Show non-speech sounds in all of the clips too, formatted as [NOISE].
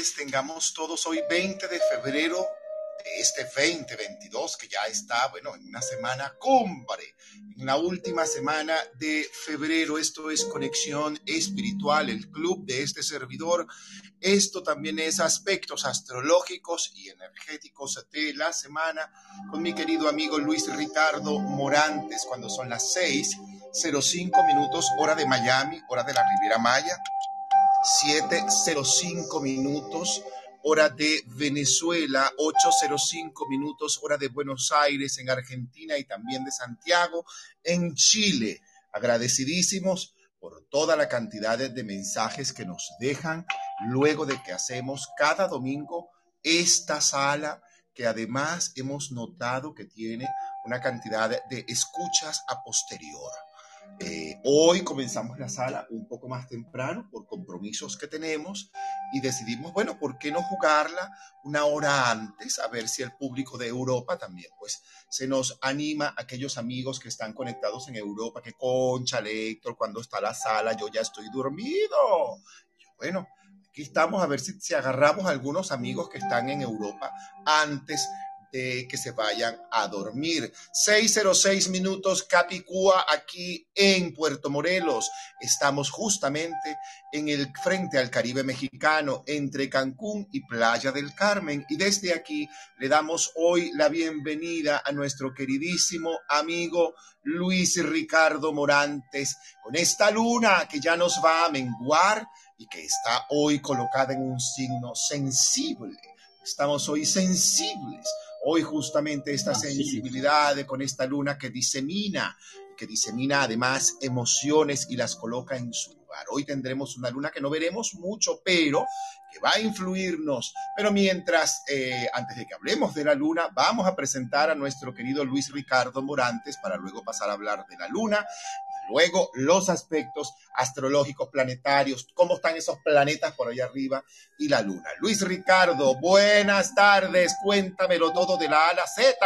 tengamos todos hoy 20 de febrero de este 2022 que ya está, bueno, en una semana cumbre, en la última semana de febrero. Esto es Conexión Espiritual, el club de este servidor. Esto también es aspectos astrológicos y energéticos de la semana con mi querido amigo Luis Ricardo Morantes cuando son las 6.05 minutos hora de Miami, hora de la Riviera Maya 7.05 minutos, hora de Venezuela, 8.05 minutos, hora de Buenos Aires, en Argentina y también de Santiago, en Chile. Agradecidísimos por toda la cantidad de mensajes que nos dejan luego de que hacemos cada domingo esta sala que además hemos notado que tiene una cantidad de escuchas a posterior. Eh, hoy comenzamos la sala un poco más temprano por compromisos que tenemos y decidimos, bueno, ¿por qué no jugarla una hora antes? A ver si el público de Europa también, pues, se nos anima, aquellos amigos que están conectados en Europa, que concha, Héctor, cuando está la sala, yo ya estoy dormido. bueno, aquí estamos a ver si, si agarramos a algunos amigos que están en Europa antes que se vayan a dormir. 606 minutos Capicúa aquí en Puerto Morelos. Estamos justamente en el frente al Caribe mexicano entre Cancún y Playa del Carmen. Y desde aquí le damos hoy la bienvenida a nuestro queridísimo amigo Luis Ricardo Morantes con esta luna que ya nos va a menguar y que está hoy colocada en un signo sensible. Estamos hoy sensibles Hoy justamente esta sensibilidad con esta luna que disemina, que disemina además emociones y las coloca en su lugar. Hoy tendremos una luna que no veremos mucho, pero que va a influirnos. Pero mientras, eh, antes de que hablemos de la luna, vamos a presentar a nuestro querido Luis Ricardo Morantes para luego pasar a hablar de la luna Luego, los aspectos astrológicos planetarios, cómo están esos planetas por allá arriba y la luna. Luis Ricardo, buenas tardes, cuéntamelo todo de la A a la Z.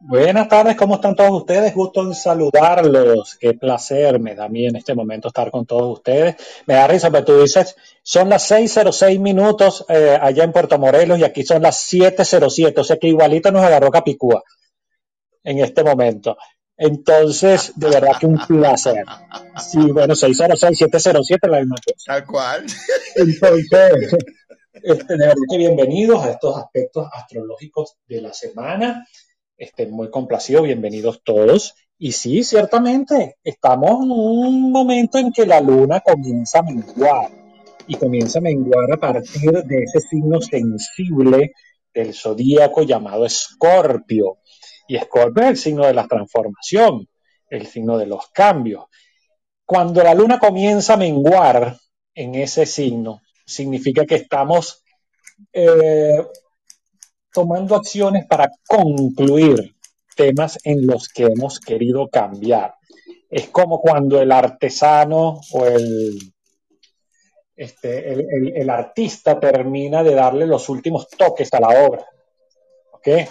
Buenas tardes, ¿cómo están todos ustedes? Gusto en saludarlos. Qué placer me da a mí en este momento estar con todos ustedes. Me da risa, pero tú dices, son las 6.06 minutos eh, allá en Puerto Morelos y aquí son las 7.07, o sea que igualito nos agarró Capicúa en este momento. Entonces, de verdad que un placer. Sí, bueno, 606-707, la misma cosa. Tal cual. Entonces, este, de verdad que bienvenidos a estos aspectos astrológicos de la semana. Estén muy complacidos, bienvenidos todos. Y sí, ciertamente, estamos en un momento en que la luna comienza a menguar y comienza a menguar a partir de ese signo sensible del zodíaco llamado Escorpio. Y Escorpio es el signo de la transformación, el signo de los cambios. Cuando la luna comienza a menguar en ese signo, significa que estamos eh, tomando acciones para concluir temas en los que hemos querido cambiar. Es como cuando el artesano o el, este, el, artista termina de darle los últimos toques a la obra.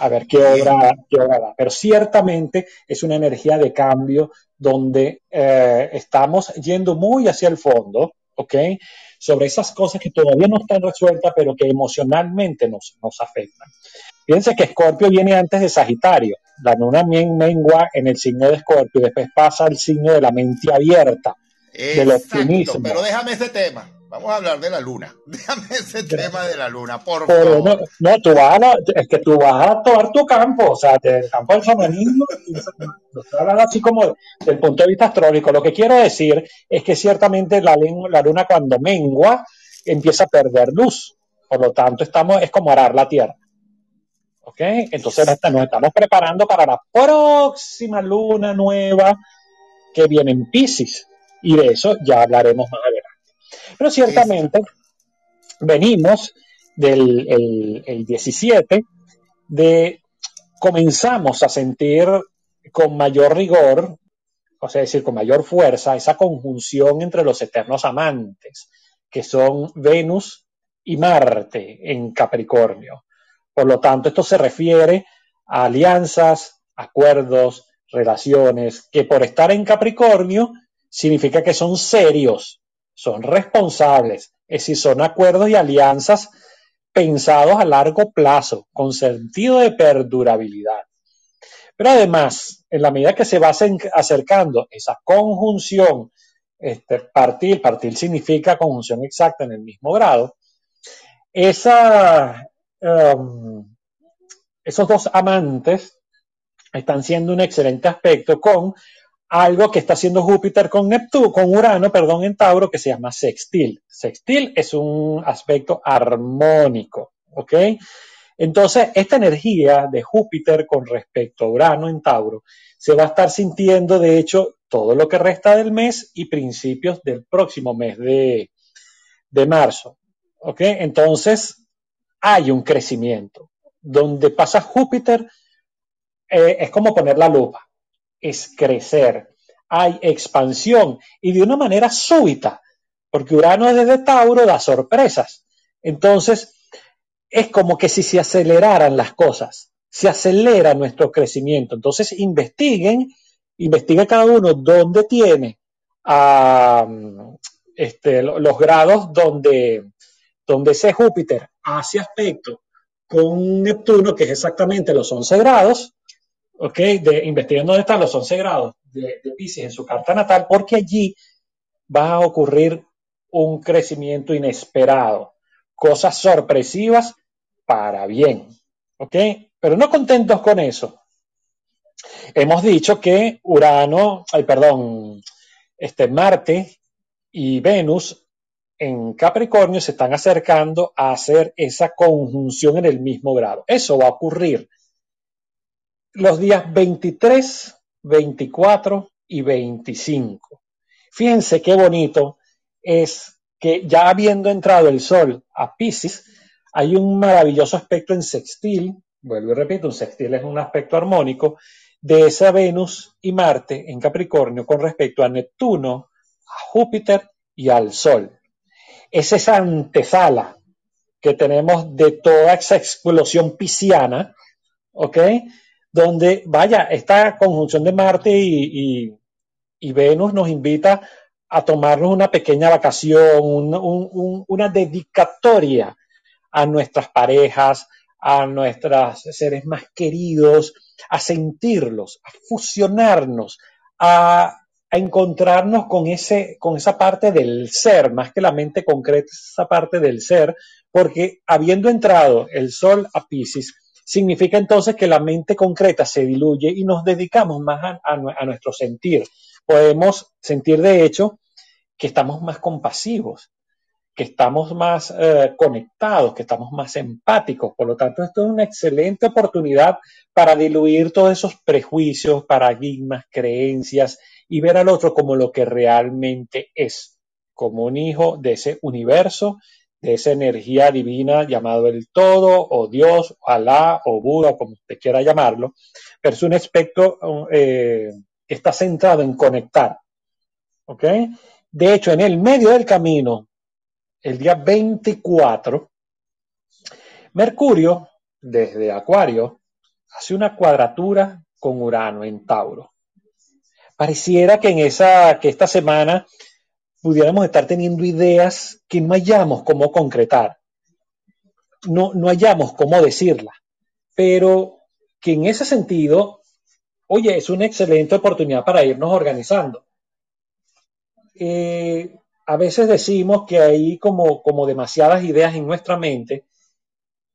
A ver qué obra, qué obra da. Pero ciertamente es una energía de cambio donde eh, estamos yendo muy hacia el fondo, ¿ok? Sobre esas cosas que todavía no están resueltas, pero que emocionalmente nos, nos afectan. Fíjense que Escorpio viene antes de Sagitario. La luna mengua en el signo de Escorpio, después pasa al signo de la mente abierta, del optimismo. Pero déjame ese tema. Vamos a hablar de la luna. [LAUGHS] Déjame ese tema de la luna, por favor. No, tú vas a, es que tú vas a tomar tu campo, o sea, el campo del shamanismo, hablando así como del punto de vista astronómico. Lo que quiero decir es que ciertamente la, la luna cuando mengua empieza a perder luz. Por lo tanto, estamos, es como arar la tierra. ¿Ok? Entonces nos estamos preparando para la próxima luna nueva que viene en Pisces. Y de eso ya hablaremos más adelante. Pero ciertamente venimos del el, 17 de comenzamos a sentir con mayor rigor, o sea, decir, con mayor fuerza, esa conjunción entre los eternos amantes, que son Venus y Marte en Capricornio. Por lo tanto, esto se refiere a alianzas, acuerdos, relaciones, que por estar en Capricornio significa que son serios, son responsables, es decir, son acuerdos y alianzas pensados a largo plazo, con sentido de perdurabilidad. Pero además, en la medida que se va acercando esa conjunción, este, partir, partir significa conjunción exacta en el mismo grado, um, esos dos amantes están siendo un excelente aspecto con algo que está haciendo Júpiter con Neptuno, con Urano, perdón, en Tauro, que se llama sextil. Sextil es un aspecto armónico, ¿ok? Entonces, esta energía de Júpiter con respecto a Urano en Tauro se va a estar sintiendo, de hecho, todo lo que resta del mes y principios del próximo mes de, marzo, ¿ok? Entonces, hay un crecimiento. Donde pasa Júpiter, eh, es como poner la lupa es crecer, hay expansión y de una manera súbita, porque Urano desde Tauro da sorpresas. Entonces, es como que si se aceleraran las cosas, se acelera nuestro crecimiento. Entonces, investiguen, investiguen cada uno dónde tiene este, los grados donde, donde ese Júpiter hace aspecto con Neptuno, que es exactamente los 11 grados, ¿ok? De investigando dónde están los 11 grados de, de Pisces en su carta natal, porque allí va a ocurrir un crecimiento inesperado, cosas sorpresivas para bien, ¿ok? Pero no contentos con eso. Hemos dicho que Urano, ay, perdón, este Marte y Venus en Capricornio se están acercando a hacer esa conjunción en el mismo grado. Eso va a ocurrir los días 23, 24 y 25. Fíjense qué bonito es que ya habiendo entrado el Sol a Pisces, hay un maravilloso aspecto en sextil, vuelvo y repito, un sextil es un aspecto armónico, de esa Venus y Marte en Capricornio con respecto a Neptuno, a Júpiter y al Sol. Es esa antesala que tenemos de toda esa explosión pisciana, ¿ok? Donde, vaya, esta conjunción de Marte y, Venus nos invita a tomarnos una pequeña vacación, una dedicatoria a nuestras parejas, a nuestros seres más queridos, a sentirlos, a fusionarnos, a, encontrarnos con, ese, con esa parte del ser, más que la mente concreta, esa parte del ser, porque habiendo entrado el sol a Pisces, significa entonces que la mente concreta se diluye y nos dedicamos más a nuestro sentir. Podemos sentir, de hecho, que estamos más compasivos, que estamos más eh, conectados, que estamos más empáticos. Por lo tanto, esto es una excelente oportunidad para diluir todos esos prejuicios, paradigmas, creencias y ver al otro como lo que realmente es, como un hijo de ese universo, de esa energía divina llamado el todo, o Dios, o Alá, o Buda, como usted quiera llamarlo, pero es un aspecto eh, que está centrado en conectar. ¿Ok? De hecho, en el medio del camino el día 24, Mercurio, desde Acuario, hace una cuadratura con Urano en Tauro. Pareciera que en esa, que esta semana pudiéramos estar teniendo ideas que no hayamos cómo concretar, no, no hayamos cómo decirla, pero que en ese sentido, oye, es una excelente oportunidad para irnos organizando. Eh, a veces decimos que hay como, como demasiadas ideas en nuestra mente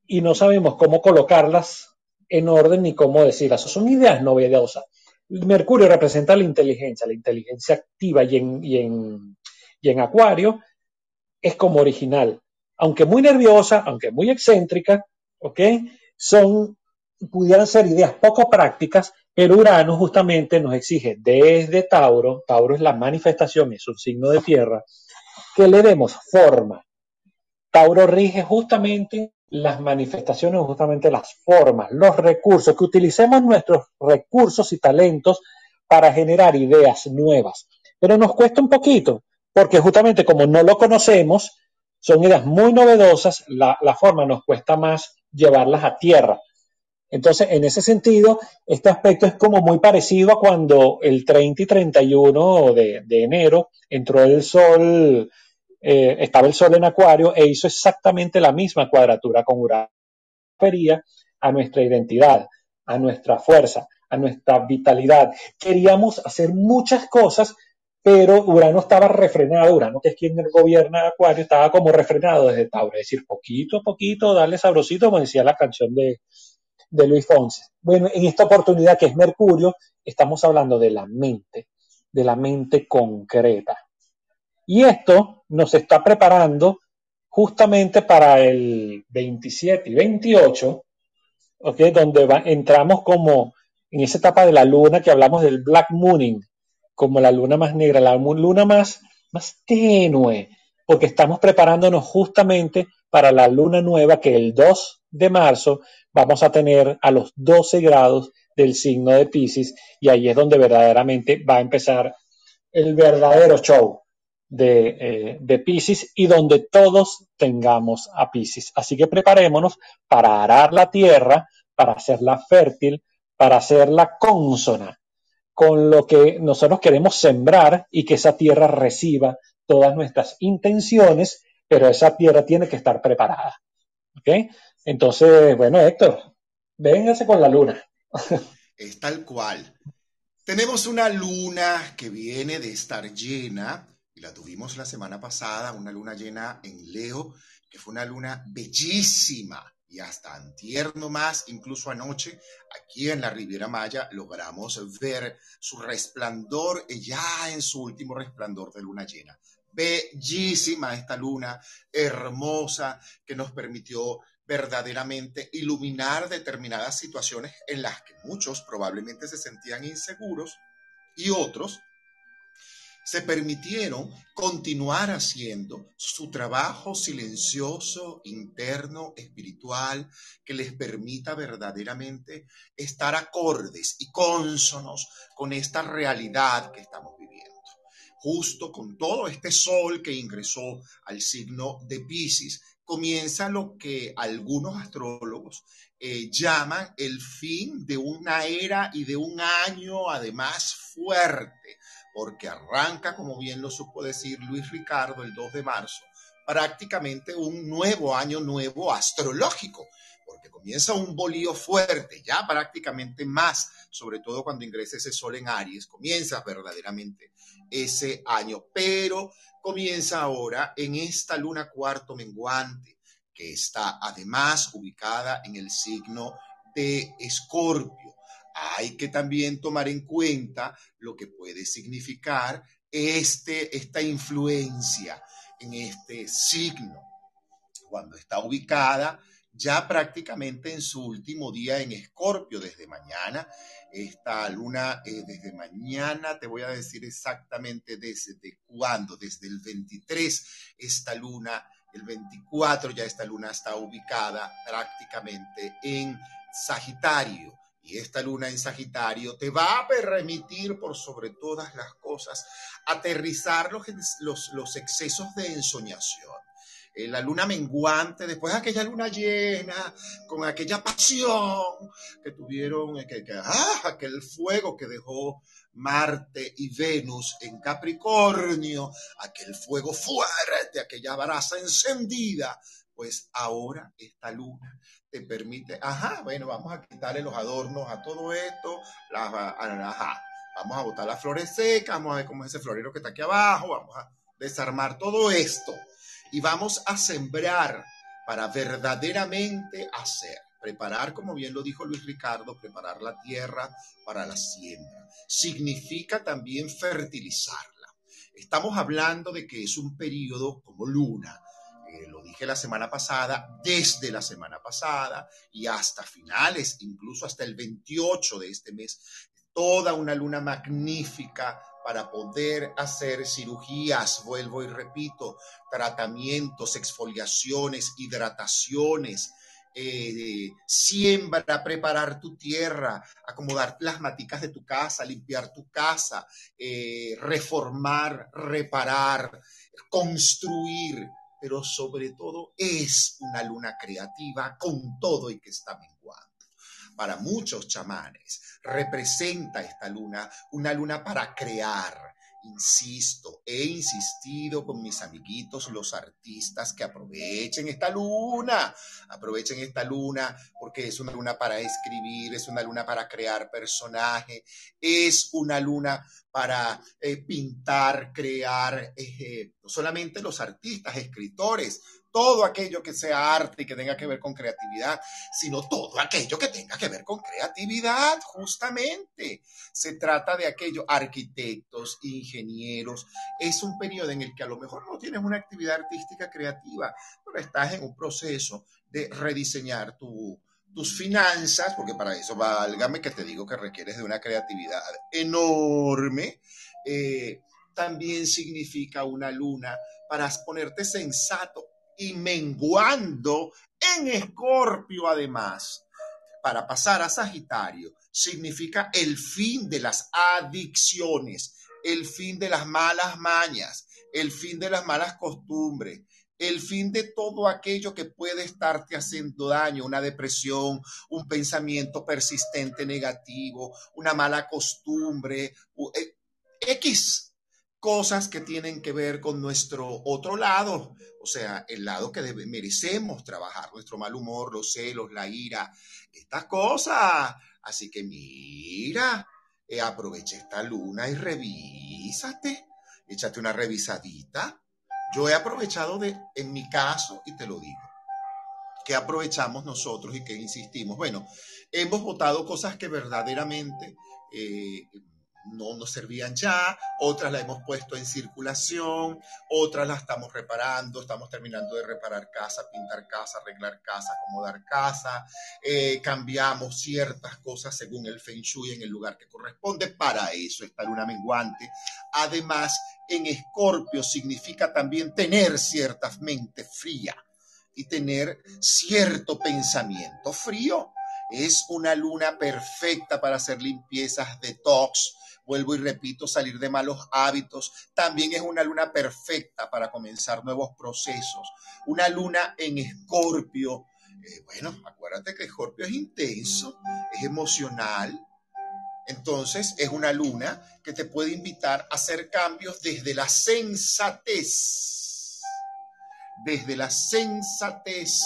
y no sabemos cómo colocarlas en orden ni cómo decirlas. Son ideas novedosas. Mercurio representa la inteligencia, la inteligencia activa y en, y en Acuario es como original. Aunque muy nerviosa, aunque muy excéntrica, ¿ok? Son, pudieran ser ideas poco prácticas, pero Urano justamente nos exige desde Tauro, Tauro es la manifestación, es un signo de tierra, que le demos forma. Tauro rige justamente las manifestaciones, justamente las formas, los recursos, que utilicemos nuestros recursos y talentos para generar ideas nuevas. Pero nos cuesta un poquito, porque justamente como no lo conocemos, son ideas muy novedosas, la, forma nos cuesta más llevarlas a tierra. Entonces, en ese sentido, este aspecto es como muy parecido a cuando el 30 y 31 de, de enero entró el sol eh, estaba el Sol en Acuario e hizo exactamente la misma cuadratura con Urano. A nuestra identidad, a nuestra fuerza, a nuestra vitalidad. Queríamos hacer muchas cosas, pero Urano estaba refrenado. Urano, que es quien gobierna Acuario, estaba como refrenado desde Tauro. Es decir, poquito a poquito, darle sabrosito, como decía la canción de, de Luis Fonsi. Bueno, en esta oportunidad que es Mercurio, estamos hablando de la mente, de la mente concreta. Y esto nos está preparando justamente para el 27 y 28, ¿okay? donde entramos como en esa etapa de la luna que hablamos del black mooning, como la luna más negra, la luna más, más tenue, porque estamos preparándonos justamente para la luna nueva que el 2 de marzo vamos a tener a los 12 grados del signo de Pisces y ahí es donde verdaderamente va a empezar el verdadero show de, eh, de Pisces y donde todos tengamos a Pisces. Así que preparémonos para arar la tierra, para hacerla fértil, para hacerla consona con lo que nosotros queremos sembrar y que esa tierra reciba todas nuestras intenciones, pero esa tierra tiene que estar preparada. ¿Ok? Entonces, bueno, Héctor, véngase con la luna. [LAUGHS] Es tal cual. Tenemos una luna que viene de estar llena y la tuvimos la semana pasada, una luna llena en Leo, que fue una luna bellísima y hasta antier más, incluso anoche, aquí en la Riviera Maya, logramos ver su resplandor ya en su último resplandor de luna llena. Bellísima esta luna, hermosa, que nos permitió verdaderamente iluminar determinadas situaciones en las que muchos probablemente se sentían inseguros y otros se permitieron continuar haciendo su trabajo silencioso, interno, espiritual, que les permita verdaderamente estar acordes y cónsonos con esta realidad que estamos viviendo. Justo con todo este sol que ingresó al signo de Pisces, comienza lo que algunos astrólogos eh, llaman el fin de una era y de un año además fuerte porque arranca, como bien lo supo decir Luis Ricardo, el 2 de marzo, prácticamente un nuevo año nuevo astrológico, porque comienza un bolío fuerte, ya prácticamente más, sobre todo cuando ingresa ese sol en Aries, comienza verdaderamente ese año, pero comienza ahora en esta luna cuarto menguante, que está además ubicada en el signo de Escorpio. Hay que también tomar en cuenta lo que puede significar este, esta influencia en este signo, cuando está ubicada ya prácticamente en su último día en Escorpio, desde mañana. Esta luna, eh, desde mañana, te voy a decir exactamente desde cuándo, desde el 23, esta luna, el 24 ya esta luna está ubicada prácticamente en Sagitario. Y esta luna en Sagitario te va a permitir, por sobre todas las cosas, aterrizar los, los, excesos de ensoñación. Eh, la luna menguante, después de aquella luna llena, con aquella pasión que tuvieron, eh, que, ah, aquel fuego que dejó Marte y Venus en Capricornio, aquel fuego fuerte, aquella brasa encendida, pues ahora esta luna te permite, ajá, bueno, vamos a quitarle los adornos a todo esto, ajá, vamos a botar las flores secas, vamos a ver cómo es ese florero que está aquí abajo, vamos a desarmar todo esto y vamos a sembrar para verdaderamente hacer. Preparar, como bien lo dijo Luis Ricardo, preparar la tierra para la siembra. Significa también fertilizarla. Estamos hablando de que es un periodo como luna, lo dije la semana pasada, desde la semana pasada y hasta finales, incluso hasta el 28 de este mes, toda una luna magnífica para poder hacer cirugías, vuelvo y repito, tratamientos, exfoliaciones, hidrataciones, eh, siembra, preparar tu tierra, acomodar las maticas de tu casa, limpiar tu casa, eh, reformar, reparar, construir, pero sobre todo es una luna creativa con todo y que está menguando. Para muchos chamanes, representa esta luna, una luna para crear. Insisto, he insistido con mis amiguitos, los artistas, que aprovechen esta luna, aprovechen esta luna porque es una luna para escribir, es una luna para crear personaje, es una luna para eh, pintar, crear, no solamente los artistas, escritores, todo aquello que sea arte y que tenga que ver con creatividad, sino todo aquello que tenga que ver con creatividad, justamente. Se trata de aquello, arquitectos, ingenieros. Es un periodo en el que a lo mejor no tienes una actividad artística creativa, pero estás en un proceso de rediseñar tus finanzas, porque para eso válgame que te digo que requieres de una creatividad enorme. Eh, también significa una luna para ponerte sensato y menguando en Escorpio además. Para pasar a Sagitario significa el fin de las adicciones, el fin de las malas mañas, el fin de las malas costumbres, el fin de todo aquello que puede estarte haciendo daño, una depresión, un pensamiento persistente negativo, una mala costumbre, eh, X cosas que tienen que ver con nuestro otro lado, o sea, el lado que merecemos trabajar, nuestro mal humor, los celos, la ira, estas cosas. Así que mira, eh, aprovecha esta luna y revísate, échate una revisadita. Yo he aprovechado de, en mi caso, y te lo digo, que aprovechamos nosotros y que insistimos. Bueno, hemos votado cosas que verdaderamente eh, no nos servían ya, otras las hemos puesto en circulación, otras las estamos reparando, estamos terminando de reparar casa, pintar casa, arreglar casa, acomodar casa, eh, cambiamos ciertas cosas según el Feng Shui en el lugar que corresponde, para eso está luna menguante. Además, en Escorpio significa también tener cierta mente fría y tener cierto pensamiento frío. Es una luna perfecta para hacer limpiezas, detox, vuelvo y repito, salir de malos hábitos. También es una luna perfecta para comenzar nuevos procesos. Una luna en escorpio. Eh, bueno, acuérdate que escorpio es intenso, es emocional. Entonces es una luna que te puede invitar a hacer cambios desde la sensatez. desde la sensatez,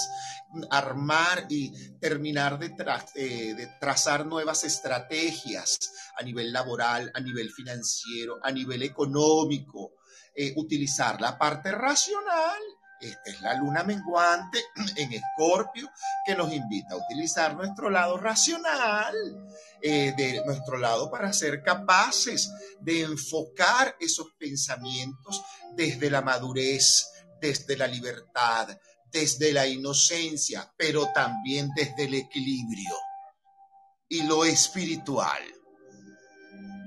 armar y terminar de, eh, de, trazar nuevas estrategias a nivel laboral, a nivel financiero, a nivel económico, eh, utilizar la parte racional. Esta es la luna menguante [CLEARS THROAT] en Escorpio que nos invita a utilizar nuestro lado racional, eh, de nuestro lado para ser capaces de enfocar esos pensamientos desde la madurez, desde la libertad, desde la inocencia, pero también desde el equilibrio y lo espiritual.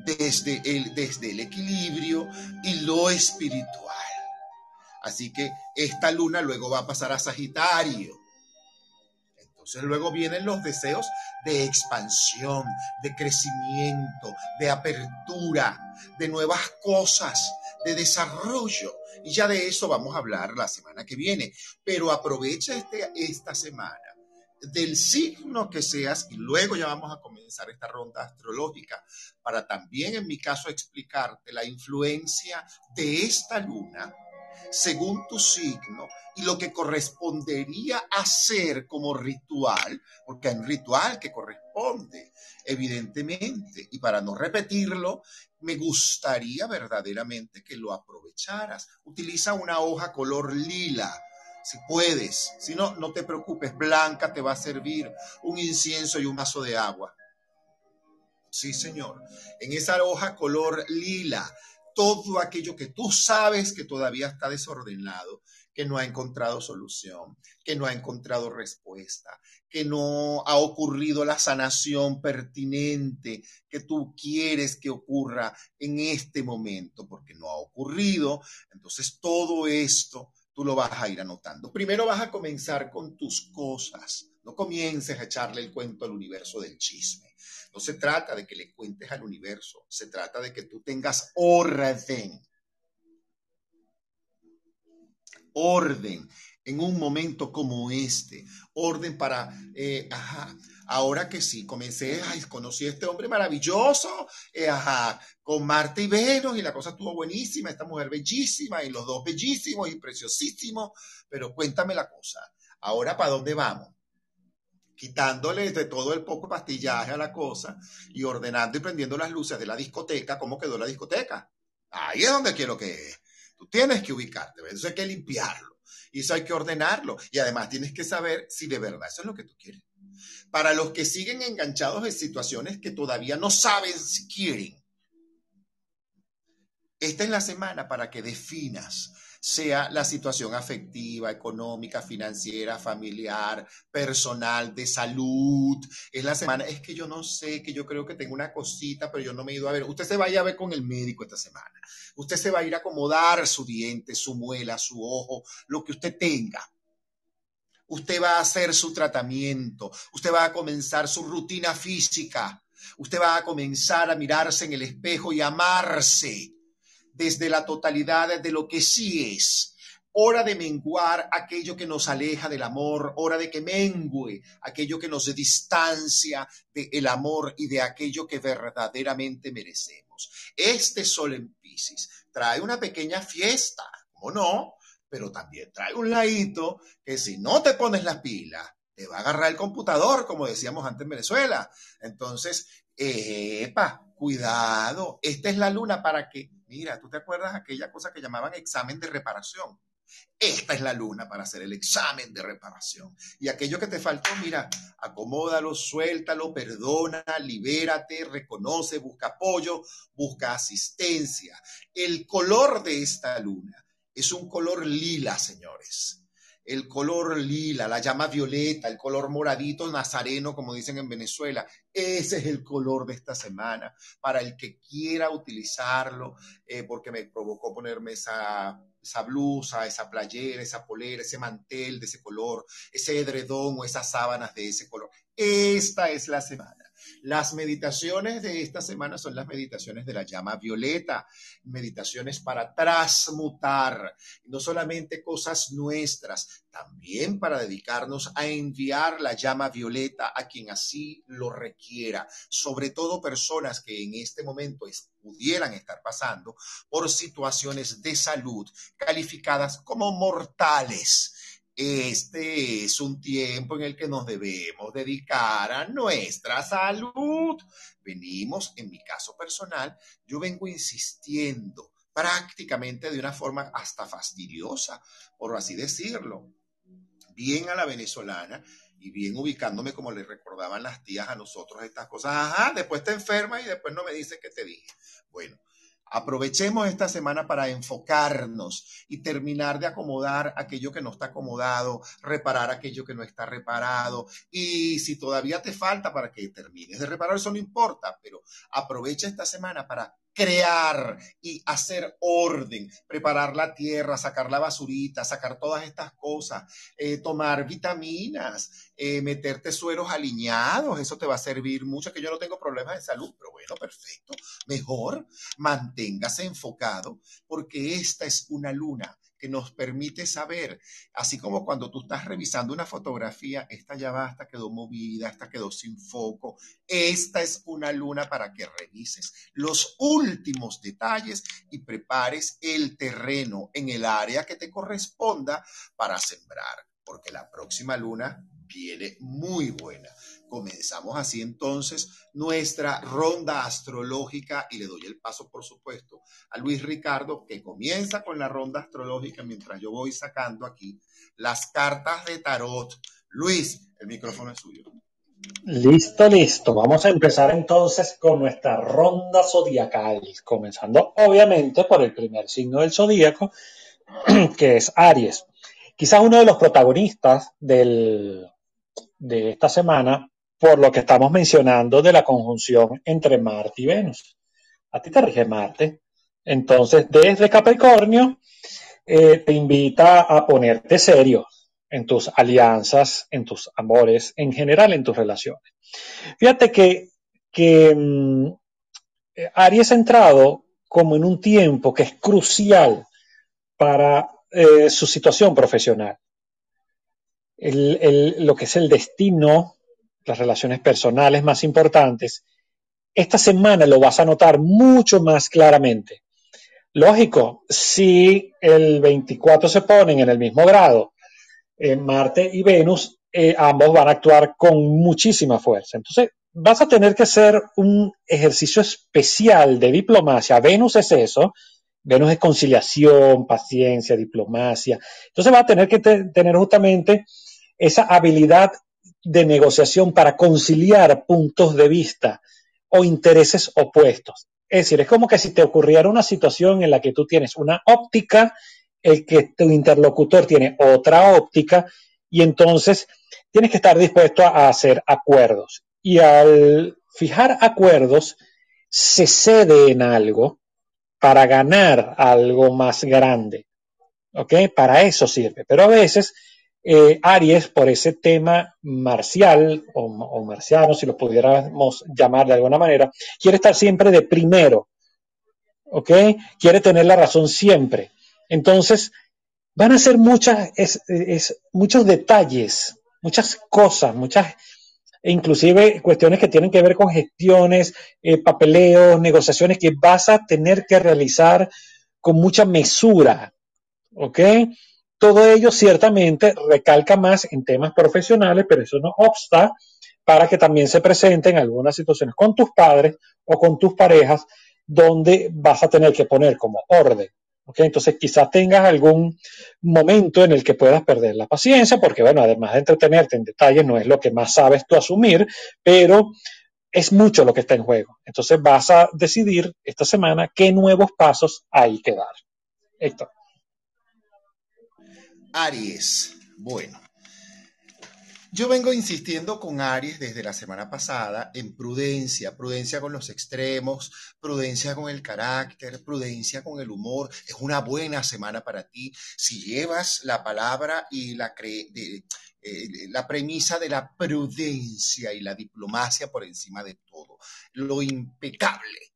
Desde el, desde el equilibrio y lo espiritual. Así que esta luna luego va a pasar a Sagitario. Entonces luego vienen los deseos de expansión, de crecimiento, de apertura, de nuevas cosas, de desarrollo. Y ya de eso vamos a hablar la semana que viene. Pero aprovecha este, esta semana del signo que seas y luego ya vamos a comenzar esta ronda astrológica para también en mi caso explicarte la influencia de esta luna según tu signo y lo que correspondería hacer como ritual, porque hay un ritual que corresponde, evidentemente, y para no repetirlo, me gustaría verdaderamente que lo aprovecharas. Utiliza una hoja color lila, si puedes. Si no, no te preocupes, blanca te va a servir un incienso y un vaso de agua. Sí, señor. En esa hoja color lila, todo aquello que tú sabes que todavía está desordenado, que no ha encontrado solución, que no ha encontrado respuesta, que no ha ocurrido la sanación pertinente que tú quieres que ocurra en este momento, porque no ha ocurrido. Entonces todo esto tú lo vas a ir anotando. Primero vas a comenzar con tus cosas. No comiences a echarle el cuento al universo del chisme. No se trata de que le cuentes al universo, se trata de que tú tengas orden. Orden en un momento como este. Orden para, eh, ajá, ahora que sí, comencé, ay, conocí a este hombre maravilloso, eh, ajá, con Marta y Venus y la cosa estuvo buenísima, esta mujer bellísima y los dos bellísimos y preciosísimos, pero cuéntame la cosa, ahora para dónde vamos? Quitándole de todo el poco pastillaje a la cosa y ordenando y prendiendo las luces de la discoteca, ¿cómo quedó la discoteca? Ahí es donde quiero que Tú tienes que ubicarte, eso hay que limpiarlo y eso hay que ordenarlo y además tienes que saber si de verdad eso es lo que tú quieres. Para los que siguen enganchados en situaciones que todavía no saben si quieren, esta es la semana para que definas sea la situación afectiva, económica, financiera, familiar, personal, de salud. Es la semana, es que yo no sé, que yo creo que tengo una cosita, pero yo no me he ido a ver. Usted se vaya a ver con el médico esta semana. Usted se va a ir a acomodar su diente, su muela, su ojo, lo que usted tenga. Usted va a hacer su tratamiento, usted va a comenzar su rutina física, usted va a comenzar a mirarse en el espejo y amarse desde la totalidad de lo que sí es. Hora de menguar aquello que nos aleja del amor, hora de que mengue aquello que nos distancia del amor y de aquello que verdaderamente merecemos. Este sol en Pisces trae una pequeña fiesta, ¿cómo no? Pero también trae un ladito que si no te pones las pilas, te va a agarrar el computador, como decíamos antes en Venezuela. Entonces, epa, cuidado, esta es la luna para que Mira, ¿tú te acuerdas aquella cosa que llamaban examen de reparación? Esta es la luna para hacer el examen de reparación. Y aquello que te faltó, mira, acomódalo, suéltalo, perdona, libérate, reconoce, busca apoyo, busca asistencia. El color de esta luna es un color lila, señores el color lila, la llama violeta, el color moradito nazareno, como dicen en Venezuela. Ese es el color de esta semana para el que quiera utilizarlo, eh, porque me provocó ponerme esa, esa blusa, esa playera, esa polera, ese mantel de ese color, ese edredón o esas sábanas de ese color. Esta es la semana. Las meditaciones de esta semana son las meditaciones de la llama violeta, meditaciones para transmutar, no solamente cosas nuestras, también para dedicarnos a enviar la llama violeta a quien así lo requiera, sobre todo personas que en este momento pudieran estar pasando por situaciones de salud calificadas como mortales este es un tiempo en el que nos debemos dedicar a nuestra salud. Venimos, en mi caso personal, yo vengo insistiendo prácticamente de una forma hasta fastidiosa, por así decirlo, bien a la venezolana y bien ubicándome como le recordaban las tías a nosotros estas cosas. Ajá, después te enferma y después no me dice que te dije. Bueno, Aprovechemos esta semana para enfocarnos y terminar de acomodar aquello que no está acomodado, reparar aquello que no está reparado. Y si todavía te falta para que termines de reparar, eso no importa, pero aprovecha esta semana para crear y hacer orden, preparar la tierra, sacar la basurita, sacar todas estas cosas, eh, tomar vitaminas, eh, meterte sueros alineados, eso te va a servir mucho, que yo no tengo problemas de salud, pero bueno, perfecto, mejor manténgase enfocado porque esta es una luna que nos permite saber, así como cuando tú estás revisando una fotografía, esta ya va, esta quedó movida, esta quedó sin foco, esta es una luna para que revises los últimos detalles y prepares el terreno en el área que te corresponda para sembrar, porque la próxima luna viene muy buena. Comenzamos así entonces nuestra ronda astrológica y le doy el paso, por supuesto, a Luis Ricardo, que comienza con la ronda astrológica mientras yo voy sacando aquí las cartas de tarot. Luis, el micrófono es suyo. Listo, listo. Vamos a empezar entonces con nuestra ronda zodiacal, comenzando obviamente por el primer signo del zodíaco, [CLEARS THROAT] que es Aries. Quizás uno de los protagonistas del, de esta semana por lo que estamos mencionando de la conjunción entre Marte y Venus. A ti te rige Marte. Entonces, desde Capricornio, eh, te invita a ponerte serio en tus alianzas, en tus amores, en general en tus relaciones. Fíjate que, que mm, Aries ha entrado como en un tiempo que es crucial para eh, su situación profesional. Lo que es el destino las relaciones personales más importantes, esta semana lo vas a notar mucho más claramente. Lógico, si el 24 se ponen en el mismo grado, eh, Marte y Venus, eh, ambos van a actuar con muchísima fuerza. Entonces, vas a tener que hacer un ejercicio especial de diplomacia. Venus es eso. Venus es conciliación, paciencia, diplomacia. Entonces, va a tener que tener justamente esa habilidad de negociación para conciliar puntos de vista o intereses opuestos. Es decir, es como que si te ocurriera una situación en la que tú tienes una óptica, el que tu interlocutor tiene otra óptica, y entonces tienes que estar dispuesto a hacer acuerdos. Y al fijar acuerdos, se cede en algo para ganar algo más grande. ¿Ok? Para eso sirve. Pero a veces eh, Aries, por ese tema marcial o, marciano, si lo pudiéramos llamar de alguna manera, quiere estar siempre de primero, ¿ok? Quiere tener la razón siempre. Entonces, van a ser muchas, muchos detalles, muchas cosas, muchas, e inclusive cuestiones que tienen que ver con gestiones, eh, papeleos, negociaciones que vas a tener que realizar con mucha mesura, ¿ok? Todo ello ciertamente recalca más en temas profesionales, pero eso no obsta para que también se presenten algunas situaciones con tus padres o con tus parejas donde vas a tener que poner como orden. Entonces quizás tengas algún momento en el que puedas perder la paciencia, porque bueno, además de entretenerte en detalles, no es lo que más sabes tú asumir, pero es mucho lo que está en juego. Entonces vas a decidir esta semana qué nuevos pasos hay que dar. Aries. Bueno, Yo vengo insistiendo con Aries desde la semana pasada en prudencia, prudencia con los extremos, prudencia con el carácter, prudencia con el humor. Es una buena semana para ti si llevas la palabra y la, eh, la premisa de la prudencia y la diplomacia por encima de todo. Lo impecable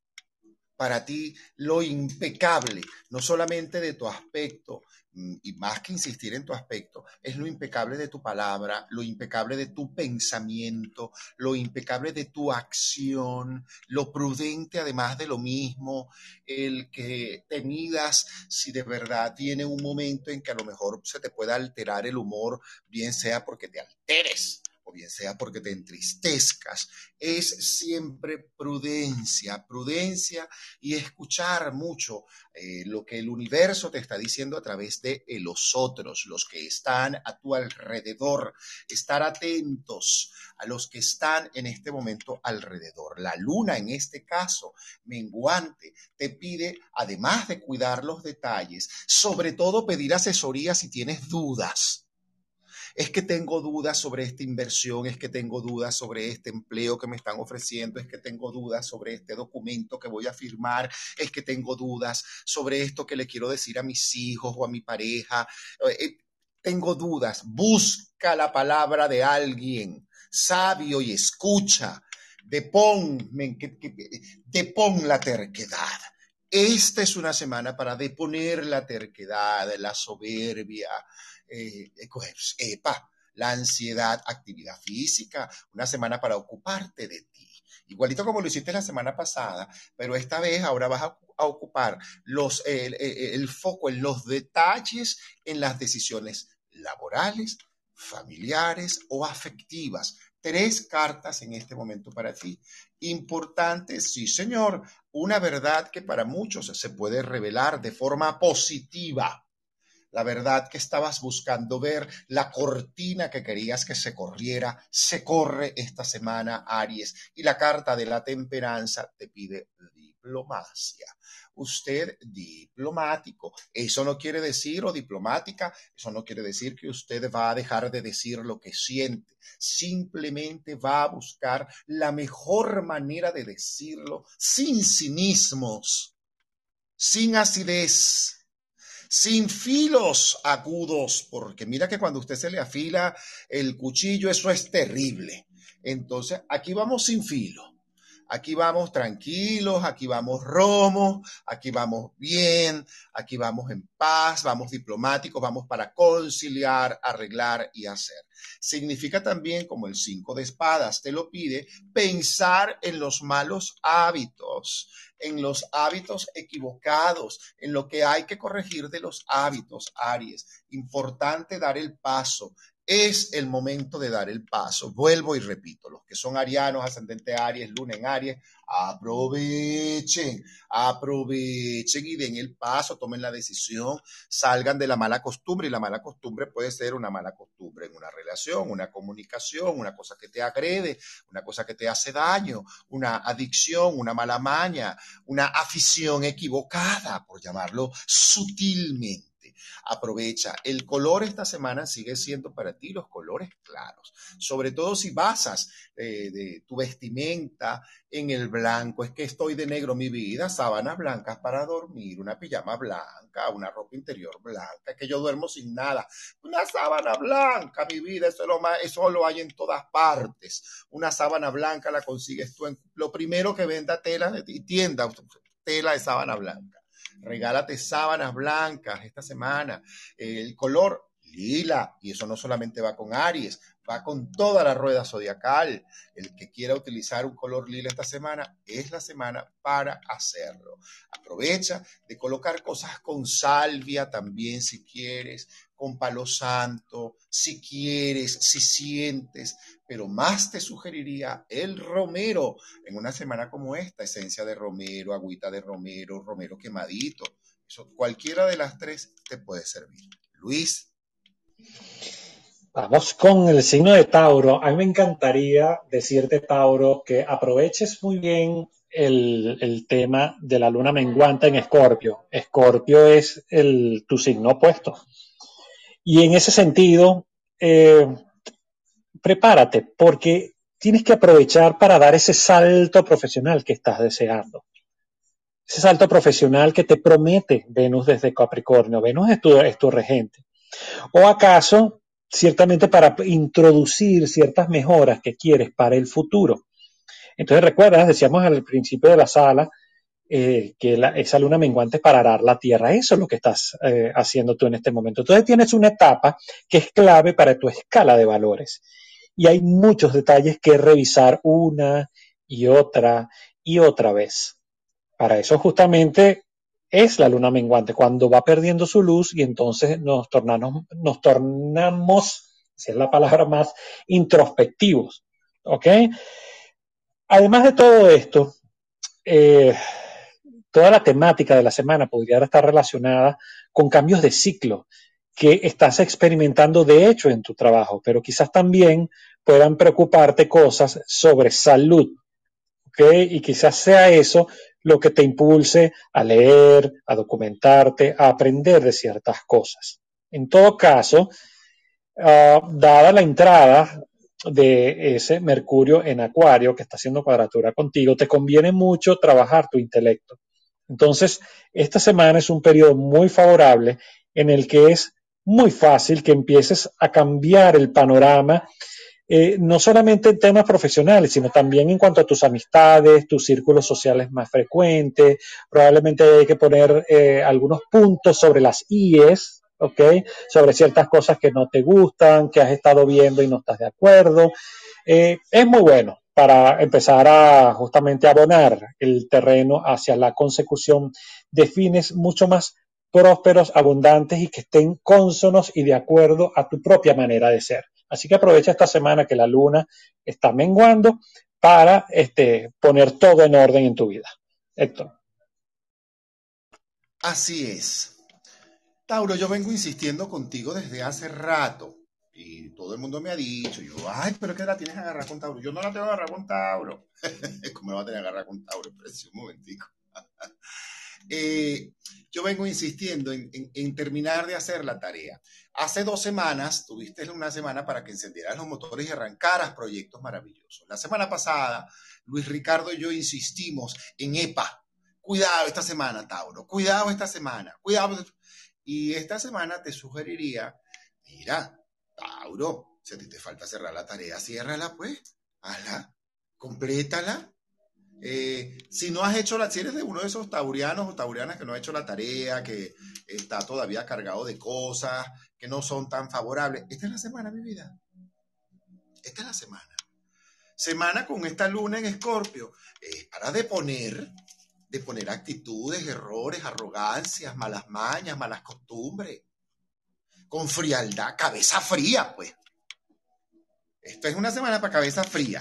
para ti lo impecable, no solamente de tu aspecto, y más que insistir en tu aspecto, es lo impecable de tu palabra, lo impecable de tu pensamiento, lo impecable de tu acción, lo prudente además de lo mismo, el que te midas si de verdad tiene un momento en que a lo mejor se te pueda alterar el humor, bien sea porque te alteres o bien sea porque te entristezcas, es siempre prudencia, prudencia y escuchar mucho eh, lo que el universo te está diciendo a través de eh, los otros, los que están a tu alrededor, estar atentos a los que están en este momento alrededor. La luna, en este caso, menguante, te pide, además de cuidar los detalles, sobre todo pedir asesoría si tienes dudas es que tengo dudas sobre esta inversión, es que tengo dudas sobre este empleo que me están ofreciendo, es que tengo dudas sobre este documento que voy a firmar, es que tengo dudas sobre esto que le quiero decir a mis hijos o a mi pareja. Eh, eh, tengo dudas. Busca la palabra de alguien sabio y escucha. Depón, depón la terquedad. Esta es una semana para deponer la terquedad, la soberbia, eh, eh epa, la ansiedad, actividad física, una semana para ocuparte de ti. Igualito como lo hiciste la semana pasada, pero esta vez ahora vas a, ocupar los, el foco en los detalles en las decisiones laborales, familiares o afectivas. Tres cartas en este momento para ti. Importante, sí señor, una verdad que para muchos se puede revelar de forma positiva la verdad que estabas buscando ver, la cortina que querías que se corriera, se corre esta semana, Aries, y la carta de la temperanza te pide diplomacia. Usted diplomático. Eso no quiere decir, o diplomática, eso no quiere decir que usted va a dejar de decir lo que siente. Simplemente va a buscar la mejor manera de decirlo sin cinismos, sin acidez sin filos agudos, porque mira que cuando usted se le afila el cuchillo, eso es terrible. Entonces, aquí vamos sin filo. Aquí vamos tranquilos, aquí vamos romos, aquí vamos bien, aquí vamos en paz, vamos diplomáticos, vamos para conciliar, arreglar y hacer. Significa también, como el cinco de espadas te lo pide, pensar en los malos hábitos, en los hábitos equivocados, en lo que hay que corregir de los hábitos, Aries. Importante dar el paso, es el momento de dar el paso. Vuelvo y repito, los que son arianos, ascendente Aries, luna en Aries, aprovechen, aprovechen y den el paso, tomen la decisión, salgan de la mala costumbre y la mala costumbre puede ser una mala costumbre en una relación, una comunicación, una cosa que te agrede, una cosa que te hace daño, una adicción, una mala maña, una afición equivocada, por llamarlo sutilmente Aprovecha. El color esta semana sigue siendo para ti los colores claros, sobre todo si basas eh, de tu vestimenta en el blanco. Es que estoy de negro mi vida, sábanas blancas para dormir, una pijama blanca, una ropa interior blanca, que yo duermo sin nada. Una sábana blanca, mi vida, eso lo, eso lo hay en todas partes. Una sábana blanca la consigues tú en lo primero que venda tela y tienda, tela de sábana blanca regálate sábanas blancas esta semana, el color lila, y eso no solamente va con Aries, va con toda la rueda zodiacal. El que quiera utilizar un color lila esta semana, es la semana para hacerlo. Aprovecha de colocar cosas con salvia también si quieres, con palo santo, si quieres, si sientes, pero más te sugeriría el romero en una semana como esta, esencia de romero, agüita de romero, romero quemadito. Cualquiera de las tres te puede servir. Luis. Vamos con el signo de Tauro. A mí me encantaría decirte, Tauro, que aproveches muy bien el, tema de la luna menguante en Escorpio. Escorpio es el, tu signo opuesto. Y en ese sentido, eh, prepárate porque tienes que aprovechar para dar ese salto profesional que estás deseando. Ese salto profesional que te promete Venus desde Capricornio. Venus es tu, es tu regente. O acaso, ciertamente para introducir ciertas mejoras que quieres para el futuro. Entonces recuerdas, decíamos al principio de la sala, eh, que esa luna menguante para arar la tierra. Eso es lo que estás eh, haciendo tú en este momento. Entonces tienes una etapa que es clave para tu escala de valores. Y hay muchos detalles que revisar una y otra y otra vez. Para eso justamente es la luna menguante, cuando va perdiendo su luz y entonces nos tornamos, nos tornamos, si es la palabra más, introspectivos. Además de todo esto, eh, toda la temática de la semana podría estar relacionada con cambios de ciclo que estás experimentando de hecho en tu trabajo, pero quizás también puedan preocuparte cosas sobre salud. Y quizás sea eso lo que te impulse a leer, a documentarte, a aprender de ciertas cosas. En todo caso, ah, dada la entrada de ese Mercurio en Acuario que está haciendo cuadratura contigo, te conviene mucho trabajar tu intelecto. Entonces, esta semana es un periodo muy favorable en el que es muy fácil que empieces a cambiar el panorama, eh, no solamente en temas profesionales, sino también en cuanto a tus amistades, tus círculos sociales más frecuentes. Probablemente hay que poner eh, algunos puntos sobre las IES, ¿ok? Sobre ciertas cosas que no te gustan, que has estado viendo y no estás de acuerdo. Eh, es muy bueno para empezar a justamente abonar el terreno hacia la consecución de fines mucho más prósperos, abundantes y que estén cónsonos y de acuerdo a tu propia manera de ser. Así que aprovecha esta semana que la luna está menguando para este, poner todo en orden en tu vida. Héctor. Así es. Tauro, yo vengo insistiendo contigo desde hace rato y todo el mundo me ha dicho, yo, ay, pero que la tienes que agarrar con Tauro. Yo no la tengo que agarrar con Tauro. [LAUGHS] ¿Cómo me va a tener que agarrar con Tauro? Pero un momentico. Eh, yo vengo insistiendo en, terminar de hacer la tarea. Hace dos semanas, tuviste una semana para que encendieras los motores y arrancaras proyectos maravillosos. La semana pasada, Luis Ricardo y yo insistimos en EPA. Cuidado esta semana, Tauro. Cuidado esta semana. Cuidado. Y esta semana te sugeriría, mira, Tauro, si a ti te falta cerrar la tarea, ciérrala pues, hazla, complétala. Eh, si no has hecho la, si eres de uno de esos taurianos o taurianas que no ha hecho la tarea, que está todavía cargado de cosas que no son tan favorables, esta es la semana, mi vida. Esta es la semana. Semana con esta luna en Escorpio, es para deponer, deponer actitudes, errores, arrogancias, malas mañas, malas costumbres con frialdad, cabeza fría, pues. Esto es una semana para cabeza fría.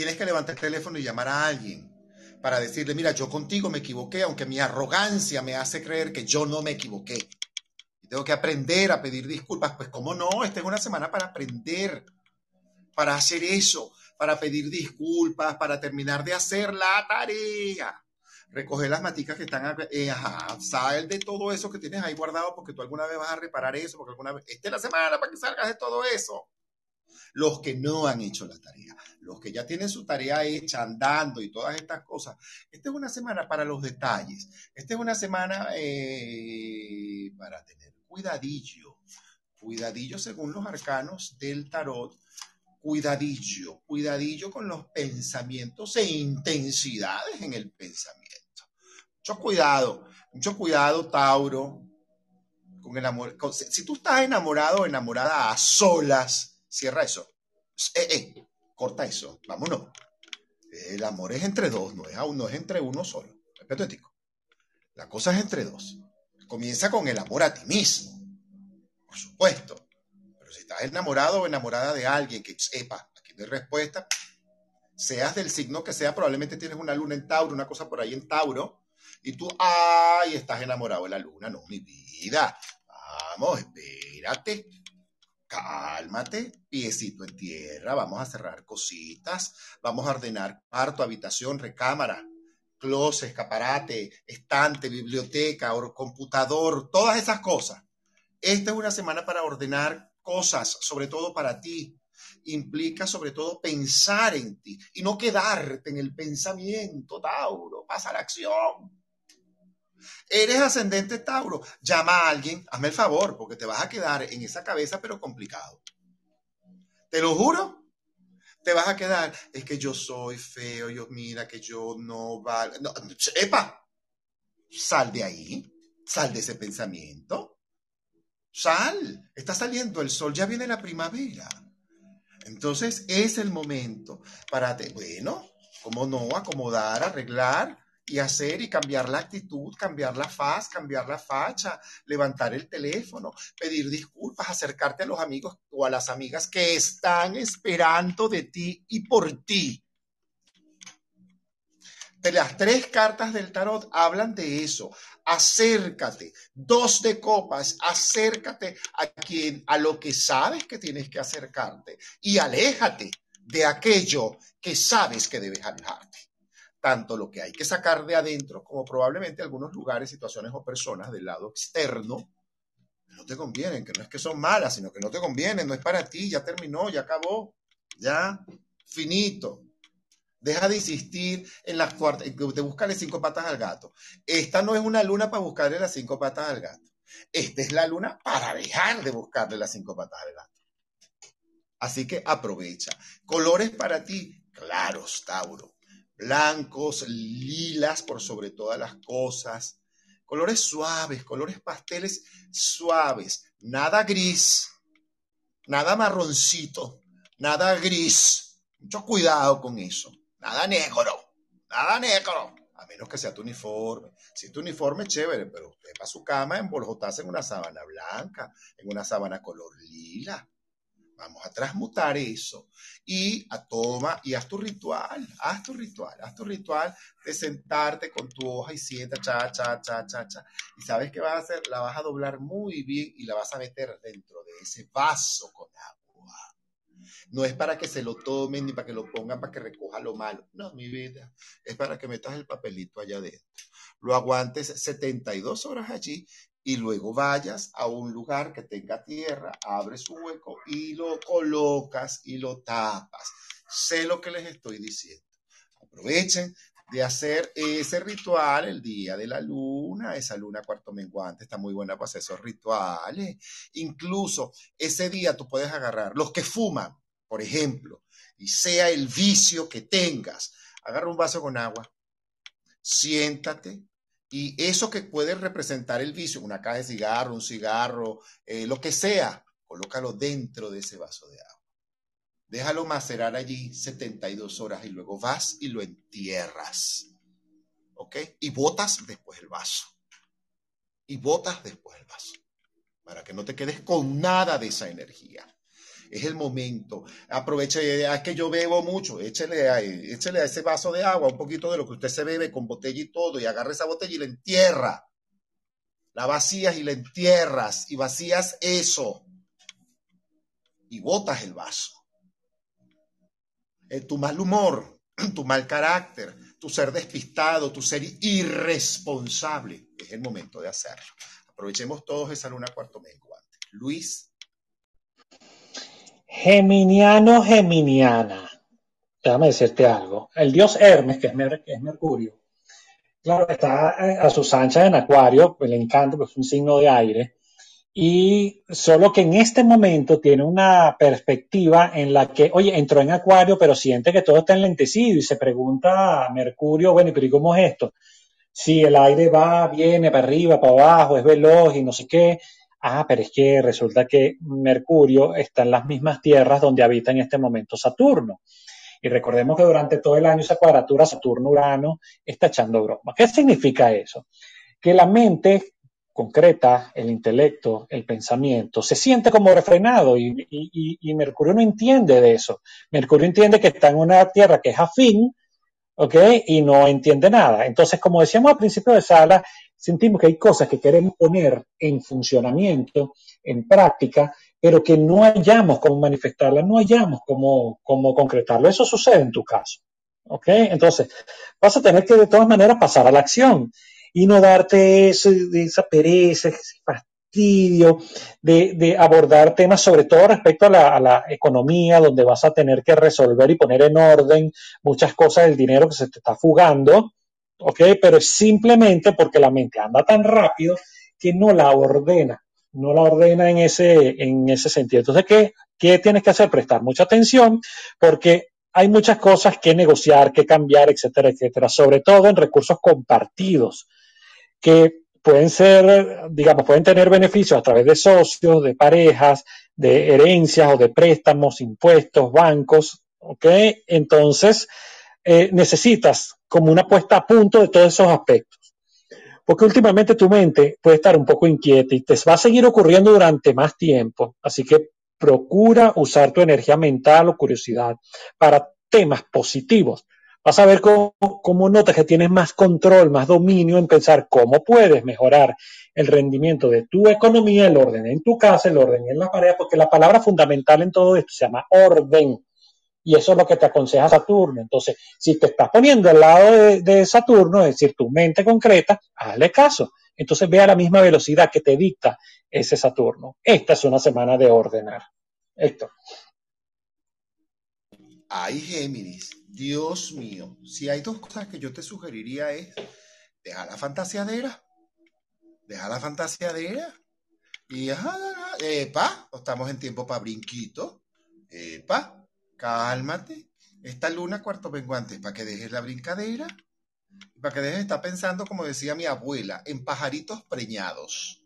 Tienes que levantar el teléfono y llamar a alguien para decirle, mira, yo contigo me equivoqué, aunque mi arrogancia me hace creer que yo no me equivoqué. Tengo que aprender a pedir disculpas. Pues cómo no, esta es una semana para aprender, para hacer eso, para pedir disculpas, para terminar de hacer la tarea recoger las maticas que están, eh, ajá, sal de todo eso que tienes ahí guardado porque tú alguna vez vas a reparar eso, porque alguna vez, esta es la semana para que salgas de todo eso. Los que no han hecho la tarea, los que ya tienen su tarea hecha, andando y todas estas cosas. Esta es una semana para los detalles. Esta es una semana eh, para tener cuidadillo. Cuidadillo según los arcanos del tarot cuidadillo, cuidadillo con los pensamientos e intensidades en el pensamiento. Mucho cuidado, mucho cuidado, Tauro, con el amor. si tú estás enamorado o enamorada a solas, cierra eso. Eh, eh, corta eso, vámonos. El amor es entre dos, no es, no es entre uno solo. Respeto La cosa es entre dos. Comienza con el amor a ti mismo, por supuesto. Pero si estás enamorado o enamorada de alguien que sepa, aquí no hay respuesta, seas del signo que sea, probablemente tienes una luna en Tauro, una cosa por ahí en Tauro, y tú, ay, estás enamorado de la luna. No, mi vida. Vamos, espérate. Cálmate, piecito en tierra. Vamos a cerrar cositas. Vamos a ordenar cuarto, habitación, recámara, closet, escaparate, estante, biblioteca, computador, todas esas cosas. Esta es una semana para ordenar cosas, sobre todo para ti, implica sobre todo pensar en ti y no quedarte en el pensamiento, Tauro, pasa la acción. Eres ascendente Tauro, llama a alguien, hazme el favor, porque te vas a quedar en esa cabeza, pero complicado. Te lo juro, te vas a quedar, es que yo soy feo, yo mira que yo no vale. No, epa, sal de ahí, sal de ese pensamiento. Sal, está saliendo el sol, ya viene la primavera. Entonces es el momento para, bueno, cómo no, acomodar, arreglar y hacer y cambiar la actitud, cambiar la faz, cambiar la facha, levantar el teléfono, pedir disculpas, acercarte a los amigos o a las amigas que están esperando de ti y por ti. De las tres cartas del tarot hablan de eso. Acércate, dos de copas, acércate a quien a lo que sabes que tienes que acercarte y aléjate de aquello que sabes que debes alejarte tanto lo que hay que sacar de adentro como probablemente algunos lugares, situaciones o personas del lado externo no te convienen, que no es que son malas, sino que no te convienen, no es para ti, ya terminó, ya acabó, ya finito. Deja de insistir en las cuartas, de buscarle cinco patas al gato. Esta no es una luna para buscarle las cinco patas al gato. Esta es la luna para dejar de buscarle las cinco patas al gato. Así que aprovecha. Colores para ti, claros, Tauro blancos, lilas por sobre todas las cosas, colores suaves, colores pasteles suaves, nada gris, nada marroncito, nada gris. Mucho cuidado con eso. Nada negro, nada negro. A menos que sea tu uniforme. Si tu uniforme, chévere, pero usted va a su cama envoljotarse en una sábana blanca, en una sábana color lila. Vamos a transmutar eso y a toma y haz tu ritual, haz tu ritual, haz tu ritual de sentarte con tu hoja y sienta, cha, cha, cha, cha, cha. Y sabes qué vas a hacer, la vas a doblar muy bien y la vas a meter dentro de ese vaso con agua. No es para que se lo tomen ni para que lo pongan para que recoja lo malo. No, mi vida, es para que metas el papelito allá adentro. Lo aguantes 72 horas allí y luego vayas a un lugar que tenga tierra, abres un hueco y lo colocas y lo tapas. Sé lo que les estoy diciendo. Aprovechen de hacer ese ritual el día de la luna, esa luna cuarto menguante está muy buena para hacer esos rituales. Incluso ese día tú puedes agarrar los que fuman, por ejemplo, y sea el vicio que tengas, agarra un vaso con agua, siéntate, y eso que puede representar el vicio, una caja de cigarro, un cigarro, eh, lo que sea, colócalo dentro de ese vaso de agua. Déjalo macerar allí 72 horas y luego vas y lo entierras. ¿Ok? Y botas después el vaso. Y botas después el vaso. Para que no te quedes con nada de esa energía es el momento. Aproveche, es que yo bebo mucho, échele a, échele a ese vaso de agua un poquito de lo que usted se bebe con botella y todo, y agarre esa botella y la entierra. La vacías y la entierras, y vacías eso, y botas el vaso. Eh, tu mal humor, [CLEARS THROAT] tu mal carácter, tu ser despistado, tu ser irresponsable, es el momento de hacerlo. Aprovechemos todos esa luna cuarto menguante. Luis Geminiano, Geminiana. Déjame decirte algo. El dios Hermes, que es, Mercurio, claro, está eh, a sus anchas en Acuario, pues le encanta, pues es un signo de aire. Y solo que en este momento tiene una perspectiva en la que, oye, entró en Acuario, pero siente que todo está enlentecido y se pregunta a Mercurio, bueno, pero ¿y cómo es esto? Si el aire va, viene para arriba, para abajo, es veloz y no sé qué ah, pero es que resulta que Mercurio está en las mismas tierras donde habita en este momento Saturno. Y recordemos que durante todo el año esa cuadratura Saturno-Urano está echando broma. ¿Qué significa eso? Que la mente concreta, el intelecto, el pensamiento, se siente como refrenado y, y, Mercurio no entiende de eso. Mercurio entiende que está en una tierra que es afín, ¿ok? Y no entiende nada. Entonces, como decíamos al principio de sala, sentimos que hay cosas que queremos poner en funcionamiento, en práctica, pero que no hallamos cómo manifestarlas, no hallamos cómo, cómo concretarlo. Eso sucede en tu caso. ¿Ok? Entonces, vas a tener que de todas maneras pasar a la acción y no darte esa pereza, ese fastidio de, abordar temas, sobre todo respecto a la, a la, economía, donde vas a tener que resolver y poner en orden muchas cosas del dinero que se te está fugando, ¿ok? Pero es simplemente porque la mente anda tan rápido que no la ordena, no la ordena en ese, en ese sentido. Entonces, ¿qué, ¿qué tienes que hacer? Prestar mucha atención porque hay muchas cosas que negociar, que cambiar, etcétera, etcétera, sobre todo en recursos compartidos, que pueden ser, digamos, pueden tener beneficios a través de socios, de parejas, de herencias o de préstamos, impuestos, bancos, ¿ok? Entonces, eh, necesitas como una puesta a punto de todos esos aspectos. Porque últimamente tu mente puede estar un poco inquieta y te va a seguir ocurriendo durante más tiempo. Así que procura usar tu energía mental o curiosidad para temas positivos. Vas a ver cómo, cómo, notas que tienes más control, más dominio en pensar cómo puedes mejorar el rendimiento de tu economía, el orden en tu casa, el orden en la pareja, porque la palabra fundamental en todo esto se llama orden. Y eso es lo que te aconseja Saturno. Entonces, si te estás poniendo al lado de, Saturno, es decir, tu mente concreta, hazle caso. Entonces ve a la misma velocidad que te dicta ese Saturno. Esta es una semana de ordenar. Héctor. Ay, Géminis, Dios mío, si hay dos cosas que yo te sugeriría es, deja la fantasiadera, deja la fantasiadera y, epa, estamos en tiempo para brinquito, epa, cálmate, esta luna cuarto menguante, para que dejes la brincadera, para que dejes de estar pensando, como decía mi abuela, en pajaritos preñados.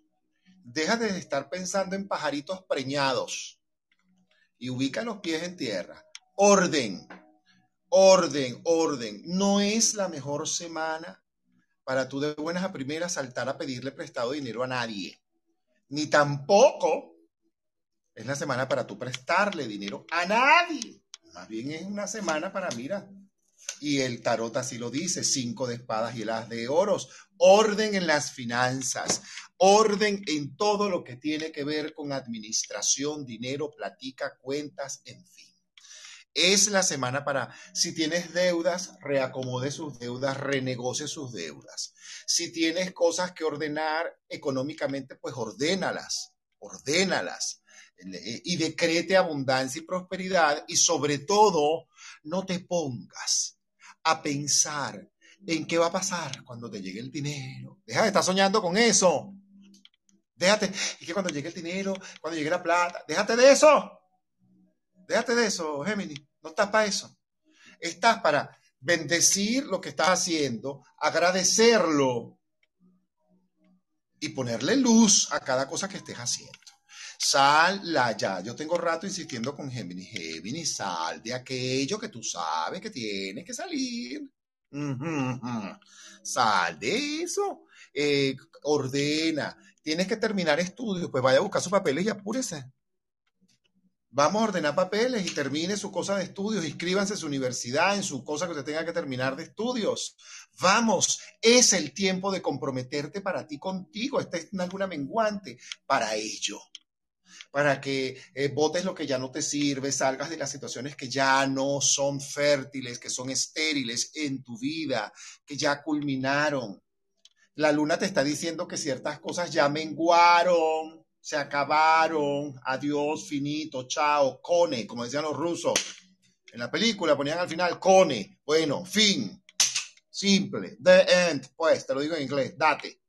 Deja de estar pensando en pajaritos preñados y ubica los pies en tierra. Orden, orden, orden. No es la mejor semana para tú de buenas a primeras saltar a pedirle prestado dinero a nadie. Ni tampoco es la semana para tú prestarle dinero a nadie. Más bien es una semana para, mira, y el tarot así lo dice, cinco de espadas y el as de oros. Orden en las finanzas, orden en todo lo que tiene que ver con administración, dinero, platica, cuentas, en fin. Es la semana para, si tienes deudas, reacomode sus deudas, renegocie sus deudas. Si tienes cosas que ordenar económicamente, pues ordénalas, ordénalas y decrete abundancia y prosperidad y sobre todo no te pongas a pensar en qué va a pasar cuando te llegue el dinero. Deja de estar soñando con eso. Déjate, y que cuando llegue el dinero, cuando llegue la plata, déjate de eso. Déjate de eso, Géminis. No estás para eso. Estás para bendecir lo que estás haciendo, agradecerlo y ponerle luz a cada cosa que estés haciendo. Sal la ya. Yo tengo rato insistiendo con Géminis. Géminis, sal de aquello que tú sabes que tienes que salir. Sal de eso. Eh, ordena. Tienes que terminar estudios. Pues vaya a buscar sus papeles y apúrese. Vamos a ordenar papeles y termine su cosa de estudios. Inscríbanse en su universidad, en su cosa que usted tenga que terminar de estudios. Vamos, es el tiempo de comprometerte para ti contigo. Esta es una menguante para ello para que eh, votes lo que ya no te sirve, salgas de las situaciones que ya no son fértiles, que son estériles en tu vida, que ya culminaron. La luna te está diciendo que ciertas cosas ya menguaron, se acabaron, adiós, finito, chao, cone, como decían los rusos. En la película ponían al final cone, bueno, fin, simple, the end, pues te lo digo en inglés, date.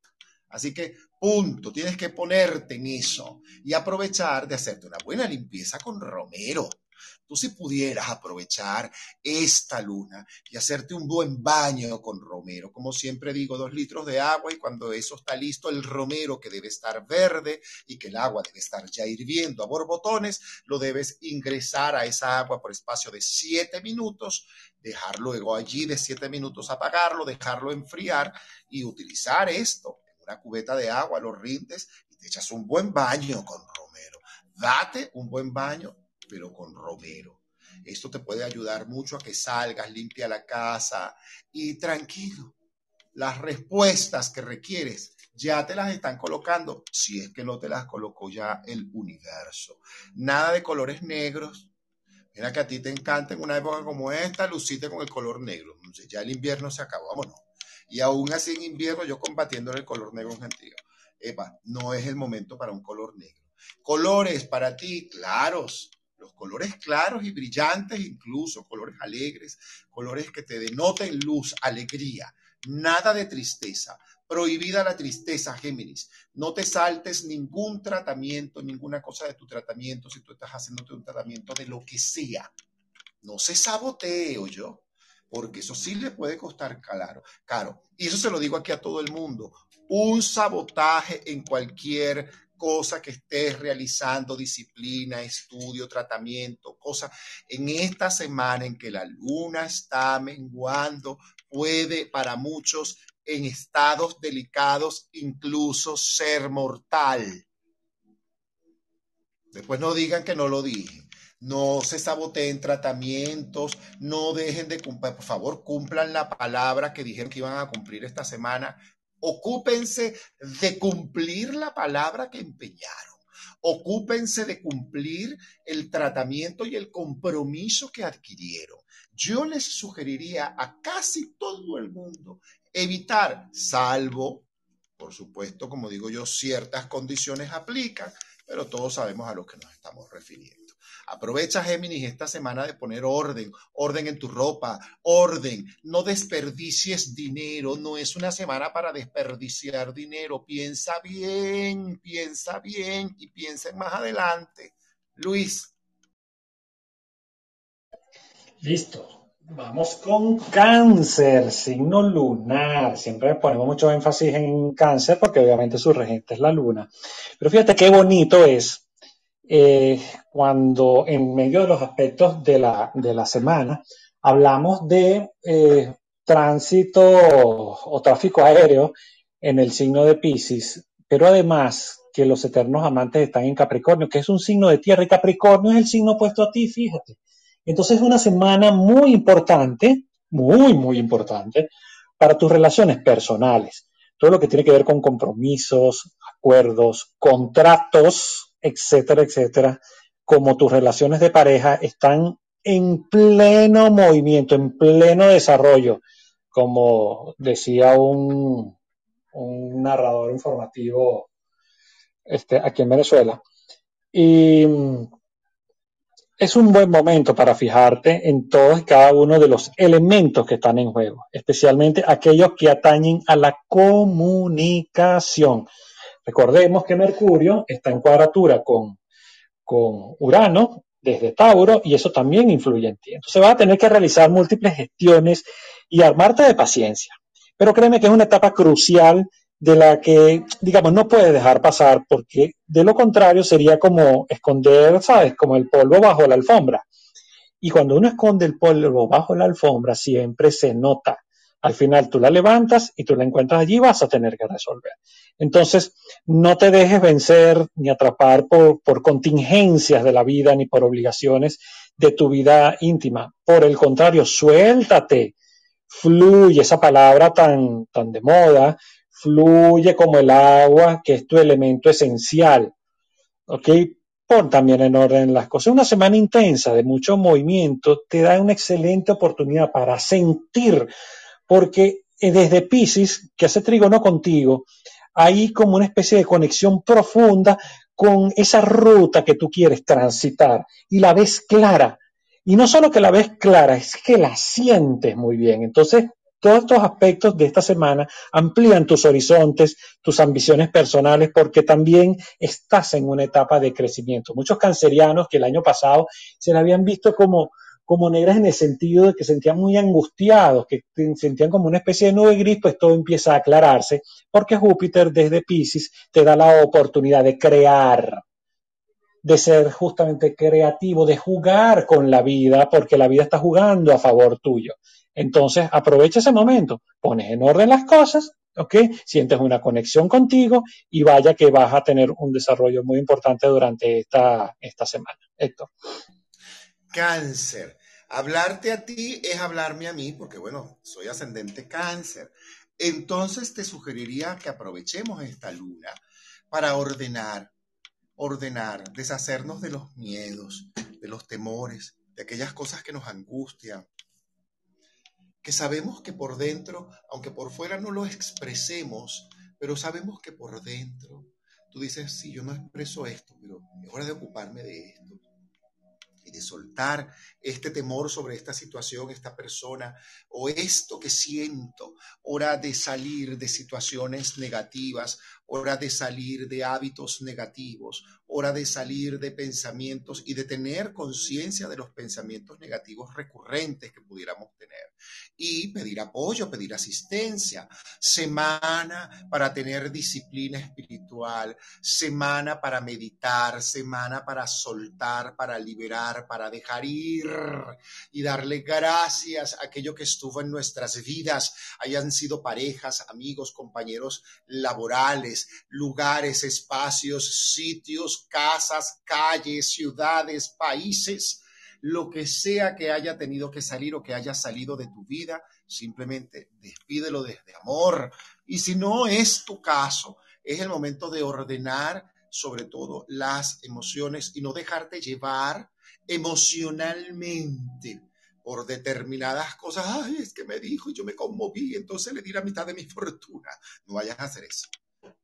Así que Punto. Tienes que ponerte en eso y aprovechar de hacerte una buena limpieza con romero. Tú si pudieras aprovechar esta luna y hacerte un buen baño con romero, como siempre digo, dos litros de agua y cuando eso está listo, el romero que debe estar verde y que el agua debe estar ya hirviendo a borbotones, lo debes ingresar a esa agua por espacio de siete minutos, dejar luego allí de siete minutos apagarlo, dejarlo enfriar y utilizar esto una cubeta de agua, lo rindes y te echas un buen baño con romero. Date un buen baño, pero con romero. Esto te puede ayudar mucho a que salgas, limpia la casa y tranquilo. Las respuestas que requieres ya te las están colocando, si es que no te las colocó ya el universo. Nada de colores negros. Mira que a ti te encanta en una época como esta, lucite con el color negro. Ya el invierno se acabó, vámonos y aún así en invierno yo combatiendo el color negro gentío. epa, no es el momento para un color negro. Colores para ti, claros, los colores claros y brillantes, incluso colores alegres, colores que te denoten luz, alegría, nada de tristeza. Prohibida la tristeza, Géminis. No te saltes ningún tratamiento, ninguna cosa de tu tratamiento si tú estás haciéndote un tratamiento de lo que sea. No se sabotee, yo, porque eso sí le puede costar caro, caro. Y eso se lo digo aquí a todo el mundo. Un sabotaje en cualquier cosa que estés realizando, disciplina, estudio, tratamiento, cosa, en esta semana en que la luna está menguando, puede para muchos en estados delicados incluso ser mortal. Después no digan que no lo dije. No se saboteen tratamientos, no dejen de cumplir, por favor, cumplan la palabra que dijeron que iban a cumplir esta semana Ocúpense de cumplir la palabra que empeñaron. Ocúpense de cumplir el tratamiento y el compromiso que adquirieron. Yo les sugeriría a casi todo el mundo evitar, salvo, por supuesto, como digo yo, ciertas condiciones aplican, pero todos sabemos a lo que nos estamos refiriendo. Aprovecha, Géminis, esta semana de poner orden, orden en tu ropa, orden. No desperdicies dinero, no es una semana para desperdiciar dinero. Piensa bien, piensa bien y piensa más adelante. Luis. Listo. Vamos con cáncer, signo lunar. Siempre ponemos mucho énfasis en cáncer porque obviamente su regente es la luna. Pero fíjate qué bonito es eh, cuando en medio de los aspectos de la, de la semana hablamos de eh, tránsito o tráfico aéreo en el signo de Pisces, pero además que los eternos amantes están en Capricornio, que es un signo de tierra, y Capricornio es el signo opuesto a ti, fíjate. Entonces es una semana muy importante, muy, muy importante, para tus relaciones personales. Todo lo que tiene que ver con compromisos, acuerdos, contratos, etcétera, etcétera, como tus relaciones de pareja están en pleno movimiento, en pleno desarrollo, como decía un, un narrador informativo este, aquí en Venezuela. Y es un buen momento para fijarte en todos y cada uno de los elementos que están en juego, especialmente aquellos que atañen a la comunicación. Recordemos que Mercurio está en cuadratura con, con Urano desde Tauro y eso también influye en ti. Entonces vas a tener que realizar múltiples gestiones y armarte de paciencia. Pero créeme que es una etapa crucial de la que, digamos, no puedes dejar pasar porque de lo contrario sería como esconder, ¿sabes? Como el polvo bajo la alfombra. Y cuando uno esconde el polvo bajo la alfombra, siempre se nota. Al final tú la levantas y tú la encuentras allí, vas a tener que resolver. Entonces, no te dejes vencer ni atrapar por, por contingencias de la vida ni por obligaciones de tu vida íntima. Por el contrario, suéltate, fluye esa palabra tan, tan de moda, fluye como el agua, que es tu elemento esencial. ¿Ok? Pon también en orden las cosas. Una semana intensa de mucho movimiento te da una excelente oportunidad para sentir porque eh, desde Pisces, que hace trígono contigo, hay como una especie de conexión profunda con esa ruta que tú quieres transitar y la ves clara. Y no solo que la ves clara, es que la sientes muy bien. Entonces, todos estos aspectos de esta semana amplían tus horizontes, tus ambiciones personales, porque también estás en una etapa de crecimiento. Muchos cancerianos que el año pasado se la habían visto como como negras en el sentido de que sentían muy angustiados, que sentían como una especie de nube gris, pues todo empieza a aclararse, porque Júpiter desde Pisces te da la oportunidad de crear, de ser justamente creativo, de jugar con la vida, porque la vida está jugando a favor tuyo. Entonces, aprovecha ese momento, pones en orden las cosas, ¿ok? Sientes una conexión contigo y vaya que vas a tener un desarrollo muy importante durante esta, esta semana. Héctor. Cáncer. Hablarte a ti es hablarme a mí, porque bueno, soy ascendente cáncer. Entonces te sugeriría que aprovechemos esta luna para ordenar, ordenar, deshacernos de los miedos, de los temores, de aquellas cosas que nos angustian, que sabemos que por dentro, aunque por fuera no lo expresemos, pero sabemos que por dentro tú dices, sí, yo no expreso esto, pero es hora de ocuparme de esto y de soltar este temor sobre esta situación, esta persona o esto que siento, hora de salir de situaciones negativas, hora de salir de hábitos negativos, hora de salir de pensamientos y de tener conciencia de los pensamientos negativos recurrentes que pudiéramos tener. Y pedir apoyo, pedir asistencia, semana para tener disciplina espiritual, semana para meditar, semana para soltar, para liberar, para dejar ir y darle gracias a aquello que estuvo en nuestras vidas, hayan sido parejas, amigos, compañeros laborales, lugares, espacios, sitios, casas, calles, ciudades, países, lo que sea que haya tenido que salir o que haya salido de tu vida, simplemente despídelo desde amor. Y si no es tu caso, es el momento de ordenar sobre todo las emociones y no dejarte llevar emocionalmente por determinadas cosas. Ay, es que me dijo y yo me conmoví, entonces le di la mitad de mi [LAUGHS] fortuna. No vayas a hacer eso.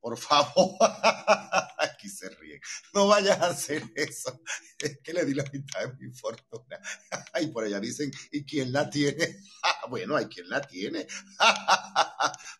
Por favor, [LAUGHS] aquí se ríe. No vayas a hacer eso. Es que le di la mitad de mi fortuna. [LAUGHS] Y por allá dicen, ¿y quién la tiene? [LAUGHS] Bueno, hay quien la tiene.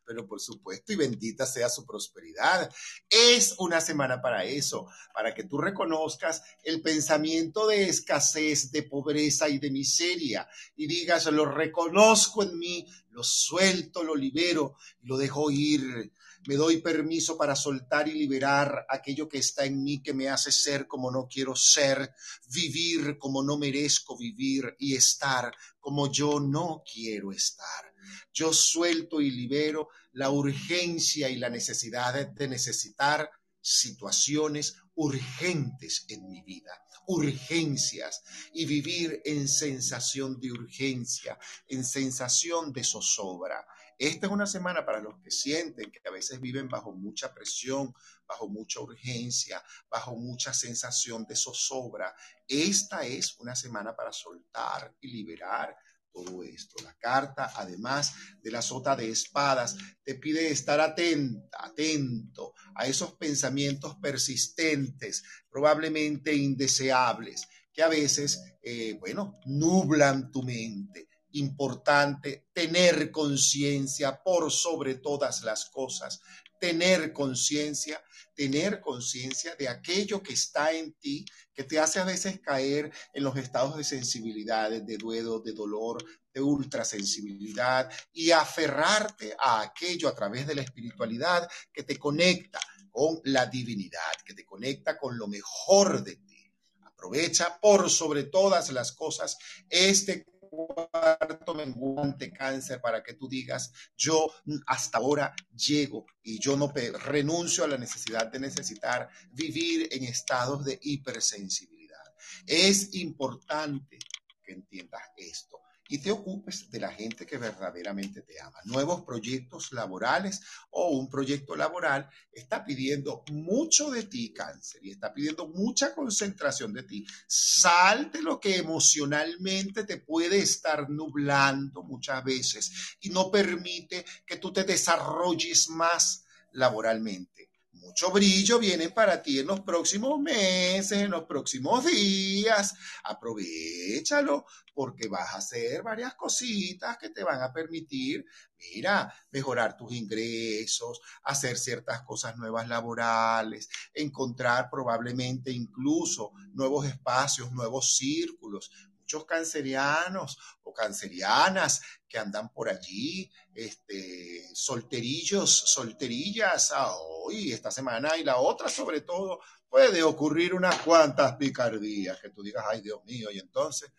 Pero por supuesto, y bendita sea su prosperidad. Es una semana para eso, para que tú reconozcas el pensamiento de escasez, de pobreza y de miseria y digas, lo reconozco en mí, lo suelto, lo libero y lo dejo ir me doy permiso para soltar y liberar aquello que está en mí que me hace ser como no quiero ser, vivir como no merezco vivir y estar como yo no quiero estar. Yo suelto y libero la urgencia y la necesidad de necesitar situaciones urgentes en mi vida, urgencias, y vivir en sensación de urgencia, en sensación de zozobra. Esta es una semana para los que sienten que a veces viven bajo mucha presión, bajo mucha urgencia, bajo mucha sensación de zozobra. Esta es una semana para soltar y liberar todo esto. La carta, además de la sota de espadas, te pide estar atenta, atento a esos pensamientos persistentes, probablemente indeseables, que a veces, eh, bueno, nublan tu mente importante tener conciencia por sobre todas las cosas, tener conciencia, tener conciencia de aquello que está en ti, que te hace a veces caer en los estados de sensibilidad, de duelo, de dolor, de ultrasensibilidad y aferrarte a aquello a través de la espiritualidad que te conecta con la divinidad, que te conecta con lo mejor de ti. Aprovecha por sobre todas las cosas este cuarto menguante cáncer para que tú digas, yo hasta ahora llego y yo no renuncio a la necesidad de necesitar vivir en estados de hipersensibilidad. Es importante que entiendas esto y te ocupes de la gente que verdaderamente te ama. Nuevos proyectos laborales o un proyecto laboral está pidiendo mucho de ti, cáncer, y está pidiendo mucha concentración de ti. Sal de lo que emocionalmente te puede estar nublando muchas veces y no permite que tú te desarrolles más laboralmente mucho brillo viene para ti en los próximos meses, en los próximos días. Aprovechalo porque vas a hacer varias cositas que te van a permitir, mira, mejorar tus ingresos, hacer ciertas cosas nuevas laborales, encontrar probablemente incluso nuevos espacios, nuevos círculos, muchos cancerianos o cancerianas que andan por allí, este, solterillos, solterillas, hoy, esta semana y la otra sobre todo, puede ocurrir unas cuantas picardías que tú digas, ay Dios mío, y entonces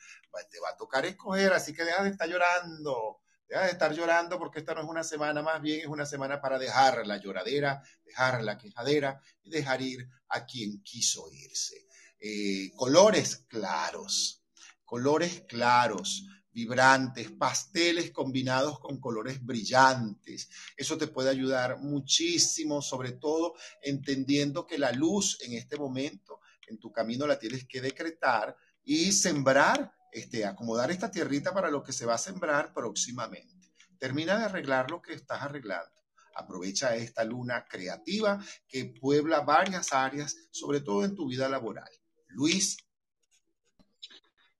te va a tocar escoger, así que deja de estar llorando, deja de estar llorando porque esta no es una semana, más bien es una semana para dejar la lloradera, dejar la quejadera y dejar ir a quien quiso irse. Eh, colores claros, colores claros, vibrantes, pasteles combinados con colores brillantes. Eso te puede ayudar muchísimo, sobre todo entendiendo que la luz en este momento en tu camino la tienes que decretar y sembrar, este, acomodar esta tierrita para lo que se va a sembrar próximamente. Termina de arreglar lo que estás arreglando. Aprovecha esta luna creativa que puebla varias áreas, sobre todo en tu vida laboral. Luis.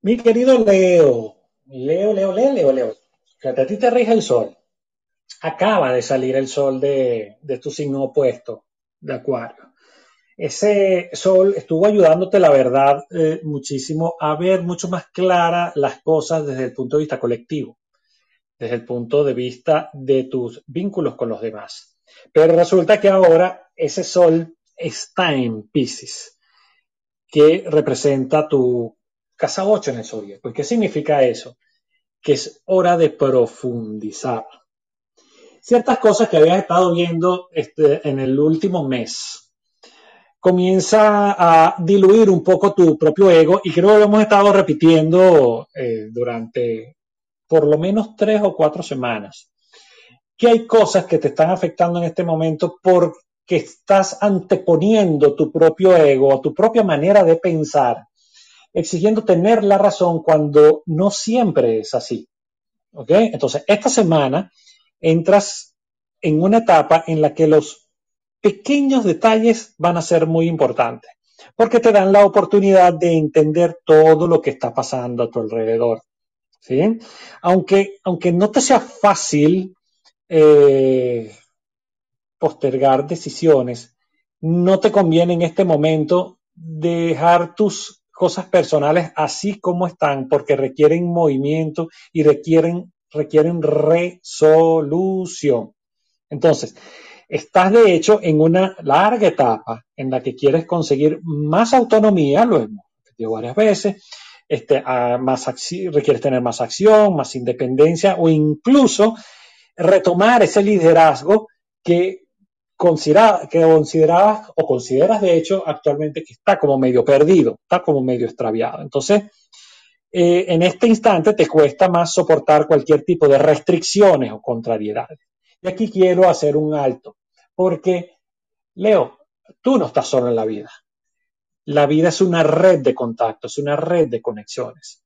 Mi querido Leo, Leo, Leo, Leo, Leo, Leo, que a ti te rige el sol. Acaba de salir el sol de, de tu signo opuesto, de Acuario. Ese sol estuvo ayudándote, la verdad, eh, muchísimo a ver mucho más clara las cosas desde el punto de vista colectivo, desde el punto de vista de tus vínculos con los demás. Pero resulta que ahora ese sol está en Pisces, que representa tu casa 8 en el zodíaco. ¿Y qué significa eso? Que es hora de profundizar. Ciertas cosas que habías estado viendo este, en el último mes, comienza a diluir un poco tu propio ego y creo que lo hemos estado repitiendo eh, durante por lo menos tres o cuatro semanas. Que hay cosas que te están afectando en este momento porque estás anteponiendo tu propio ego, tu propia manera de pensar, exigiendo tener la razón cuando no siempre es así. ¿Ok? Entonces, esta semana entras en una etapa en la que los pequeños detalles van a ser muy importantes, porque te dan la oportunidad de entender todo lo que está pasando a tu alrededor. ¿sí? Aunque, aunque no te sea fácil eh, postergar decisiones, no te conviene en este momento dejar tus cosas personales así como están, porque requieren movimiento y requieren, requieren resolución. Entonces, Estás de hecho en una larga etapa en la que quieres conseguir más autonomía, lo hemos repetido varias veces, este, más requieres tener más acción, más independencia o incluso retomar ese liderazgo que, considera, que considerabas o consideras de hecho actualmente que está como medio perdido, está como medio extraviado. Entonces, eh, en este instante te cuesta más soportar cualquier tipo de restricciones o contrariedades. Y aquí quiero hacer un alto, porque, Leo, tú no estás solo en la vida. La vida es una red de contactos, una red de conexiones.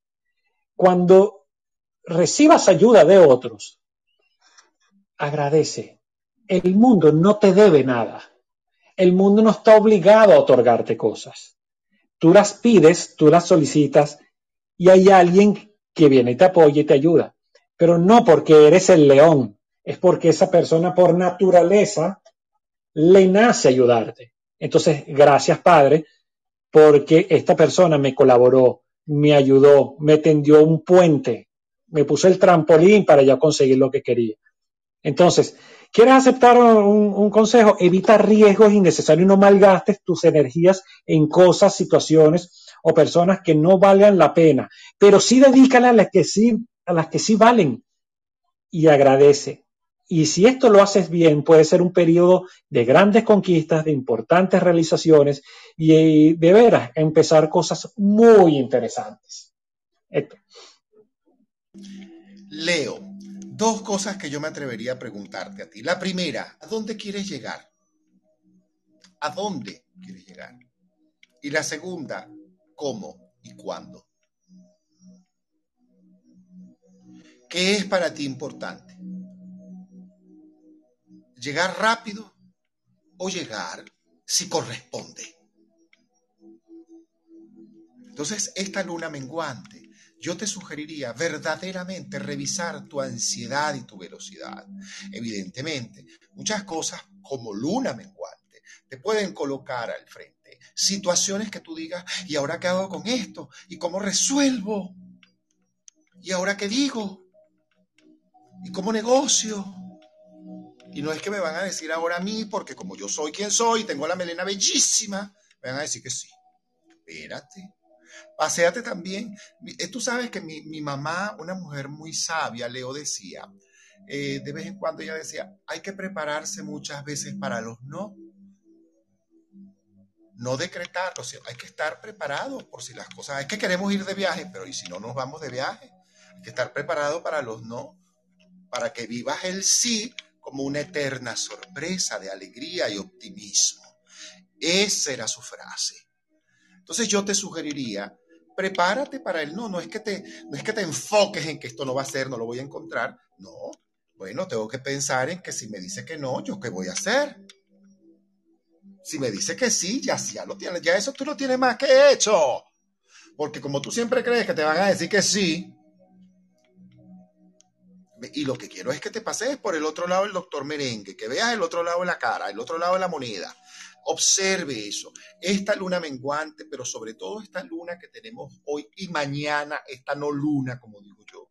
Cuando recibas ayuda de otros, agradece. El mundo no te debe nada. El mundo no está obligado a otorgarte cosas. Tú las pides, tú las solicitas y hay alguien que viene y te apoya y te ayuda. Pero no porque eres el león, es porque esa persona por naturaleza le nace ayudarte. Entonces, gracias Padre, porque esta persona me colaboró, me ayudó, me tendió un puente, me puso el trampolín para ya conseguir lo que quería. Entonces, ¿quieres aceptar un, consejo? Evita riesgos innecesarios y no malgastes tus energías en cosas, situaciones o personas que no valgan la pena, pero sí dedícala a las que sí, a las que sí valen y agradece. Y si esto lo haces bien, puede ser un periodo de grandes conquistas, de importantes realizaciones y de veras empezar cosas muy interesantes. Leo, dos cosas que yo me atrevería a preguntarte a ti. La primera, ¿a dónde quieres llegar? ¿A dónde quieres llegar? Y la segunda, ¿cómo y cuándo? ¿Qué es para ti importante? llegar rápido o llegar si corresponde. Entonces, esta luna menguante, yo te sugeriría verdaderamente revisar tu ansiedad y tu velocidad. Evidentemente, muchas cosas como luna menguante te pueden colocar al frente. Situaciones que tú digas, ¿y ahora qué hago con esto? ¿Y cómo resuelvo? ¿Y ahora qué digo? ¿Y cómo negocio? Y no es que me van a decir ahora a mí, porque como yo soy quien soy, tengo la melena bellísima, me van a decir que sí. Espérate. Paseate también. Eh, tú sabes que mi, mamá, una mujer muy sabia, Leo decía, eh, de vez en cuando ella decía, hay que prepararse muchas veces para los no. No decretarlo, hay que estar preparados por si las cosas, es que queremos ir de viaje, pero ¿y si no nos vamos de viaje? Hay que estar preparado para los no, para que vivas el sí como una eterna sorpresa de alegría y optimismo. Esa era su frase. Entonces yo te sugeriría, prepárate para el no, no es que te, no es que te enfoques en que esto no va a ser, no lo voy a encontrar, no, Bueno, tengo que pensar en que si me dice que no, ¿yo qué voy a hacer? Si me dice que sí, ya, ya lo tienes, ya eso tú lo tienes más que hecho. Porque como tú siempre crees que te van a decir que sí, y lo que quiero es que te pases por el otro lado del doctor merengue, que veas el otro lado de la cara, el otro lado de la moneda. Observe eso. Esta luna menguante, pero sobre todo esta luna que tenemos hoy y mañana, esta no luna, como digo yo,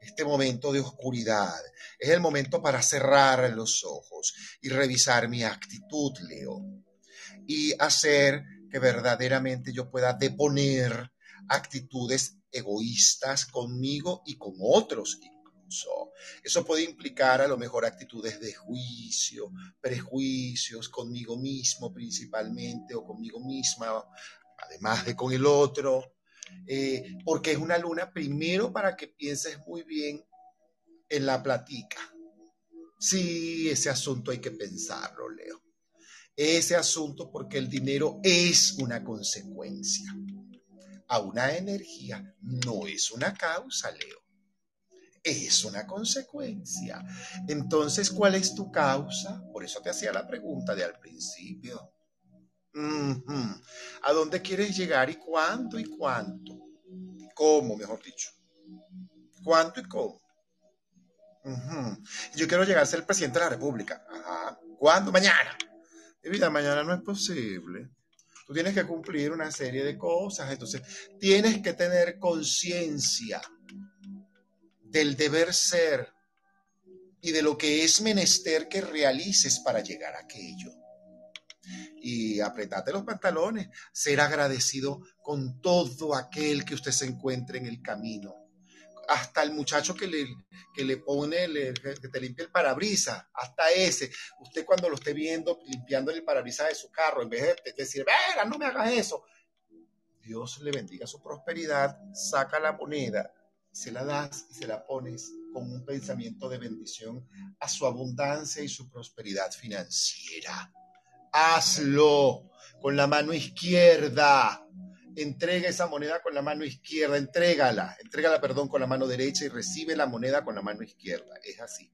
este momento de oscuridad, es el momento para cerrar los ojos y revisar mi actitud, Leo, y hacer que verdaderamente yo pueda deponer actitudes egoístas conmigo y con otros eso puede implicar a lo mejor actitudes de juicio, prejuicios conmigo mismo principalmente o conmigo misma, además de con el otro, eh, porque es una luna primero para que pienses muy bien en la platica. Sí, ese asunto hay que pensarlo, Leo. Ese asunto porque el dinero es una consecuencia a una energía, no es una causa, Leo es una consecuencia. Entonces, ¿cuál es tu causa? Por eso te hacía la pregunta de al principio. ¿A dónde quieres llegar y cuándo y cuánto? ¿Cómo, mejor dicho? ¿Cuánto y cómo? Yo quiero llegar a ser presidente de la República. ¿Cuándo? Mañana. Mi vida, mañana no es posible. Tú tienes que cumplir una serie de cosas. Entonces, tienes que tener conciencia del deber ser y de lo que es menester que realices para llegar a aquello. Y apretate los pantalones, ser agradecido con todo aquel que usted se encuentre en el camino. Hasta el muchacho que le, que le pone, que te limpia el parabrisas, hasta ese. Usted cuando lo esté viendo limpiando el parabrisas de su carro, en vez de decir, venga, no me hagas eso. Dios le bendiga su prosperidad, saca la moneda, se la das y se la pones con un pensamiento de bendición a su abundancia y su prosperidad financiera. Hazlo con la mano izquierda. Entrega esa moneda con la mano izquierda, entrégala, entrégala, perdón, con la mano derecha y recibe la moneda con la mano izquierda. Es así.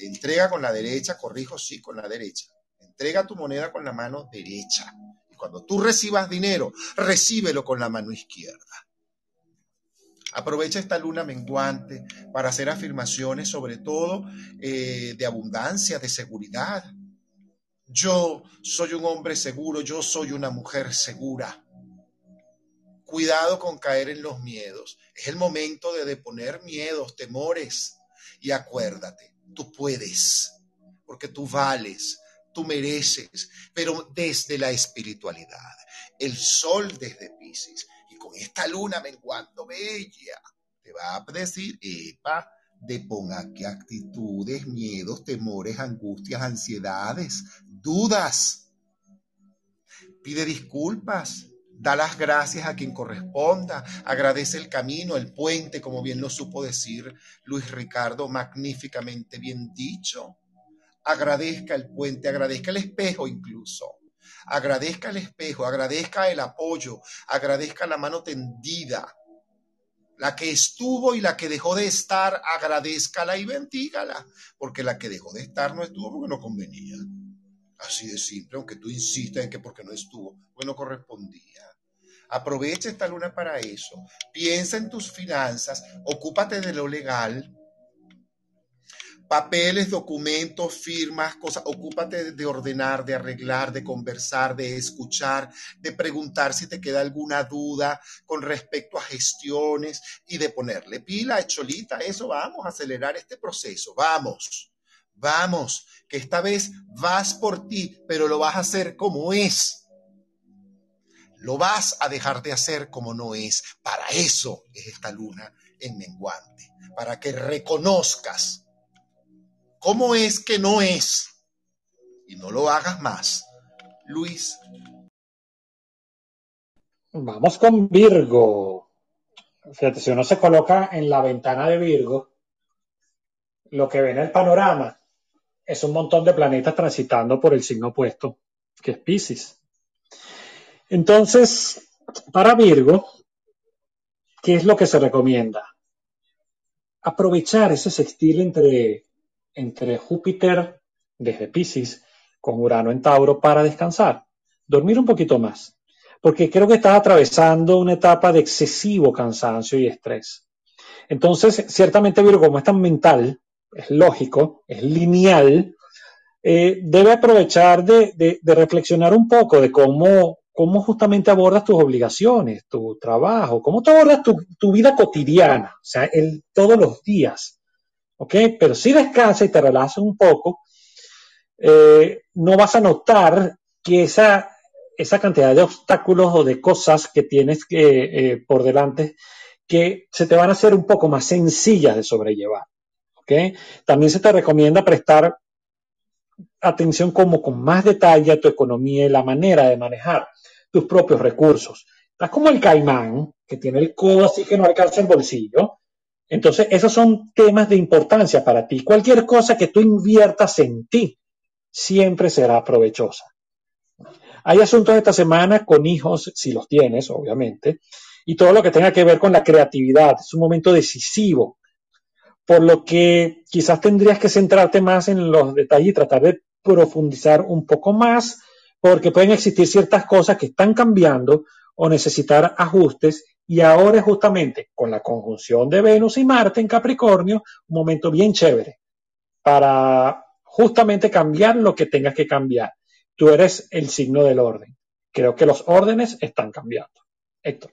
Entrega con la derecha, corrijo, sí, con la derecha. Entrega tu moneda con la mano derecha. Y cuando tú recibas dinero, recíbelo con la mano izquierda. Aprovecha esta luna menguante para hacer afirmaciones sobre todo eh, de abundancia, de seguridad. Yo soy un hombre seguro, yo soy una mujer segura. Cuidado con caer en los miedos. Es el momento de deponer miedos, temores. Y acuérdate, tú puedes, porque tú vales, tú mereces, pero desde la espiritualidad. El sol desde Pisces esta luna menguando bella, te va a decir, epa, ponga qué actitudes, miedos, temores, angustias, ansiedades, dudas. Pide disculpas, da las gracias a quien corresponda, agradece el camino, el puente, como bien lo supo decir Luis Ricardo, magníficamente bien dicho. Agradezca el puente, agradezca el espejo incluso agradezca el espejo, agradezca el apoyo, agradezca la mano tendida. La que estuvo y la que dejó de estar, agradezcala y bendígala, porque la que dejó de estar no estuvo porque no convenía. Así de simple, aunque tú insistas en que porque no estuvo, pues no correspondía. Aprovecha esta luna para eso. Piensa en tus finanzas, ocúpate de lo legal, papeles, documentos, firmas, cosas. Ocúpate de ordenar, de arreglar, de conversar, de escuchar, de preguntar si te queda alguna duda con respecto a gestiones y de ponerle pila, cholita, eso, vamos a acelerar este proceso, vamos, vamos, que esta vez vas por ti, pero lo vas a hacer como es. Lo vas a dejar de hacer como no es. Para eso es esta luna en menguante, para que reconozcas ¿Cómo es que no es? Y no lo hagas más. Luis. Vamos con Virgo. Fíjate, si uno se coloca en la ventana de Virgo, lo que ve en el panorama es un montón de planetas transitando por el signo opuesto, que es Pisces. Entonces, para Virgo, ¿qué es lo que se recomienda? Aprovechar ese sextil entre entre Júpiter desde Pisces con Urano en Tauro para descansar, dormir un poquito más, porque creo que estás atravesando una etapa de excesivo cansancio y estrés. Entonces, ciertamente Virgo, como es tan mental, es lógico, es lineal, eh, debe aprovechar de, reflexionar un poco de cómo, justamente abordas tus obligaciones, tu trabajo, cómo tú abordas tu, vida cotidiana, o sea, el, todos los días. ¿Ok? Pero si descansas y te relajas un poco, eh, no vas a notar que esa, esa cantidad de obstáculos o de cosas que tienes que, eh, por delante que se te van a hacer un poco más sencillas de sobrellevar. ¿ok? También se te recomienda prestar atención como con más detalle a tu economía y la manera de manejar tus propios recursos. Estás como el caimán, que tiene el codo así que no alcanza el bolsillo. Entonces, esos son temas de importancia para ti. Cualquier cosa que tú inviertas en ti siempre será provechosa. Hay asuntos esta semana con hijos, si los tienes, obviamente, y todo lo que tenga que ver con la creatividad. Es un momento decisivo, por lo que quizás tendrías que centrarte más en los detalles y tratar de profundizar un poco más, porque pueden existir ciertas cosas que están cambiando o necesitar ajustes y ahora es justamente con la conjunción de Venus y Marte en Capricornio, un momento bien chévere para justamente cambiar lo que tengas que cambiar. Tú eres el signo del orden. Creo que los órdenes están cambiando. Héctor.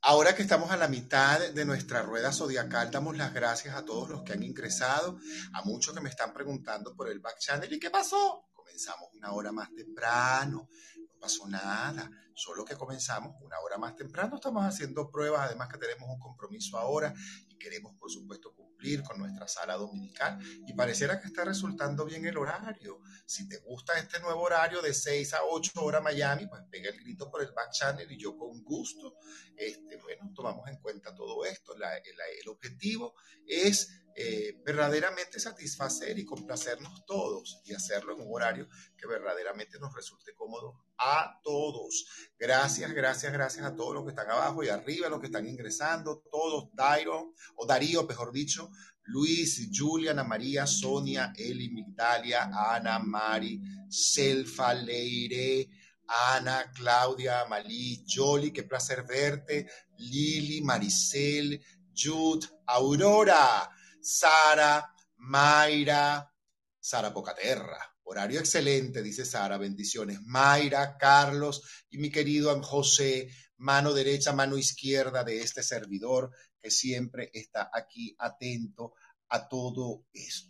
Ahora que estamos a la mitad de nuestra rueda zodiacal, damos las gracias a todos los que han ingresado, a muchos que me están preguntando por el back channel. ¿Y qué pasó? Comenzamos una hora más temprano, no pasó nada, solo que comenzamos una hora más temprano. Estamos haciendo pruebas, además que tenemos un compromiso ahora y queremos, por supuesto, con nuestra sala dominical y pareciera que está resultando bien el horario. Si te gusta este nuevo horario de 6 a 8 horas Miami, pues pega el grito por el back channel y yo con gusto, este, bueno, tomamos en cuenta todo esto. el objetivo es eh, verdaderamente satisfacer y complacernos todos y hacerlo en un horario que verdaderamente nos resulte cómodo a todos. Gracias, gracias, gracias a todos los que están abajo y arriba, los que están ingresando, todos, Dairo, o Darío, mejor dicho, Luis, Juliana, María, Sonia, Eli, Migdalia, Ana, Mari, Selfa, Leire, Ana, Claudia, Malí, Jolly, qué placer verte, Lili, Maricel, Jude, Aurora, Sara, Mayra, Sara Pocaterra. Horario excelente, dice Sara, bendiciones. Mayra, Carlos y mi querido José, mano derecha, mano izquierda de este servidor que siempre está aquí atento a todo esto.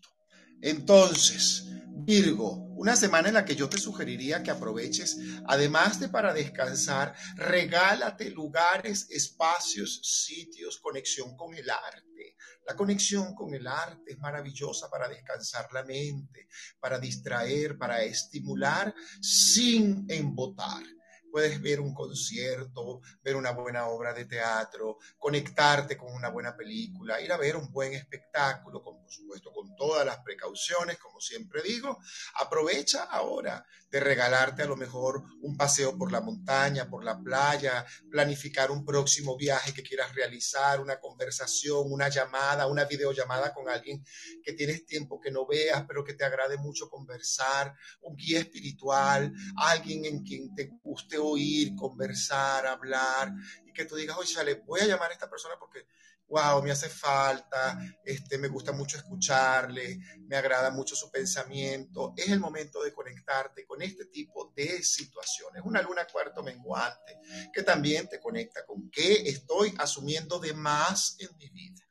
Entonces, Virgo, una semana en la que yo te sugeriría que aproveches, además de para descansar, regálate lugares, espacios, sitios, conexión con el arte. La conexión con el arte es maravillosa para descansar la mente, para distraer, para estimular sin embotar puedes ver un concierto, ver una buena obra de teatro, conectarte con una buena película, ir a ver un buen espectáculo, con, por supuesto con todas las precauciones, como siempre digo. Aprovecha ahora de regalarte a lo mejor un paseo por la montaña, por la playa, planificar un próximo viaje que quieras realizar, una conversación, una llamada, una videollamada con alguien que tienes tiempo que no veas, pero que te agrade mucho conversar, un guía espiritual, alguien en quien te guste oír, conversar, hablar, y que tú digas, oye, le voy a llamar a esta persona porque, wow, me hace falta, este, me gusta mucho escucharle, me agrada mucho su pensamiento. Es el momento de conectarte con este tipo de situaciones. Una luna cuarto menguante que también te conecta con qué estoy asumiendo de más en mi vida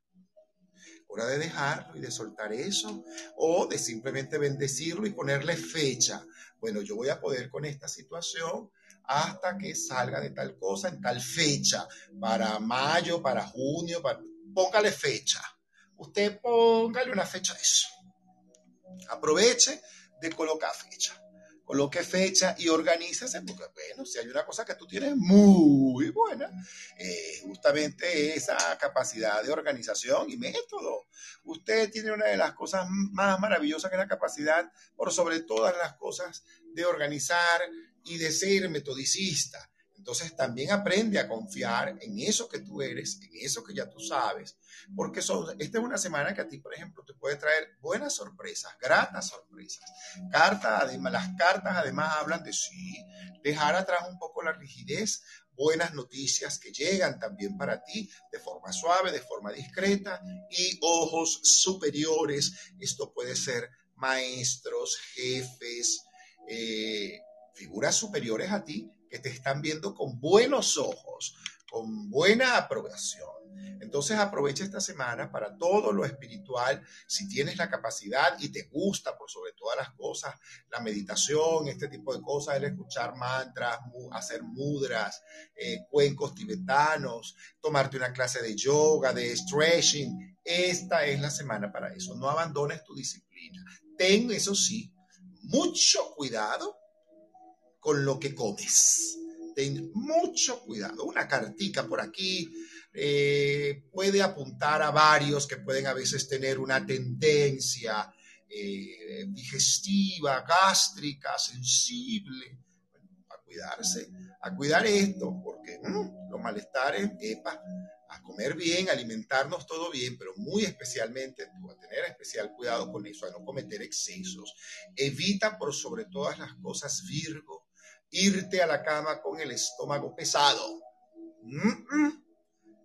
hora de dejarlo y de soltar eso, o de simplemente bendecirlo y ponerle fecha. Bueno, yo voy a poder con esta situación hasta que salga de tal cosa en tal fecha, para mayo, para junio, póngale fecha. Usted póngale una fecha a eso. Aproveche de colocar fecha. Coloque fecha y organícese, porque bueno, si hay una cosa que tú tienes muy buena, eh, justamente esa capacidad de organización y método. Usted tiene una de las cosas más maravillosas que es la capacidad, por sobre todas las cosas, de organizar y de ser metodicista. Entonces también aprende a confiar en eso que tú eres, en eso que ya tú sabes, porque son, esta es una semana que a ti, por ejemplo, te puede traer buenas sorpresas, gratas sorpresas. Cartas, además, las cartas además hablan de sí, dejar atrás un poco la rigidez, buenas noticias que llegan también para ti de forma suave, de forma discreta y ojos superiores. Esto puede ser maestros, jefes, eh, figuras superiores a ti que te están viendo con buenos ojos, con buena aprobación. Entonces aprovecha esta semana para todo lo espiritual, si tienes la capacidad y te gusta por sobre todas las cosas, la meditación, este tipo de cosas, el escuchar mantras, hacer mudras, eh, cuencos tibetanos, tomarte una clase de yoga, de stretching. Esta es la semana para eso. No abandones tu disciplina. Ten, eso sí, mucho cuidado con lo que comes. Ten mucho cuidado. Una cartica por aquí eh, puede apuntar a varios que pueden a veces tener una tendencia eh, digestiva, gástrica, sensible. a cuidarse, a cuidar esto, porque mm, los malestares, epa, a comer bien, alimentarnos todo bien, pero muy especialmente a tener especial cuidado con eso, a no cometer excesos. Evita por sobre todas las cosas, Virgo, irte a la cama con el estómago pesado.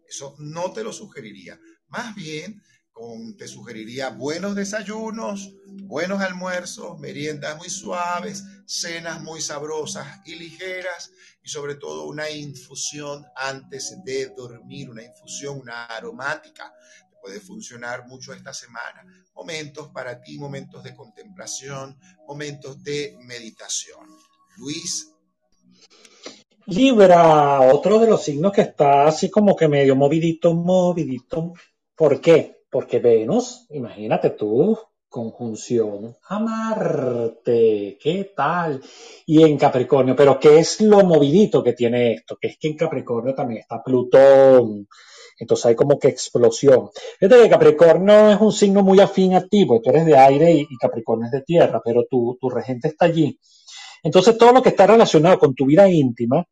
Eso no te lo sugeriría. Más bien, con, te sugeriría buenos desayunos, buenos almuerzos, meriendas muy suaves, cenas muy sabrosas y ligeras y sobre todo una infusión antes de dormir, una infusión, una aromática. puede funcionar mucho esta semana. Momentos para ti, momentos de contemplación, momentos de meditación. Luis Libra, otro de los signos que está así como que medio movidito, movidito. ¿Por qué? Porque Venus, imagínate tú, conjunción a Marte, ¿qué tal? Y en Capricornio, pero ¿qué es lo movidito que tiene esto? Que es que en Capricornio también está Plutón. Entonces hay como que explosión. Fíjate que Capricornio es un signo muy afín a ti, porque tú eres de aire y, Capricornio es de tierra, pero tu, tu regente está allí. Entonces, todo lo que está relacionado con tu vida íntima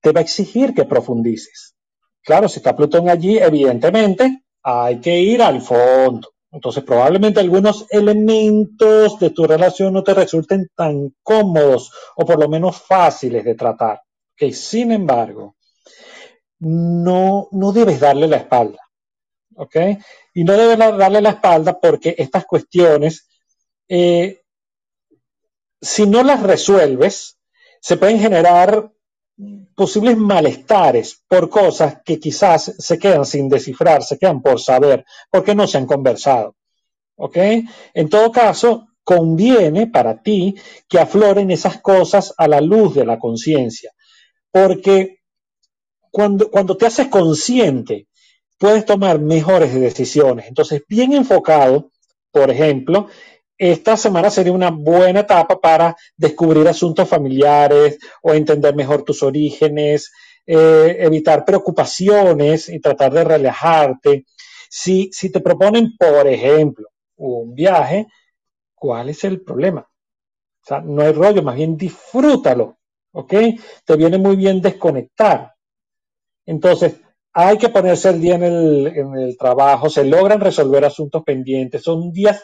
te va a exigir que profundices. Claro, si está Plutón allí, evidentemente hay que ir al fondo. Entonces, probablemente algunos elementos de tu relación no te resulten tan cómodos o por lo menos fáciles de tratar. Que sin embargo, no, no debes darle la espalda. ¿Ok? Y no debes darle la espalda porque estas cuestiones eh, si no las resuelves, se pueden generar posibles malestares por cosas que quizás se quedan sin descifrar, se quedan por saber, porque no se han conversado. ¿Ok? En todo caso, conviene para ti que afloren esas cosas a la luz de la conciencia, porque cuando, cuando te haces consciente, puedes tomar mejores decisiones. Entonces, bien enfocado, por ejemplo, esta semana sería una buena etapa para descubrir asuntos familiares o entender mejor tus orígenes, eh, evitar preocupaciones y tratar de relajarte. Si, si te proponen, por ejemplo, un viaje, ¿cuál es el problema? O sea, no hay rollo, más bien disfrútalo, ¿ok? Te viene muy bien desconectar. Entonces, hay que ponerse el día en el, en el trabajo, se logran resolver asuntos pendientes, son días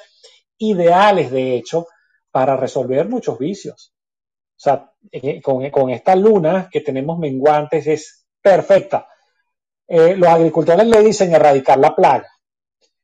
ideales, de hecho, para resolver muchos vicios. O sea, con, con esta luna que tenemos menguantes es perfecta. Eh, los agricultores le dicen erradicar la plaga.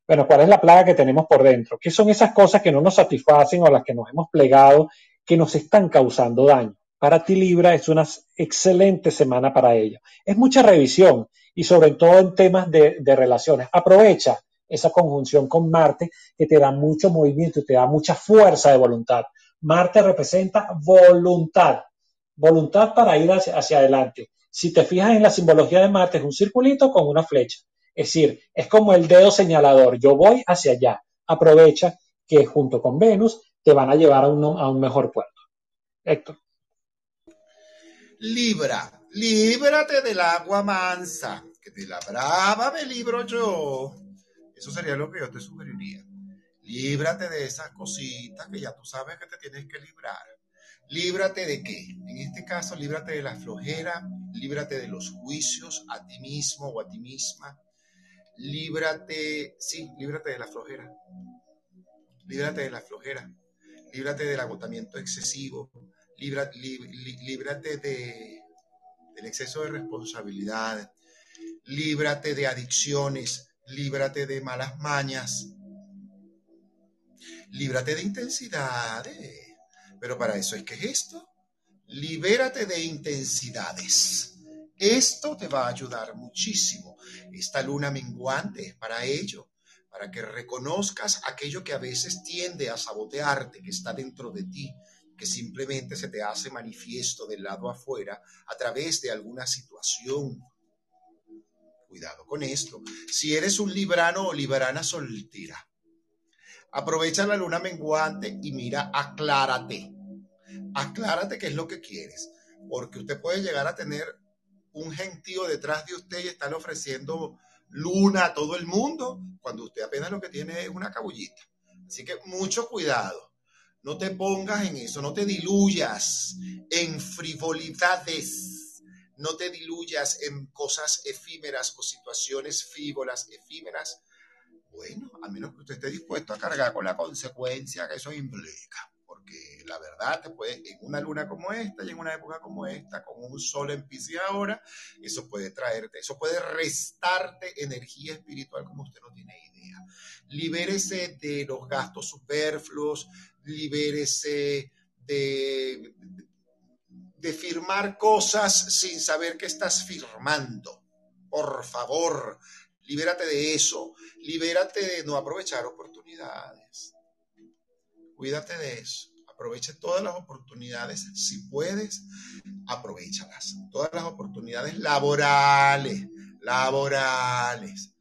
Bueno, ¿cuál es la plaga que tenemos por dentro? ¿Qué son esas cosas que no nos satisfacen o las que nos hemos plegado que nos están causando daño? Para ti Libra es una excelente semana para ello. Es mucha revisión y sobre todo en temas de, de relaciones. Aprovecha esa conjunción con Marte que te da mucho movimiento y te da mucha fuerza de voluntad. Marte representa voluntad, voluntad para ir hacia, adelante. Si te fijas en la simbología de Marte, es un circulito con una flecha. Es decir, es como el dedo señalador, yo voy hacia allá. Aprovecha que junto con Venus te van a llevar a un, a un mejor puerto. Héctor. Libra, líbrate del agua mansa, que de la brava me libro yo. Eso sería lo que yo te sugeriría. Líbrate de esas cositas que ya tú sabes que te tienes que librar. Líbrate de qué? En este caso, líbrate de la flojera, líbrate de los juicios a ti mismo o a ti misma. Líbrate, sí, líbrate de la flojera. Líbrate de la flojera. Líbrate del agotamiento excesivo. líbrate de, del exceso de responsabilidad. Líbrate de adicciones. Líbrate de malas mañas. Líbrate de intensidades. Pero para eso es que es esto. Libérate de intensidades. Esto te va a ayudar muchísimo. Esta luna menguante es para ello, para que reconozcas aquello que a veces tiende a sabotearte, que está dentro de ti, que simplemente se te hace manifiesto del lado afuera a través de alguna situación. Cuidado con esto. Si eres un librano o librana soltera, Aprovecha la luna menguante y mira, aclárate. Aclárate qué es lo que quieres, porque usted puede llegar a tener un gentío detrás de usted y estarle ofreciendo luna a todo el mundo cuando usted apenas lo que tiene es una cabullita. Así que mucho cuidado. No te pongas en eso, no te diluyas en frivolidades, no te diluyas en cosas efímeras o situaciones frívolas, efímeras, bueno, a menos que usted esté dispuesto a cargar con la consecuencia que eso implica. Porque la verdad, te puede, en una luna como esta y en una época como esta, con un sol en Pisces ahora, eso puede traerte, eso puede restarte energía espiritual como usted no tiene idea. Libérese de los gastos superfluos, libérese de, de firmar cosas sin saber que estás firmando. Por favor, Libérate de eso. Libérate de no aprovechar oportunidades. Cuídate de eso. Aproveche todas las oportunidades. Si puedes, aprovechalas. Todas las oportunidades laborales. Laborales.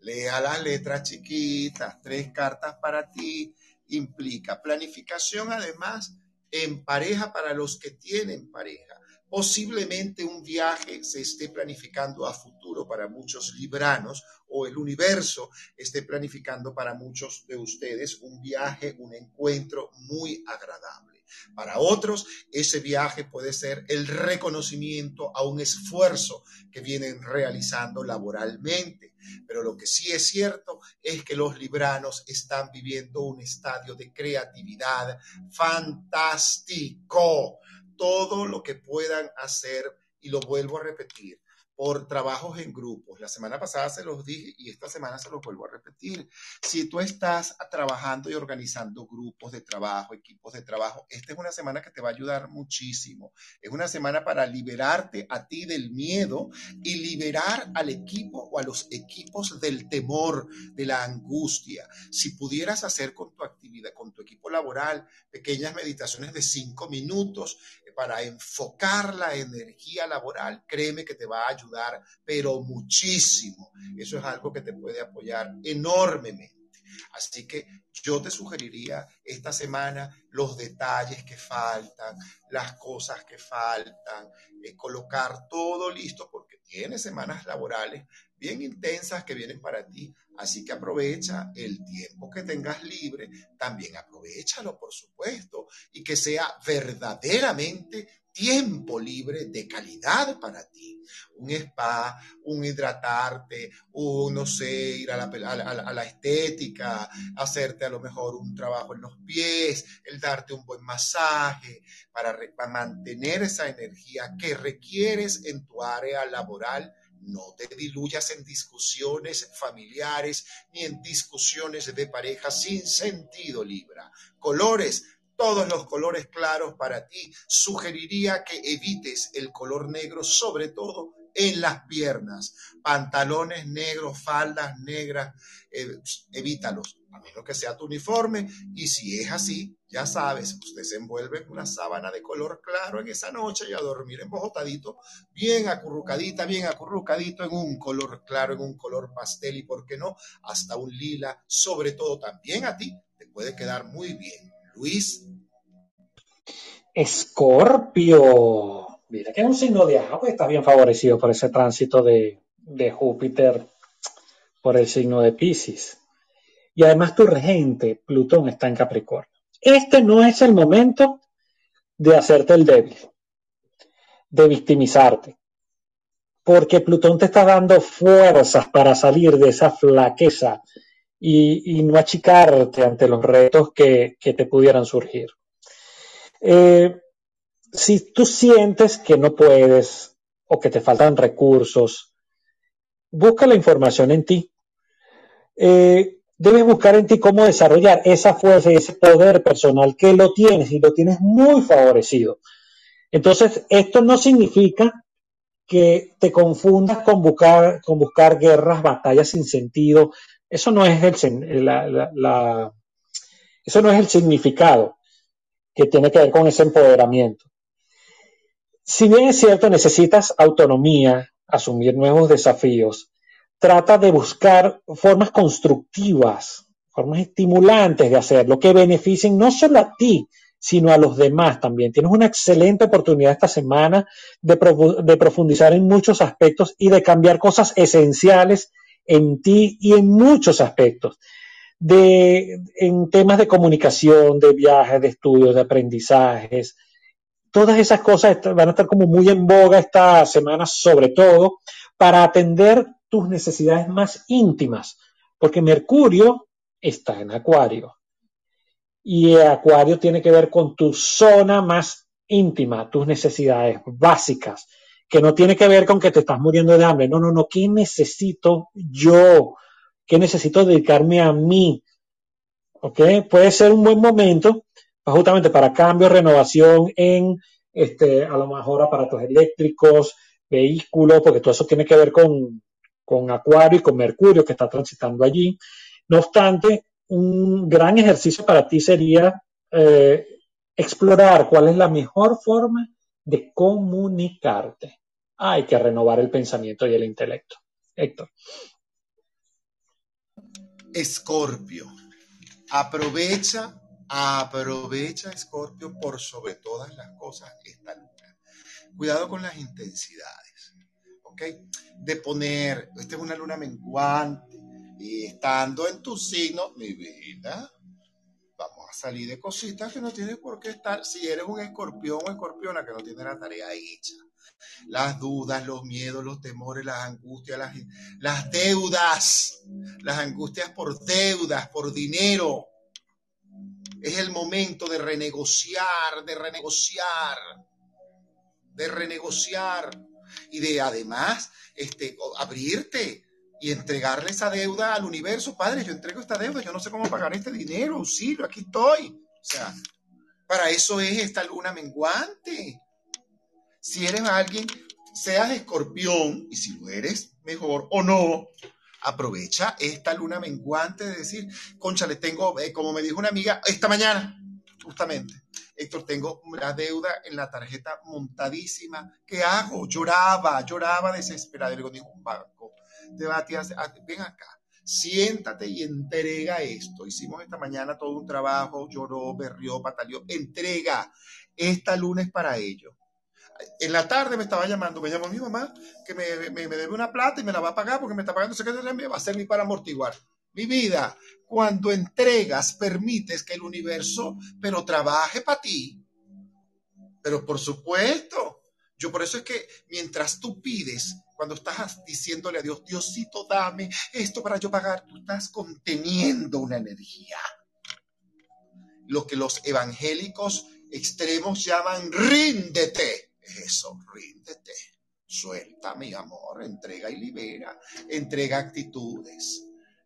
Lea las letras chiquitas. Tres cartas para ti. Implica planificación además en pareja para los que tienen pareja Posiblemente un viaje se esté planificando a futuro para muchos libranos o el universo esté planificando para muchos de ustedes un viaje, un encuentro muy agradable. Para otros, ese viaje puede ser el reconocimiento a un esfuerzo que vienen realizando laboralmente. Pero lo que sí es cierto es que los libranos están viviendo un estadio de creatividad fantástico todo lo que puedan hacer, y lo vuelvo a repetir, por trabajos en grupos. La semana pasada se los dije y esta semana se los vuelvo a repetir. Si tú estás trabajando y organizando grupos de trabajo, equipos de trabajo, esta es una semana que te va a ayudar muchísimo. Es una semana para liberarte a ti del miedo y liberar al equipo o a los equipos del temor, de la angustia. Si pudieras hacer con tu actividad, con tu equipo laboral, pequeñas meditaciones de cinco minutos, para enfocar la energía laboral, créeme que te va a ayudar, pero muchísimo. Eso es algo que te puede apoyar enormemente. Así que yo te sugeriría esta semana los detalles que faltan, las cosas que faltan, eh, colocar todo listo porque tienes semanas laborales bien intensas que vienen para ti. Así que aprovecha el tiempo que tengas libre, también aprovechalo, por supuesto, y que sea verdaderamente tiempo libre de calidad para ti. Un spa, un hidratarte, un, no sé, ir a la, estética, hacerte a lo mejor un trabajo en los pies, el darte un buen masaje para mantener esa energía que requieres en tu área laboral no te diluyas en discusiones familiares ni en discusiones de pareja sin sentido, Libra. Colores, todos los colores claros para ti. Sugeriría que evites el color negro, sobre todo en las piernas. Pantalones negros, faldas negras, eh, evítalos, a menos que sea tu uniforme. Y si es así, ya sabes, usted se envuelve en una sábana de color claro en esa noche y a dormir embojotadito, bien acurrucadita, bien acurrucadito en un color claro, en un color pastel y, ¿por qué no? Hasta un lila, sobre todo también a ti, te puede quedar muy bien. Luis. Escorpio. Mira que es un signo de agua, está bien favorecido por ese tránsito de, Júpiter por el signo de Pisces. Y además tu regente, Plutón, está en Capricornio. Este no es el momento de hacerte el débil, de victimizarte, porque Plutón te está dando fuerzas para salir de esa flaqueza y, no achicarte ante los retos que, te pudieran surgir. Eh, si tú sientes que no puedes o que te faltan recursos, busca la información en ti. Eh, debes buscar en ti cómo desarrollar esa fuerza y ese poder personal que lo tienes y lo tienes muy favorecido. Entonces, esto no significa que te confundas con buscar, con buscar guerras, batallas sin sentido. Eso no es el, eso no es el significado que tiene que ver con ese empoderamiento. Si bien es cierto, necesitas autonomía, asumir nuevos desafíos, trata de buscar formas constructivas, formas estimulantes de hacerlo, que beneficien no solo a ti, sino a los demás también. Tienes una excelente oportunidad esta semana de, profundizar en muchos aspectos y de cambiar cosas esenciales en ti y en muchos aspectos. De, en temas de comunicación, de viajes, de estudios, de aprendizajes. Todas esas cosas van a estar como muy en boga esta semana, sobre todo para atender tus necesidades más íntimas, porque Mercurio está en Acuario. Y Acuario tiene que ver con tu zona más íntima, tus necesidades básicas, que no tiene que ver con que te estás muriendo de hambre. No, no, no. ¿Qué necesito yo? ¿Qué necesito dedicarme a mí? ¿Ok? Puede ser un buen momento justamente para cambio, renovación en, este, a lo mejor aparatos eléctricos, vehículos, porque todo eso tiene que ver con, con Acuario y con Mercurio que está transitando allí. No obstante, un gran ejercicio para ti sería eh, explorar cuál es la mejor forma de comunicarte. Hay que renovar el pensamiento y el intelecto. Héctor. Escorpio. Aprovecha, aprovecha Escorpio por sobre todas las cosas esta luna. Cuidado con las intensidades. ¿Ok? de poner, esta es una luna menguante, y estando en tu signo, mi vida, vamos a salir de cositas que no tienes por qué estar, si eres un escorpión o escorpiona que no tiene la tarea hecha. Las dudas, los miedos, los temores, las angustias, las, las deudas, las angustias por deudas, por dinero. Es el momento de renegociar, de renegociar, de renegociar y de además este, abrirte y entregarle esa deuda al universo. Padre, yo entrego esta deuda, yo no sé cómo pagar este dinero, auxilio, aquí estoy. O sea, para eso es esta luna menguante. Si eres alguien, seas escorpión, y si lo eres, mejor o no, aprovecha esta luna menguante de decir, concha, le tengo, eh, como me dijo una amiga esta mañana, justamente, Héctor, tengo la deuda en la tarjeta montadísima. ¿Qué hago? Lloraba, lloraba desesperada. Le un banco. Te va ven acá, siéntate y entrega esto. Hicimos esta mañana todo un trabajo, lloró, berrió, pataleó. Entrega. Esta lunes para ello. En la tarde me estaba llamando, me llamó mi mamá, que me, debe una plata y me la va a pagar porque me está pagando, sé va a servir para amortiguar. Mi vida, cuando entregas, permites que el universo, pero trabaje para ti. Pero por supuesto, yo por eso es que mientras tú pides, cuando estás diciéndole a Dios, Diosito, dame esto para yo pagar, tú estás conteniendo una energía. Lo que los evangélicos extremos llaman ríndete. Eso, ríndete. Suelta, mi amor, entrega y libera. Entrega actitudes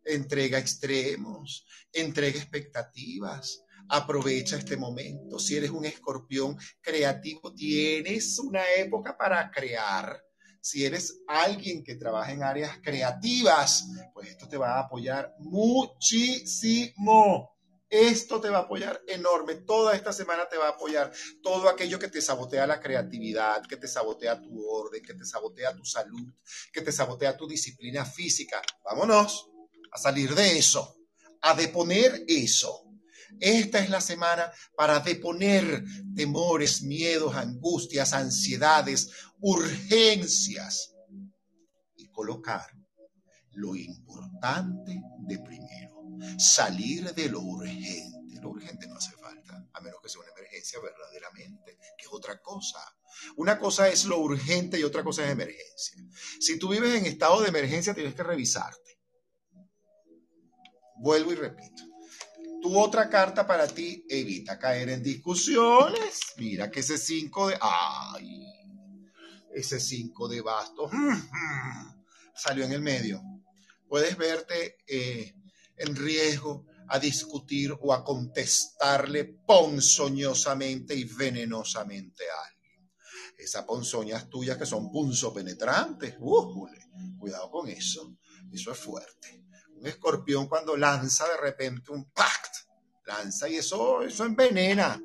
entrega extremos, entrega expectativas. Aprovecha este momento. Si eres un escorpión creativo, tienes una época para crear. Si eres alguien que trabaja en áreas creativas, pues esto te va a apoyar muchísimo. Esto te va a apoyar enorme. Toda esta semana te va a apoyar todo aquello que te sabotea la creatividad, que te sabotea tu orden, que te sabotea tu salud, que te sabotea tu disciplina física. Vámonos a salir de eso, a deponer eso. Esta es la semana para deponer temores, miedos, angustias, ansiedades, urgencias y colocar lo importante de primero, salir de lo urgente. Lo urgente no hace falta, a menos que sea una emergencia verdaderamente, que es otra cosa. Una cosa es lo urgente y otra cosa es emergencia. Si tú vives en estado de emergencia, tienes que revisarte. Vuelvo y repito. Tu otra carta para ti, evita caer en discusiones. Mira que ese 5 de... ¡Ay! Ese 5 de bastos salió en el medio. Puedes verte eh, en riesgo a discutir o a contestarle ponzoñosamente y venenosamente a alguien. Esas ponzoñas tuyas que son punzo penetrantes, cuidado con eso, eso es fuerte. Un escorpión cuando lanza de repente un pact, lanza y eso, eso envenena.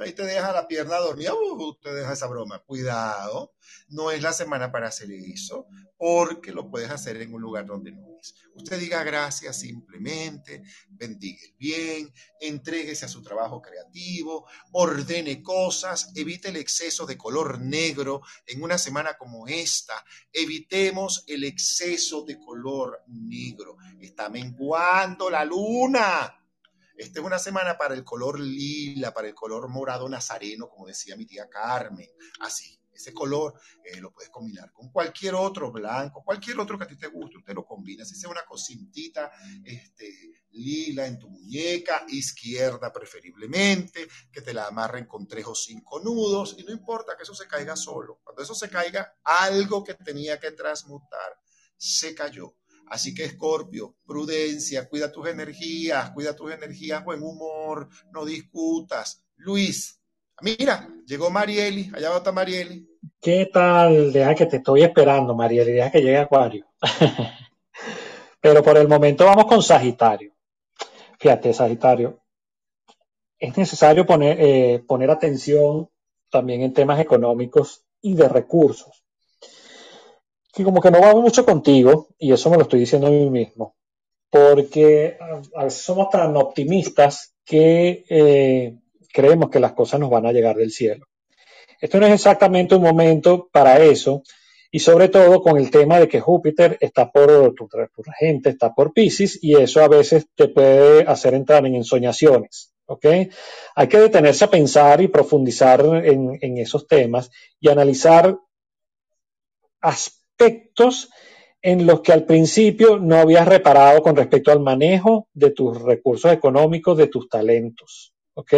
Ahí te deja la pierna dormida, uh, te deja esa broma. Cuidado, no es la semana para hacer eso, porque lo puedes hacer en un lugar donde no es. Usted diga gracias simplemente, bendiga el bien, entréguese a su trabajo creativo, ordene cosas, evite el exceso de color negro en una semana como esta. Evitemos el exceso de color negro. Está menguando la luna. Esta es una semana para el color lila, para el color morado nazareno, como decía mi tía Carmen. Así, ese color eh, lo puedes combinar con cualquier otro blanco, cualquier otro que a ti te guste, usted lo combina. Si sea una cosintita este, lila en tu muñeca, izquierda preferiblemente, que te la amarren con tres o cinco nudos, y no importa que eso se caiga solo. Cuando eso se caiga, algo que tenía que transmutar se cayó Así que Escorpio, prudencia, cuida tus energías, cuida tus energías, buen humor, no discutas. Luis, mira, llegó Marieli, allá va Marieli. ¿Qué tal? Deja que te estoy esperando, Marieli, deja que llegue Acuario. [LAUGHS] Pero por el momento vamos con Sagitario. Fíjate, Sagitario, es necesario poner, eh, poner atención también en temas económicos y de recursos que como que no va mucho contigo, y eso me lo estoy diciendo a mí mismo, porque a veces somos tan optimistas que eh, creemos que las cosas nos van a llegar del cielo. Esto no es exactamente un momento para eso, y sobre todo con el tema de que Júpiter está por tu, gente, está por Pisces, y eso a veces te puede hacer entrar en ensoñaciones. ¿ok? Hay que detenerse a pensar y profundizar en, en esos temas y analizar aspectos aspectos en los que al principio no habías reparado con respecto al manejo de tus recursos económicos, de tus talentos. ¿Ok?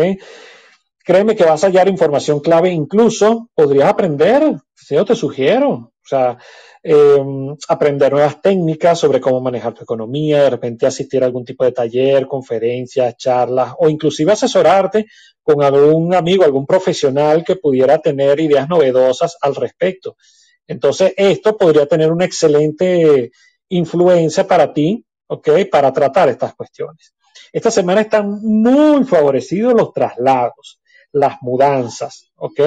Créeme que vas a hallar información clave, incluso podrías aprender, yo te sugiero, o sea, em, aprender nuevas técnicas sobre cómo manejar tu economía, de repente asistir a algún tipo de taller, conferencias, charlas, o inclusive asesorarte con algún amigo, algún profesional que pudiera tener ideas novedosas al respecto. Entonces, esto podría tener una excelente influencia para ti, ¿ok? Para tratar estas cuestiones. Esta semana están muy favorecidos los traslados, las mudanzas, ¿ok?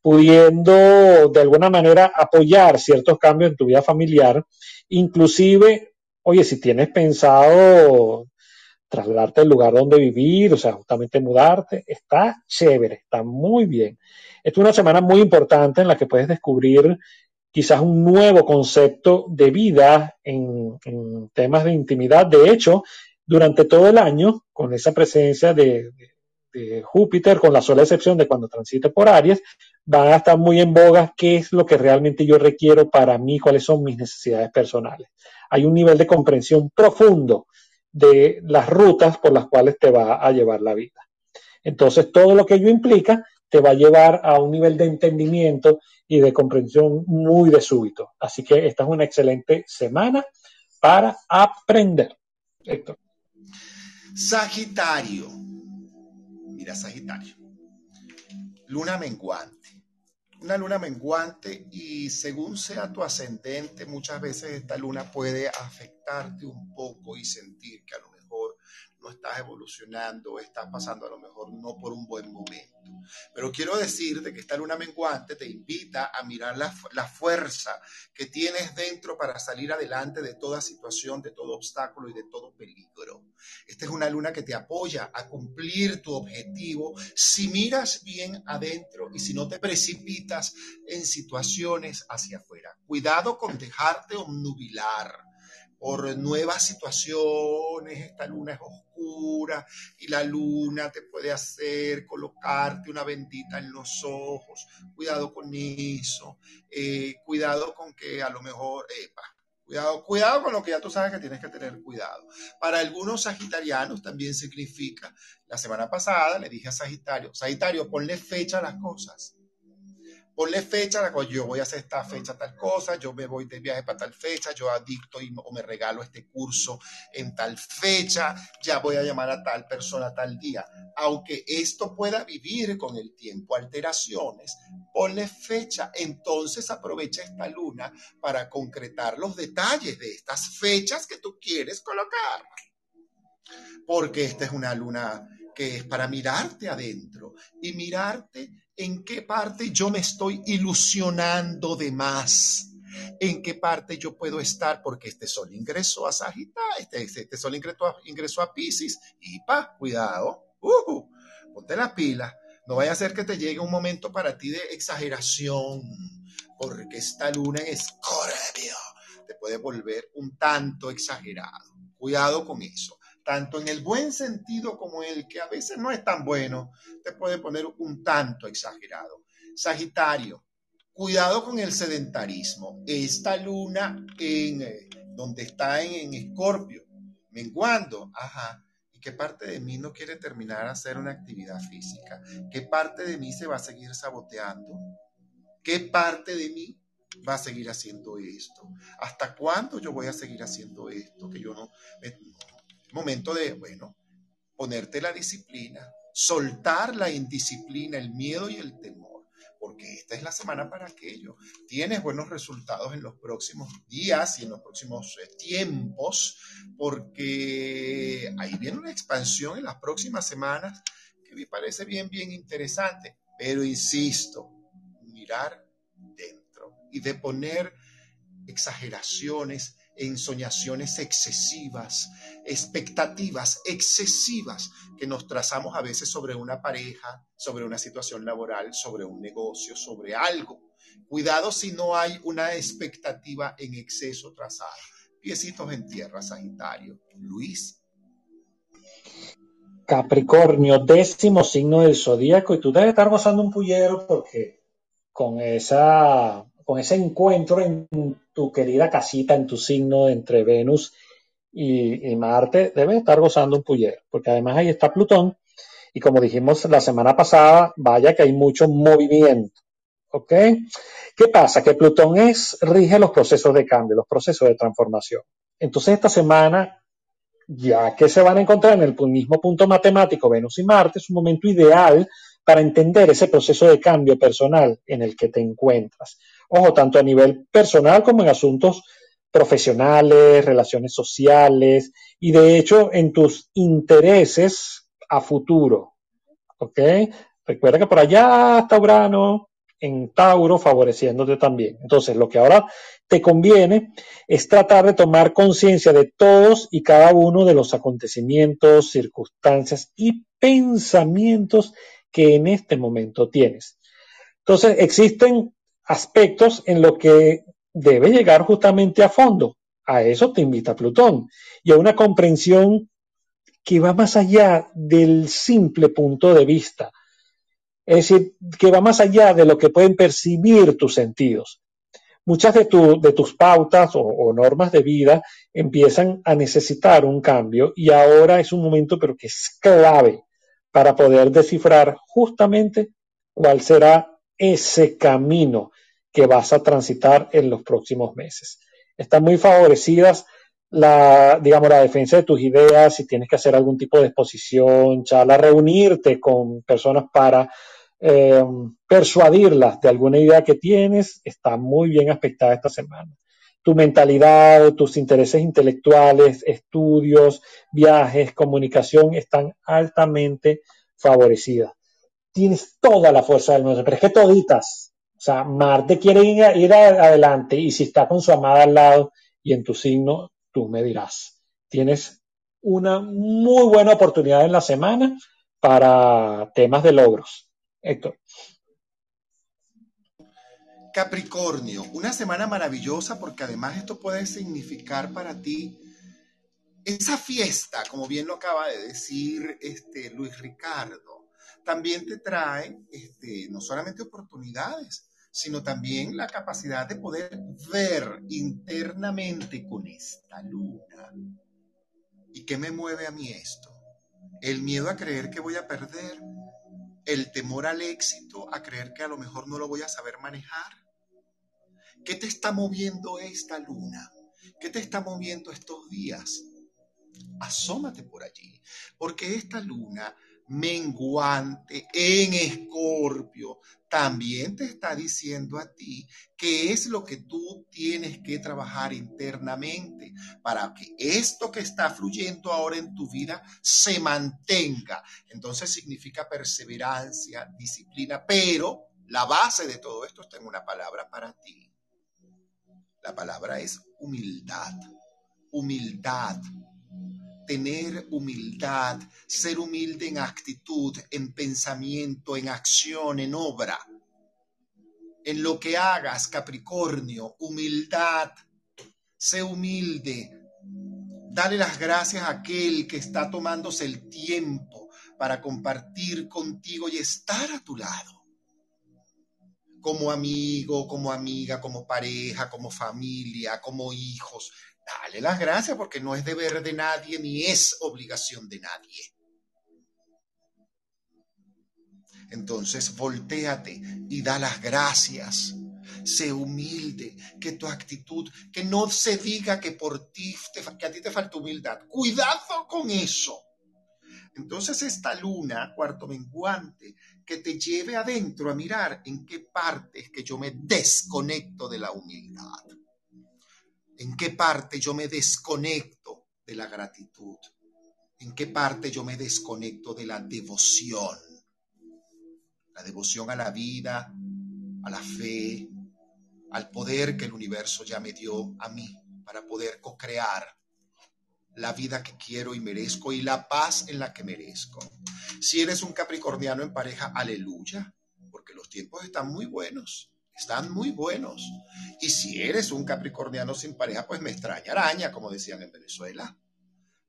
Pudiendo de alguna manera apoyar ciertos cambios en tu vida familiar, inclusive, oye, si tienes pensado trasladarte al lugar donde vivir, o sea, justamente mudarte, está chévere, está muy bien. Esta es una semana muy importante en la que puedes descubrir quizás un nuevo concepto de vida en, temas de intimidad. De hecho, durante todo el año, con esa presencia de, Júpiter, con la sola excepción de cuando transite por Aries, van a estar muy en boga qué es lo que realmente yo requiero para mí, cuáles son mis necesidades personales. Hay un nivel de comprensión profundo de las rutas por las cuales te va a llevar la vida. Entonces, todo lo que ello implica te va a llevar a un nivel de entendimiento y de comprensión muy de súbito. Así que esta es una excelente semana para aprender. Sagitario. Mira, Sagitario. Luna menguante. Una luna menguante y según sea tu ascendente, muchas veces esta luna puede afectarte un poco y sentir que a lo estás evolucionando, estás pasando a lo mejor no por un buen momento. Pero quiero decirte que esta luna menguante te invita a mirar la, la fuerza que tienes dentro para salir adelante de toda situación, de todo obstáculo y de todo peligro. Esta es una luna que te apoya a cumplir tu objetivo si miras bien adentro y si no te precipitas en situaciones hacia afuera. Cuidado con dejarte omnubilar por nuevas situaciones, esta luna es oscura y la luna te puede hacer colocarte una bendita en los ojos. Cuidado con eso, eh, cuidado con que a lo mejor, epa, Cuidado, cuidado con lo que ya tú sabes que tienes que tener cuidado. Para algunos sagitarianos también significa, la semana pasada le dije a Sagitario, Sagitario, ponle fecha a las cosas ponle fecha, yo voy a hacer esta fecha tal cosa, yo me voy de viaje para tal fecha, yo adicto y, o me regalo este curso en tal fecha, ya voy a llamar a tal persona tal día. Aunque esto pueda vivir con el tiempo alteraciones, ponle fecha. Entonces aprovecha esta luna para concretar los detalles de estas fechas que tú quieres colocar. Porque esta es una luna que es para mirarte adentro y mirarte en qué parte yo me estoy ilusionando de más, en qué parte yo puedo estar, porque este sol ingresó a Sagitario, este, este, este, sol ingresó a, ingresó Pisces, y pa, cuidado, uh, ponte la pila, no vaya a ser que te llegue un momento para ti de exageración, porque esta luna en Escorpio te puede volver un tanto exagerado. Cuidado con eso tanto en el buen sentido como en el que a veces no es tan bueno, te puede poner un tanto exagerado. Sagitario, cuidado con el sedentarismo. Esta luna en eh, donde está en Escorpio, menguando, ajá. ¿Y qué parte de mí no quiere terminar a hacer una actividad física? ¿Qué parte de mí se va a seguir saboteando? ¿Qué parte de mí va a seguir haciendo esto? ¿Hasta cuándo yo voy a seguir haciendo esto? Que yo no, momento de, bueno, ponerte la disciplina, soltar la indisciplina, el miedo y el temor, porque esta es la semana para aquello. Tienes buenos resultados en los próximos días y en los próximos eh, tiempos, porque ahí viene una expansión en las próximas semanas que me parece bien, bien interesante. Pero insisto, mirar dentro y de poner exageraciones, ensoñaciones excesivas, expectativas excesivas que nos trazamos a veces sobre una pareja, sobre una situación laboral, sobre un negocio, sobre algo. Cuidado si no hay una expectativa en exceso trazada. Piecitos en tierra, Sagitario. Luis. Capricornio, décimo signo del zodíaco, y tú debes estar gozando un pullero porque con esa con ese encuentro en tu querida casita, en tu signo entre Venus y, Marte, debe estar gozando un pullero, porque además ahí está Plutón, y como dijimos la semana pasada, vaya que hay mucho movimiento. ¿Ok? ¿Qué pasa? Que Plutón es, rige los procesos de cambio, los procesos de transformación. Entonces esta semana, ya que se van a encontrar en el mismo punto matemático Venus y Marte, es un momento ideal para entender ese proceso de cambio personal en el que te encuentras. Ojo, tanto a nivel personal como en asuntos profesionales, relaciones sociales y de hecho en tus intereses a futuro. ¿Ok? Recuerda que por allá está Urano en Tauro favoreciéndote también. Entonces, lo que ahora te conviene es tratar de tomar conciencia de todos y cada uno de los acontecimientos, circunstancias y pensamientos que en este momento tienes. Entonces, existen aspectos en los que debe llegar justamente a fondo. A eso te invita Plutón y a una comprensión que va más allá del simple punto de vista. Es decir, que va más allá de lo que pueden percibir tus sentidos. Muchas de, de tus pautas o, o, normas de vida empiezan a necesitar un cambio y ahora es un momento pero que es clave para poder descifrar justamente cuál será ese camino que vas a transitar en los próximos meses. Están muy favorecidas la, digamos, la defensa de tus ideas, si tienes que hacer algún tipo de exposición, charla, reunirte con personas para eh, persuadirlas de alguna idea que tienes, está muy bien aspectada esta semana. Tu mentalidad, tus intereses intelectuales, estudios, viajes, comunicación están altamente favorecidas tienes toda la fuerza del mundo, pero es que toditas. O sea, Marte quiere ir, adelante y si está con su amada al lado y en tu signo, tú me dirás. Tienes una muy buena oportunidad en la semana para temas de logros. Héctor. Capricornio, una semana maravillosa porque además esto puede significar para ti esa fiesta, como bien lo acaba de decir este, Luis Ricardo, también te trae este, no solamente oportunidades, sino también la capacidad de poder ver internamente con esta luna. ¿Y qué me mueve a mí esto? El miedo a creer que voy a perder, el temor al éxito, a creer que a lo mejor no lo voy a saber manejar. ¿Qué te está moviendo esta luna? ¿Qué te está moviendo estos días? Asómate por allí, porque esta luna menguante en escorpio también te está diciendo a ti qué es lo que tú tienes que trabajar internamente para que esto que está fluyendo ahora en tu vida se mantenga. Entonces significa perseverancia, disciplina, pero la base de todo esto está en una palabra para ti. La palabra es humildad. Humildad tener humildad, ser humilde en actitud, en pensamiento, en acción, en obra. En lo que hagas, Capricornio, humildad, sé humilde. Dale las gracias a aquel que está tomándose el tiempo para compartir contigo y estar a tu lado. Como amigo, como amiga, como pareja, como familia, como hijos dale las gracias porque no es deber de nadie ni es obligación de nadie. Entonces, volteate y da las gracias. Sé humilde, que tu actitud, que no se diga que por ti, que a ti te falta humildad. Cuidado con eso. Entonces, esta luna, cuarto menguante, que te lleve adentro a mirar en qué parte es que yo me desconecto de la humildad en qué parte yo me desconecto de la gratitud, en qué parte yo me desconecto de la devoción, la devoción a la vida, a la fe, al poder que el universo ya me dio a mí para poder co-crear la vida que quiero y merezco y la paz en la que merezco. Si eres un capricorniano en pareja, aleluya, porque los tiempos están muy buenos están muy buenos. Y si eres un capricorniano sin pareja, pues me extraña araña, como decían en Venezuela.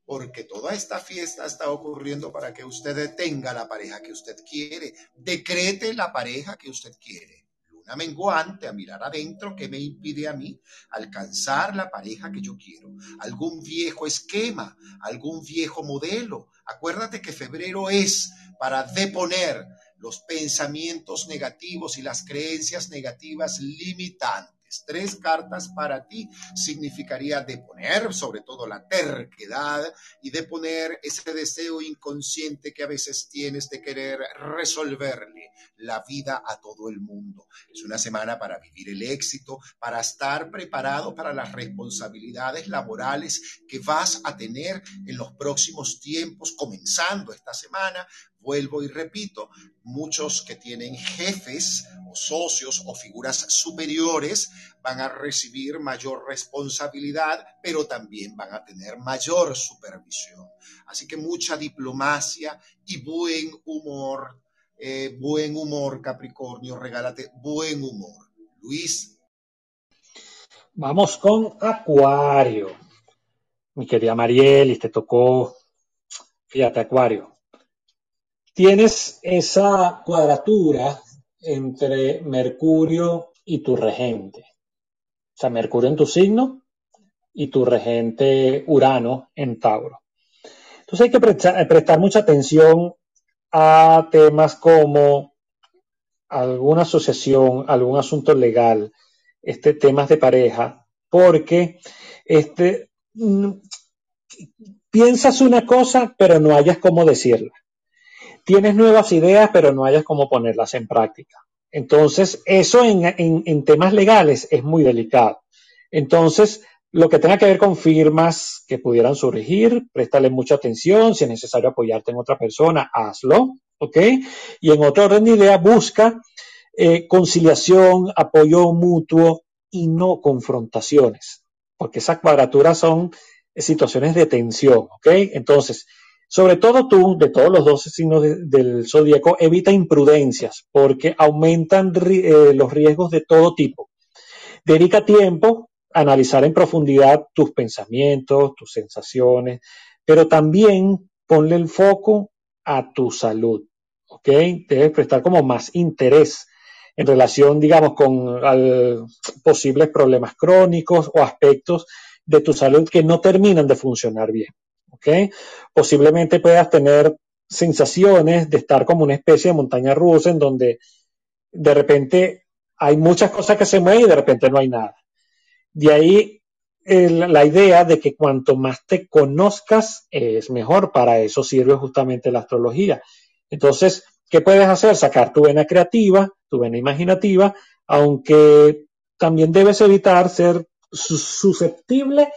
Porque toda esta fiesta está ocurriendo para que usted tenga la pareja que usted quiere. Decrete la pareja que usted quiere. Luna menguante a mirar adentro que me impide a mí alcanzar la pareja que yo quiero. Algún viejo esquema, algún viejo modelo. Acuérdate que febrero es para deponer los pensamientos negativos y las creencias negativas limitantes. Tres cartas para ti significaría deponer sobre todo la terquedad y deponer ese deseo inconsciente que a veces tienes de querer resolverle la vida a todo el mundo. Es una semana para vivir el éxito, para estar preparado para las responsabilidades laborales que vas a tener en los próximos tiempos, comenzando esta semana, Vuelvo y repito, muchos que tienen jefes o socios o figuras superiores van a recibir mayor responsabilidad, pero también van a tener mayor supervisión. Así que mucha diplomacia y buen humor, eh, buen humor Capricornio, regálate buen humor. Luis. Vamos con Acuario. Mi querida Mariel, y te tocó, fíjate, Acuario tienes esa cuadratura entre Mercurio y tu regente. O sea, Mercurio en tu signo y tu regente Urano en Tauro. Entonces hay que prestar, mucha atención a temas como alguna asociación, algún asunto legal, este, temas de pareja, porque este, mm, piensas una cosa, pero no hayas cómo decirla tienes nuevas ideas, pero no hayas cómo ponerlas en práctica. Entonces, eso en, temas legales es muy delicado. Entonces, lo que tenga que ver con firmas que pudieran surgir, préstale mucha atención. Si es necesario apoyarte en otra persona, hazlo. ¿Ok? Y en otro orden de idea, busca eh, conciliación, apoyo mutuo y no confrontaciones. Porque esas cuadraturas son situaciones de tensión. ¿Ok? Entonces, Sobre todo tú, de todos los 12 signos del zodíaco, evita imprudencias porque aumentan eh, los riesgos de todo tipo. Dedica tiempo a analizar en profundidad tus pensamientos, tus sensaciones, pero también ponle el foco a tu salud. ¿Ok? Debes prestar como más interés en relación, digamos, con posibles problemas crónicos o aspectos de tu salud que no terminan de funcionar bien. ¿Ok? Posiblemente puedas tener sensaciones de estar como una especie de montaña rusa en donde de repente hay muchas cosas que se mueven y de repente no hay nada. De ahí la idea de que cuanto más te conozcas es mejor. Para eso sirve justamente la astrología. Entonces, ¿qué puedes hacer? Sacar tu vena creativa, tu vena imaginativa, aunque también debes evitar ser susceptible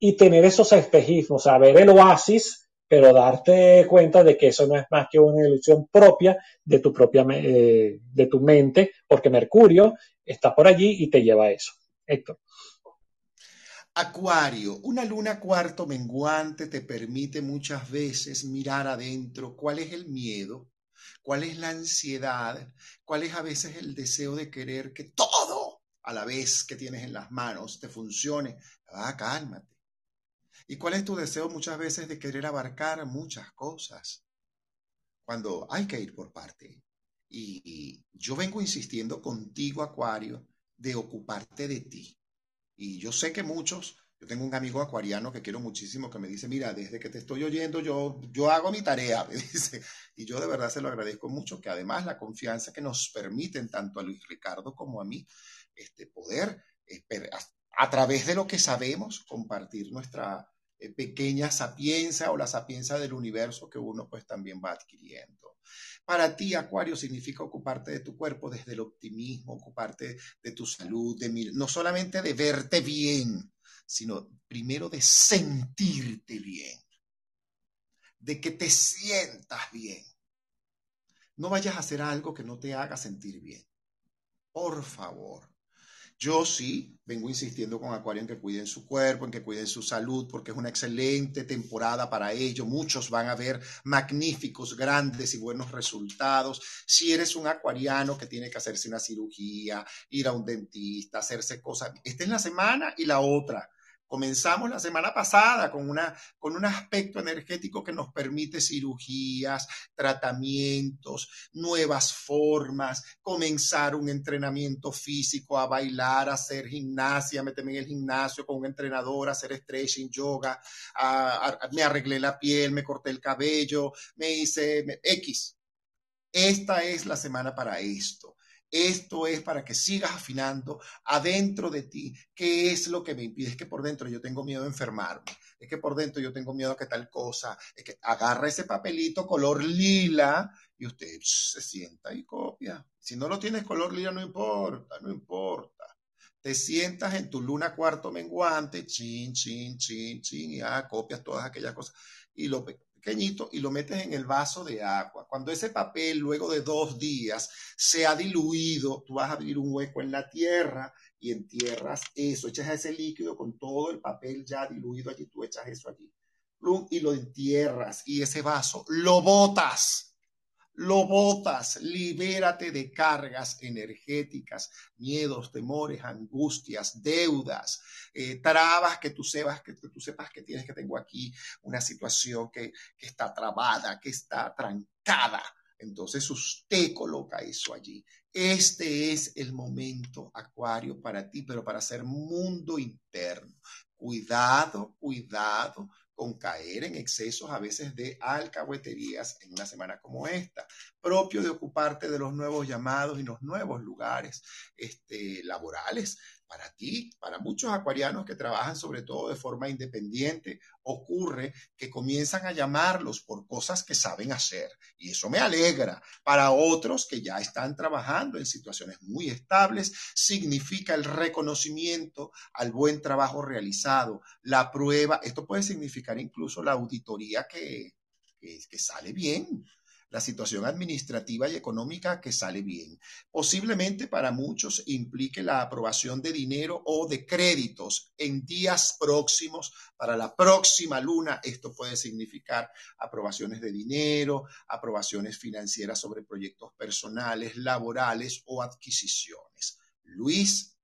y tener esos espejismos, o ver el oasis, pero darte cuenta de que eso no es más que una ilusión propia de tu propia eh, de tu mente, porque Mercurio está por allí y te lleva a eso. Héctor. Acuario, una luna cuarto menguante te permite muchas veces mirar adentro cuál es el miedo, cuál es la ansiedad, cuál es a veces el deseo de querer que todo a la vez que tienes en las manos te funcione. Ah, cálmate. ¿Y cuál es tu deseo muchas veces de querer abarcar muchas cosas? Cuando hay que ir por parte. Y, yo vengo insistiendo contigo, Acuario, de ocuparte de ti. Y yo sé que muchos, yo tengo un amigo acuariano que quiero muchísimo que me dice, mira, desde que te estoy oyendo, yo, yo hago mi tarea. [LAUGHS] Y yo de verdad se lo agradezco mucho, que además la confianza que nos permiten tanto a Luis Ricardo como a mí, este poder, eh, a través de lo que sabemos, compartir nuestra, eh, pequeña sapienza o la sapienza del universo que uno pues también va adquiriendo. Para ti, Acuario, significa ocuparte de tu cuerpo desde el optimismo, ocuparte de tu salud, de no solamente de verte bien, sino primero de sentirte bien, de que te sientas bien. No vayas a hacer algo que no te haga sentir bien. Por favor. Yo sí vengo insistiendo con Acuario en que cuiden su cuerpo, en que cuiden su salud, porque es una excelente temporada para ello. Muchos van a ver magníficos, grandes y buenos resultados. Si eres un acuariano que tiene que hacerse una cirugía, ir a un dentista, hacerse cosas, esta es la semana y la otra Comenzamos la semana pasada con, una, con un aspecto energético que nos permite cirugías, tratamientos, nuevas formas, comenzar un entrenamiento físico, a bailar, a hacer gimnasia, meterme en el gimnasio con un entrenador, hacer stretching, yoga, me arreglé la piel, me corté el cabello, me hice X. Esta es la semana para esto. Esto es para que sigas afinando adentro de ti qué es lo que me impide. Es que por dentro yo tengo miedo a enfermarme. Es que por dentro yo tengo miedo a que tal cosa. Es que agarra ese papelito color lila y usted se sienta y copia. Si no lo tienes color lila, no importa, no importa. Te sientas en tu luna cuarto menguante, chin, chin, chin, chin, y ya copias todas aquellas cosas. Y lo, pequeñito y lo metes en el vaso de agua. Cuando ese papel, luego de dos días, se ha diluido, tú vas a abrir un hueco en la tierra y entierras eso, echas ese líquido con todo el papel ya diluido allí, tú echas eso allí. Y lo entierras y ese vaso lo botas lo botas, libérate de cargas energéticas, miedos, temores, angustias, deudas, eh, trabas que tú, sepas, que, tú sepas que tienes, que tengo aquí una situación que, que está trabada, que está trancada. Entonces usted coloca eso allí. Este es el momento, Acuario, para ti, pero para hacer mundo interno. Cuidado, cuidado con caer en excesos a veces de alcahueterías en una semana como esta, propio de ocuparte de los nuevos llamados y los nuevos lugares este, laborales para ti, para muchos acuarianos que trabajan sobre todo de forma independiente, ocurre que comienzan a llamarlos por cosas que saben hacer. Y eso me alegra. Para otros que ya están trabajando en situaciones muy estables, significa el reconocimiento al buen trabajo realizado, la prueba. Esto puede significar incluso la auditoría que, que, sale bien. La situación administrativa y económica que sale bien. Posiblemente para muchos implique la aprobación de dinero o de créditos en días próximos. Para la próxima luna, esto puede significar aprobaciones de dinero, aprobaciones financieras sobre proyectos personales, laborales o adquisiciones. Luis.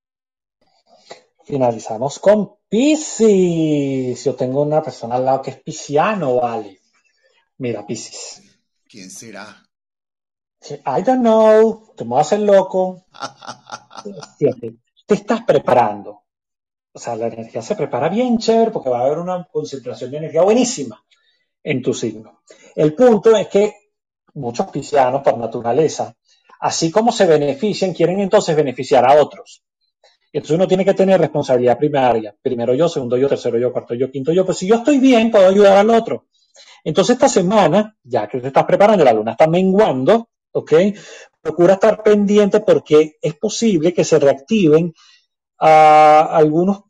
Finalizamos con Piscis. Yo tengo una persona al lado que es pisciano, vale. Mira, Piscis. ¿Quién será? I don't know. Te me a hacer loco. [LAUGHS] te estás preparando. O sea, la energía se prepara bien chévere porque va a haber una concentración de energía buenísima en tu signo. El punto es que muchos piscianos, por naturaleza, así como se benefician, quieren entonces beneficiar a otros. Entonces uno tiene que tener responsabilidad primaria. Primero yo, segundo yo, tercero yo, cuarto yo, quinto yo. Pues si yo estoy bien, puedo ayudar al otro. Entonces esta semana, ya que te estás preparando, la luna está menguando, ¿ok? Procura estar pendiente porque es posible que se reactiven ah, algunos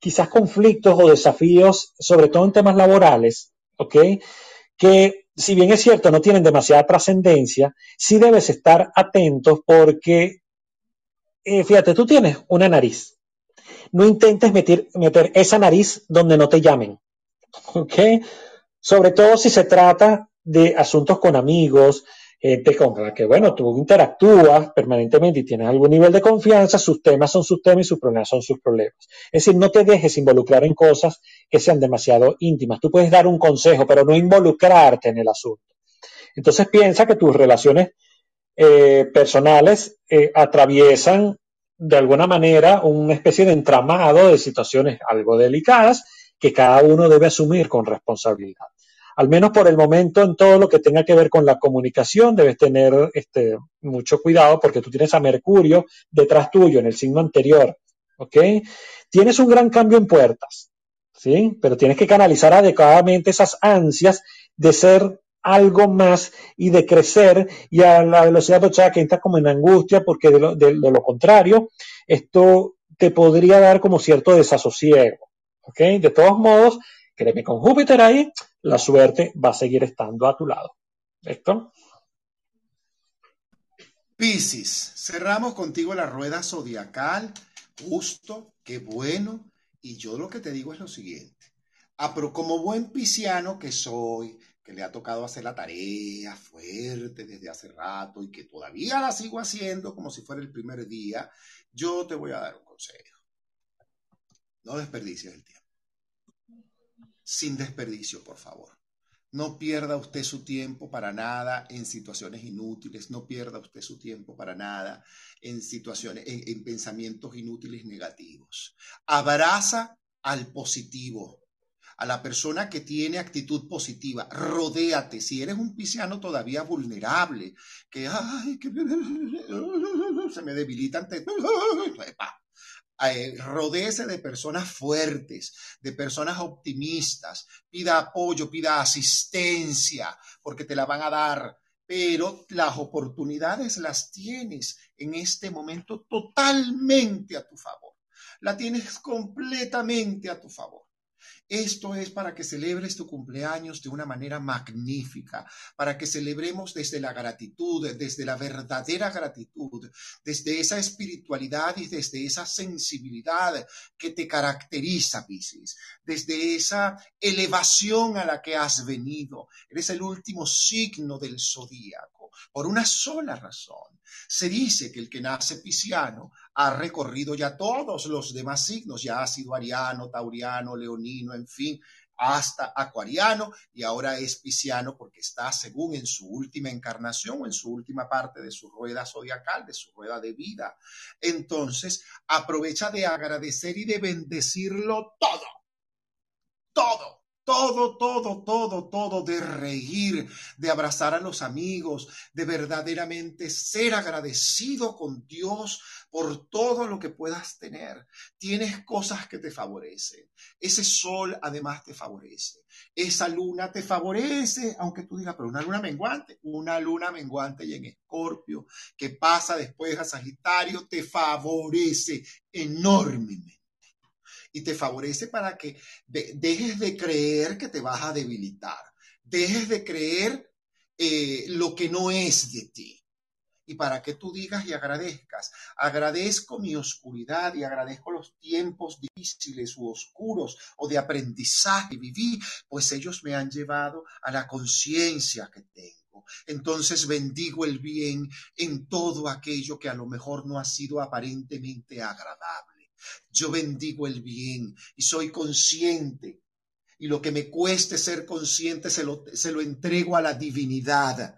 quizás conflictos o desafíos, sobre todo en temas laborales, ¿ok? Que si bien es cierto, no tienen demasiada trascendencia, sí debes estar atentos porque eh, fíjate, tú tienes una nariz. No intentes meter, meter esa nariz donde no te llamen. ¿Ok? Sobre todo si se trata de asuntos con amigos, gente con la que, bueno, tú interactúas permanentemente y tienes algún nivel de confianza, sus temas son sus temas y sus problemas son sus problemas. Es decir, no te dejes involucrar en cosas que sean demasiado íntimas. Tú puedes dar un consejo, pero no involucrarte en el asunto. Entonces piensa que tus relaciones eh, personales eh, atraviesan de alguna manera una especie de entramado de situaciones algo delicadas que cada uno debe asumir con responsabilidad. Al menos por el momento, en todo lo que tenga que ver con la comunicación, debes tener este, mucho cuidado porque tú tienes a Mercurio detrás tuyo en el signo anterior. ¿Ok? Tienes un gran cambio en puertas. ¿Sí? Pero tienes que canalizar adecuadamente esas ansias de ser algo más y de crecer y a la velocidad de que estás como en angustia porque de lo, de, lo, contrario esto te podría dar como cierto desasosiego. ¿ok? De todos modos, créeme, con Júpiter ahí, la suerte va a seguir estando a tu lado. ¿Listo? Piscis, cerramos contigo la rueda zodiacal. Justo, qué bueno. Y yo lo que te digo es lo siguiente. Como buen pisciano que soy, que le ha tocado hacer la tarea fuerte desde hace rato y que todavía la sigo haciendo como si fuera el primer día, yo te voy a dar un consejo. No desperdicies el tiempo. Sin desperdicio, por favor. No pierda usted su tiempo para nada en situaciones inútiles, no pierda usted su tiempo para nada en situaciones, en, en pensamientos inútiles negativos. Abraza al positivo, a la persona que tiene actitud positiva. Rodéate. Si eres un pisciano todavía vulnerable, que, que [LAUGHS] se me debilita ante... [LAUGHS] Eh, rodéese de personas fuertes, de personas optimistas. Pida apoyo, pida asistencia, porque te la van a dar. Pero las oportunidades las tienes en este momento totalmente a tu favor. La tienes completamente a tu favor. Esto es para que celebres tu cumpleaños de una manera magnífica, para que celebremos desde la gratitud, desde la verdadera gratitud, desde esa espiritualidad y desde esa sensibilidad que te caracteriza, Piscis, desde esa elevación a la que has venido. Eres el último signo del zodíaco, por una sola razón. Se dice que el que nace pisciano ha recorrido ya todos los demás signos, ya ha sido ariano, tauriano, leonino, en fin, hasta acuariano y ahora es pisciano porque está según en su última encarnación o en su última parte de su rueda zodiacal, de su rueda de vida. Entonces, aprovecha de agradecer y de bendecirlo todo. Todo todo, todo, todo, todo, de reír, de abrazar a los amigos, de verdaderamente ser agradecido con Dios por todo lo que puedas tener. Tienes cosas que te favorecen. Ese sol además te favorece. Esa luna te favorece, aunque tú digas, pero una luna menguante, una luna menguante y en escorpio que pasa después a Sagitario, te favorece enormemente y te favorece para que dejes de creer que te vas a debilitar, dejes de creer eh, lo que no es de ti y para que tú digas y agradezcas. Agradezco mi oscuridad y agradezco los tiempos difíciles u oscuros o de aprendizaje viví, pues ellos me han llevado a la conciencia que tengo. Entonces bendigo el bien en todo aquello que a lo mejor no ha sido aparentemente agradable. Yo bendigo el bien y soy consciente. Y lo que me cueste ser consciente se lo, se lo entrego a la divinidad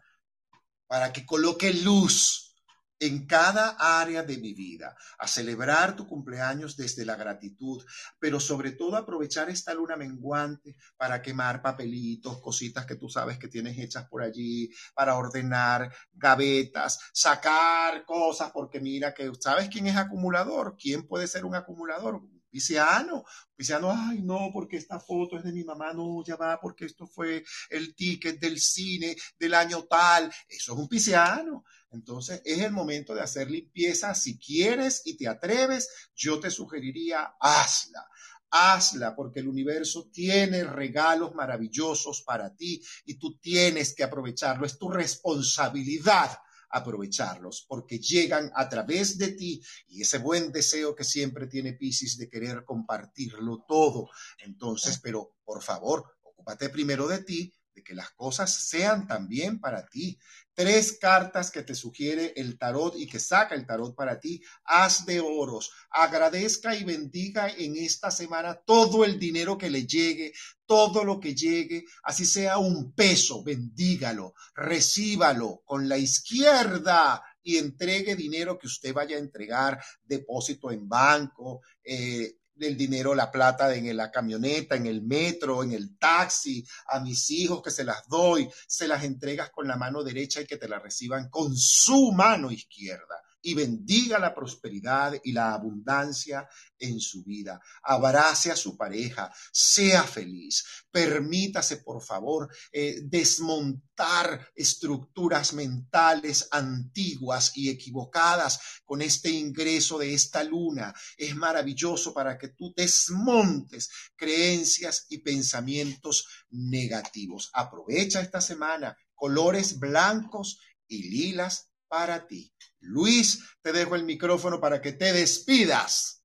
para que coloque luz en cada área de mi vida, a celebrar tu cumpleaños desde la gratitud, pero sobre todo aprovechar esta luna menguante para quemar papelitos, cositas que tú sabes que tienes hechas por allí, para ordenar gavetas, sacar cosas, porque mira que, ¿sabes quién es acumulador? ¿Quién puede ser un acumulador? Pisciano, Pisciano, ay, no, porque esta foto es de mi mamá, no, ya va, porque esto fue el ticket del cine del año tal. Eso es un pisciano. Entonces, es el momento de hacer limpieza. Si quieres y te atreves, yo te sugeriría, hazla hazla porque el universo tiene regalos maravillosos para ti y tú tienes que aprovecharlo. Es tu responsabilidad aprovecharlos, porque llegan a través de ti y ese buen deseo que siempre tiene Piscis de querer compartirlo todo. Entonces, pero por favor, ocúpate primero de ti, de que las cosas sean también para ti tres cartas que te sugiere el tarot y que saca el tarot para ti. Haz de oros. Agradezca y bendiga en esta semana todo el dinero que le llegue, todo lo que llegue, así sea un peso, bendígalo, recíbalo con la izquierda y entregue dinero que usted vaya a entregar, depósito en banco, eh, el dinero, la plata en la camioneta, en el metro, en el taxi, a mis hijos que se las doy, se las entregas con la mano derecha y que te la reciban con su mano izquierda y bendiga la prosperidad y la abundancia en su vida. Abrace a su pareja, sea feliz. Permítase, por favor, eh, desmontar estructuras mentales antiguas y equivocadas con este ingreso de esta luna. Es maravilloso para que tú desmontes creencias y pensamientos negativos. Aprovecha esta semana colores blancos y lilas para ti. Luis, te dejo el micrófono para que te despidas.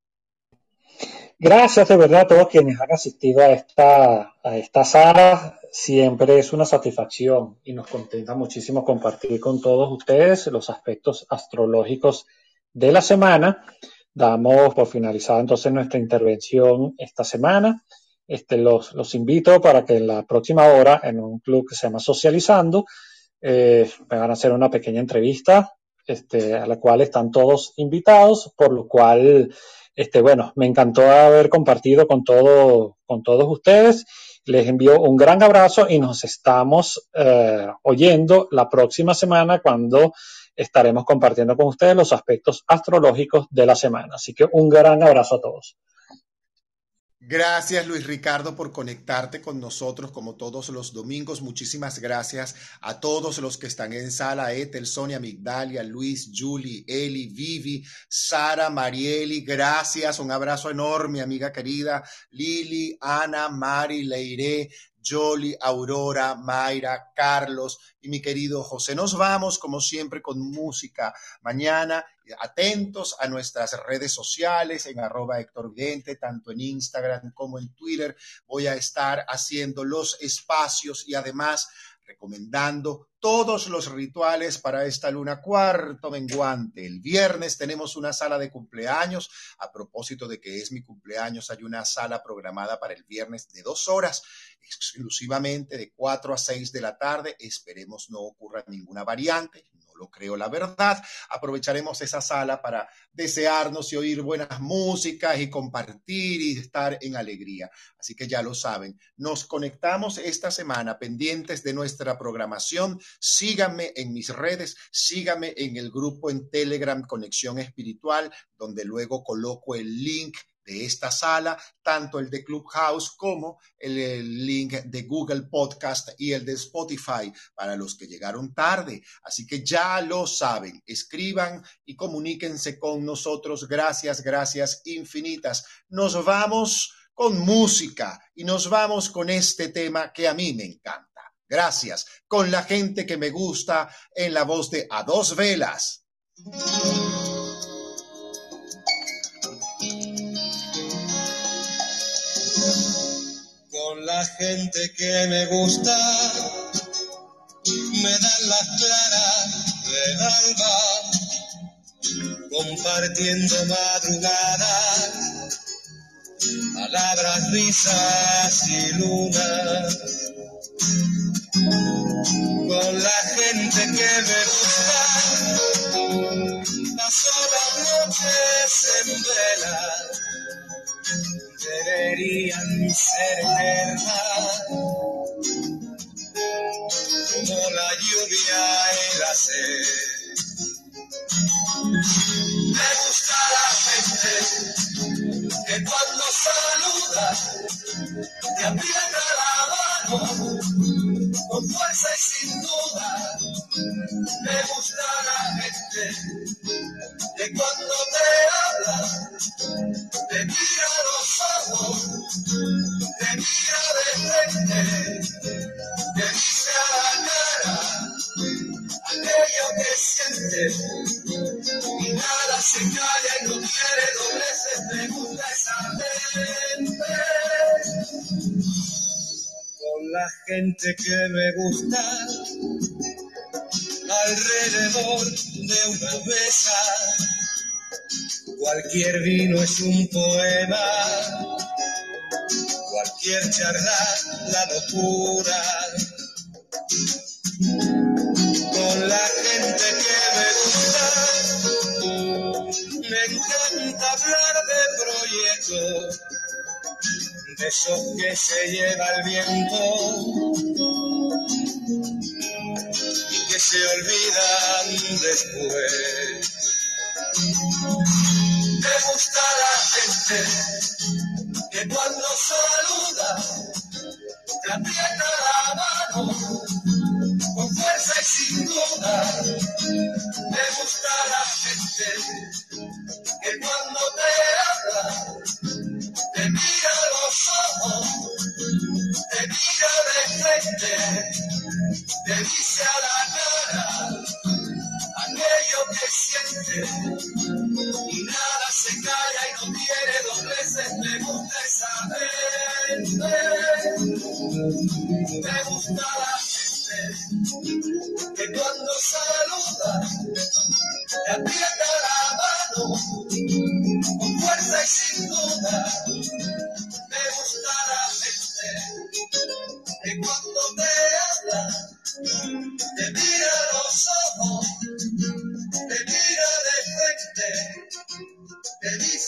Gracias de verdad a todos quienes han asistido a esta, a esta sala. Siempre es una satisfacción y nos contenta muchísimo compartir con todos ustedes los aspectos astrológicos de la semana. Damos por finalizada entonces nuestra intervención esta semana. Este, los, los invito para que en la próxima hora, en un club que se llama Socializando, eh, me van a hacer una pequeña entrevista este, a la cual están todos invitados, por lo cual, este, bueno, me encantó haber compartido con, todo, con todos ustedes. Les envío un gran abrazo y nos estamos eh, oyendo la próxima semana cuando estaremos compartiendo con ustedes los aspectos astrológicos de la semana. Así que un gran abrazo a todos. Gracias Luis Ricardo por conectarte con nosotros como todos los domingos. Muchísimas gracias a todos los que están en sala, Ethel, Sonia, Migdalia, Luis, Julie, Eli, Vivi, Sara, Marieli. Gracias, un abrazo enorme, amiga querida. Lili, Ana, Mari, Leire, Jolie, Aurora, Mayra, Carlos y mi querido José. Nos vamos, como siempre, con música. Mañana, atentos a nuestras redes sociales, en arroba Héctor Vidente, tanto en Instagram como en Twitter. Voy a estar haciendo los espacios y además recomendando todos los rituales para esta luna cuarto menguante. El viernes tenemos una sala de cumpleaños. A propósito de que es mi cumpleaños, hay una sala programada para el viernes de dos horas, exclusivamente de cuatro a seis de la tarde. Esperemos no ocurra ninguna variante lo creo la verdad. Aprovecharemos esa sala para desearnos y oír buenas músicas y compartir y estar en alegría. Así que ya lo saben, nos conectamos esta semana pendientes de nuestra programación. Síganme en mis redes, síganme en el grupo en Telegram Conexión Espiritual, donde luego coloco el link de esta sala, tanto el de Clubhouse como el, link de Google Podcast y el de Spotify para los que llegaron tarde. Así que ya lo saben, escriban y comuníquense con nosotros. Gracias, gracias infinitas. Nos vamos con música y nos vamos con este tema que a mí me encanta. Gracias. Con la gente que me gusta en la voz de A Dos Velas. Con la gente que me gusta, me dan las claras del alba, compartiendo madrugadas, palabras, risas y lunas con la gente que me gusta. Paso las noches en vela, deberían ser eternas, como la lluvia y la sed. Me gusta la gente que cuando saluda te aprieta la mano con fuerza y sin duda. Me gusta la gente que me gusta alrededor de una mesa. Cualquier vino es un poema, cualquier charla la locura. Con la gente que me gusta, me encanta hablar de proyectos esos que se lleva el viento y que se olvidan después. Me gusta la gente que cuando saluda te aprieta la mano con fuerza y sin duda. Me gusta la gente que cuando te habla te mira los los ojos, te mira de frente, te dice a la cara aquello que siente, y nada se calla y no tiene dobleces, me gusta esa gente, me gusta la gente, que cuando saluda, te aprieta la mano, con fuerza y sin duda. que cuando me hablas, te mira los ojos, te mira de frente, te dice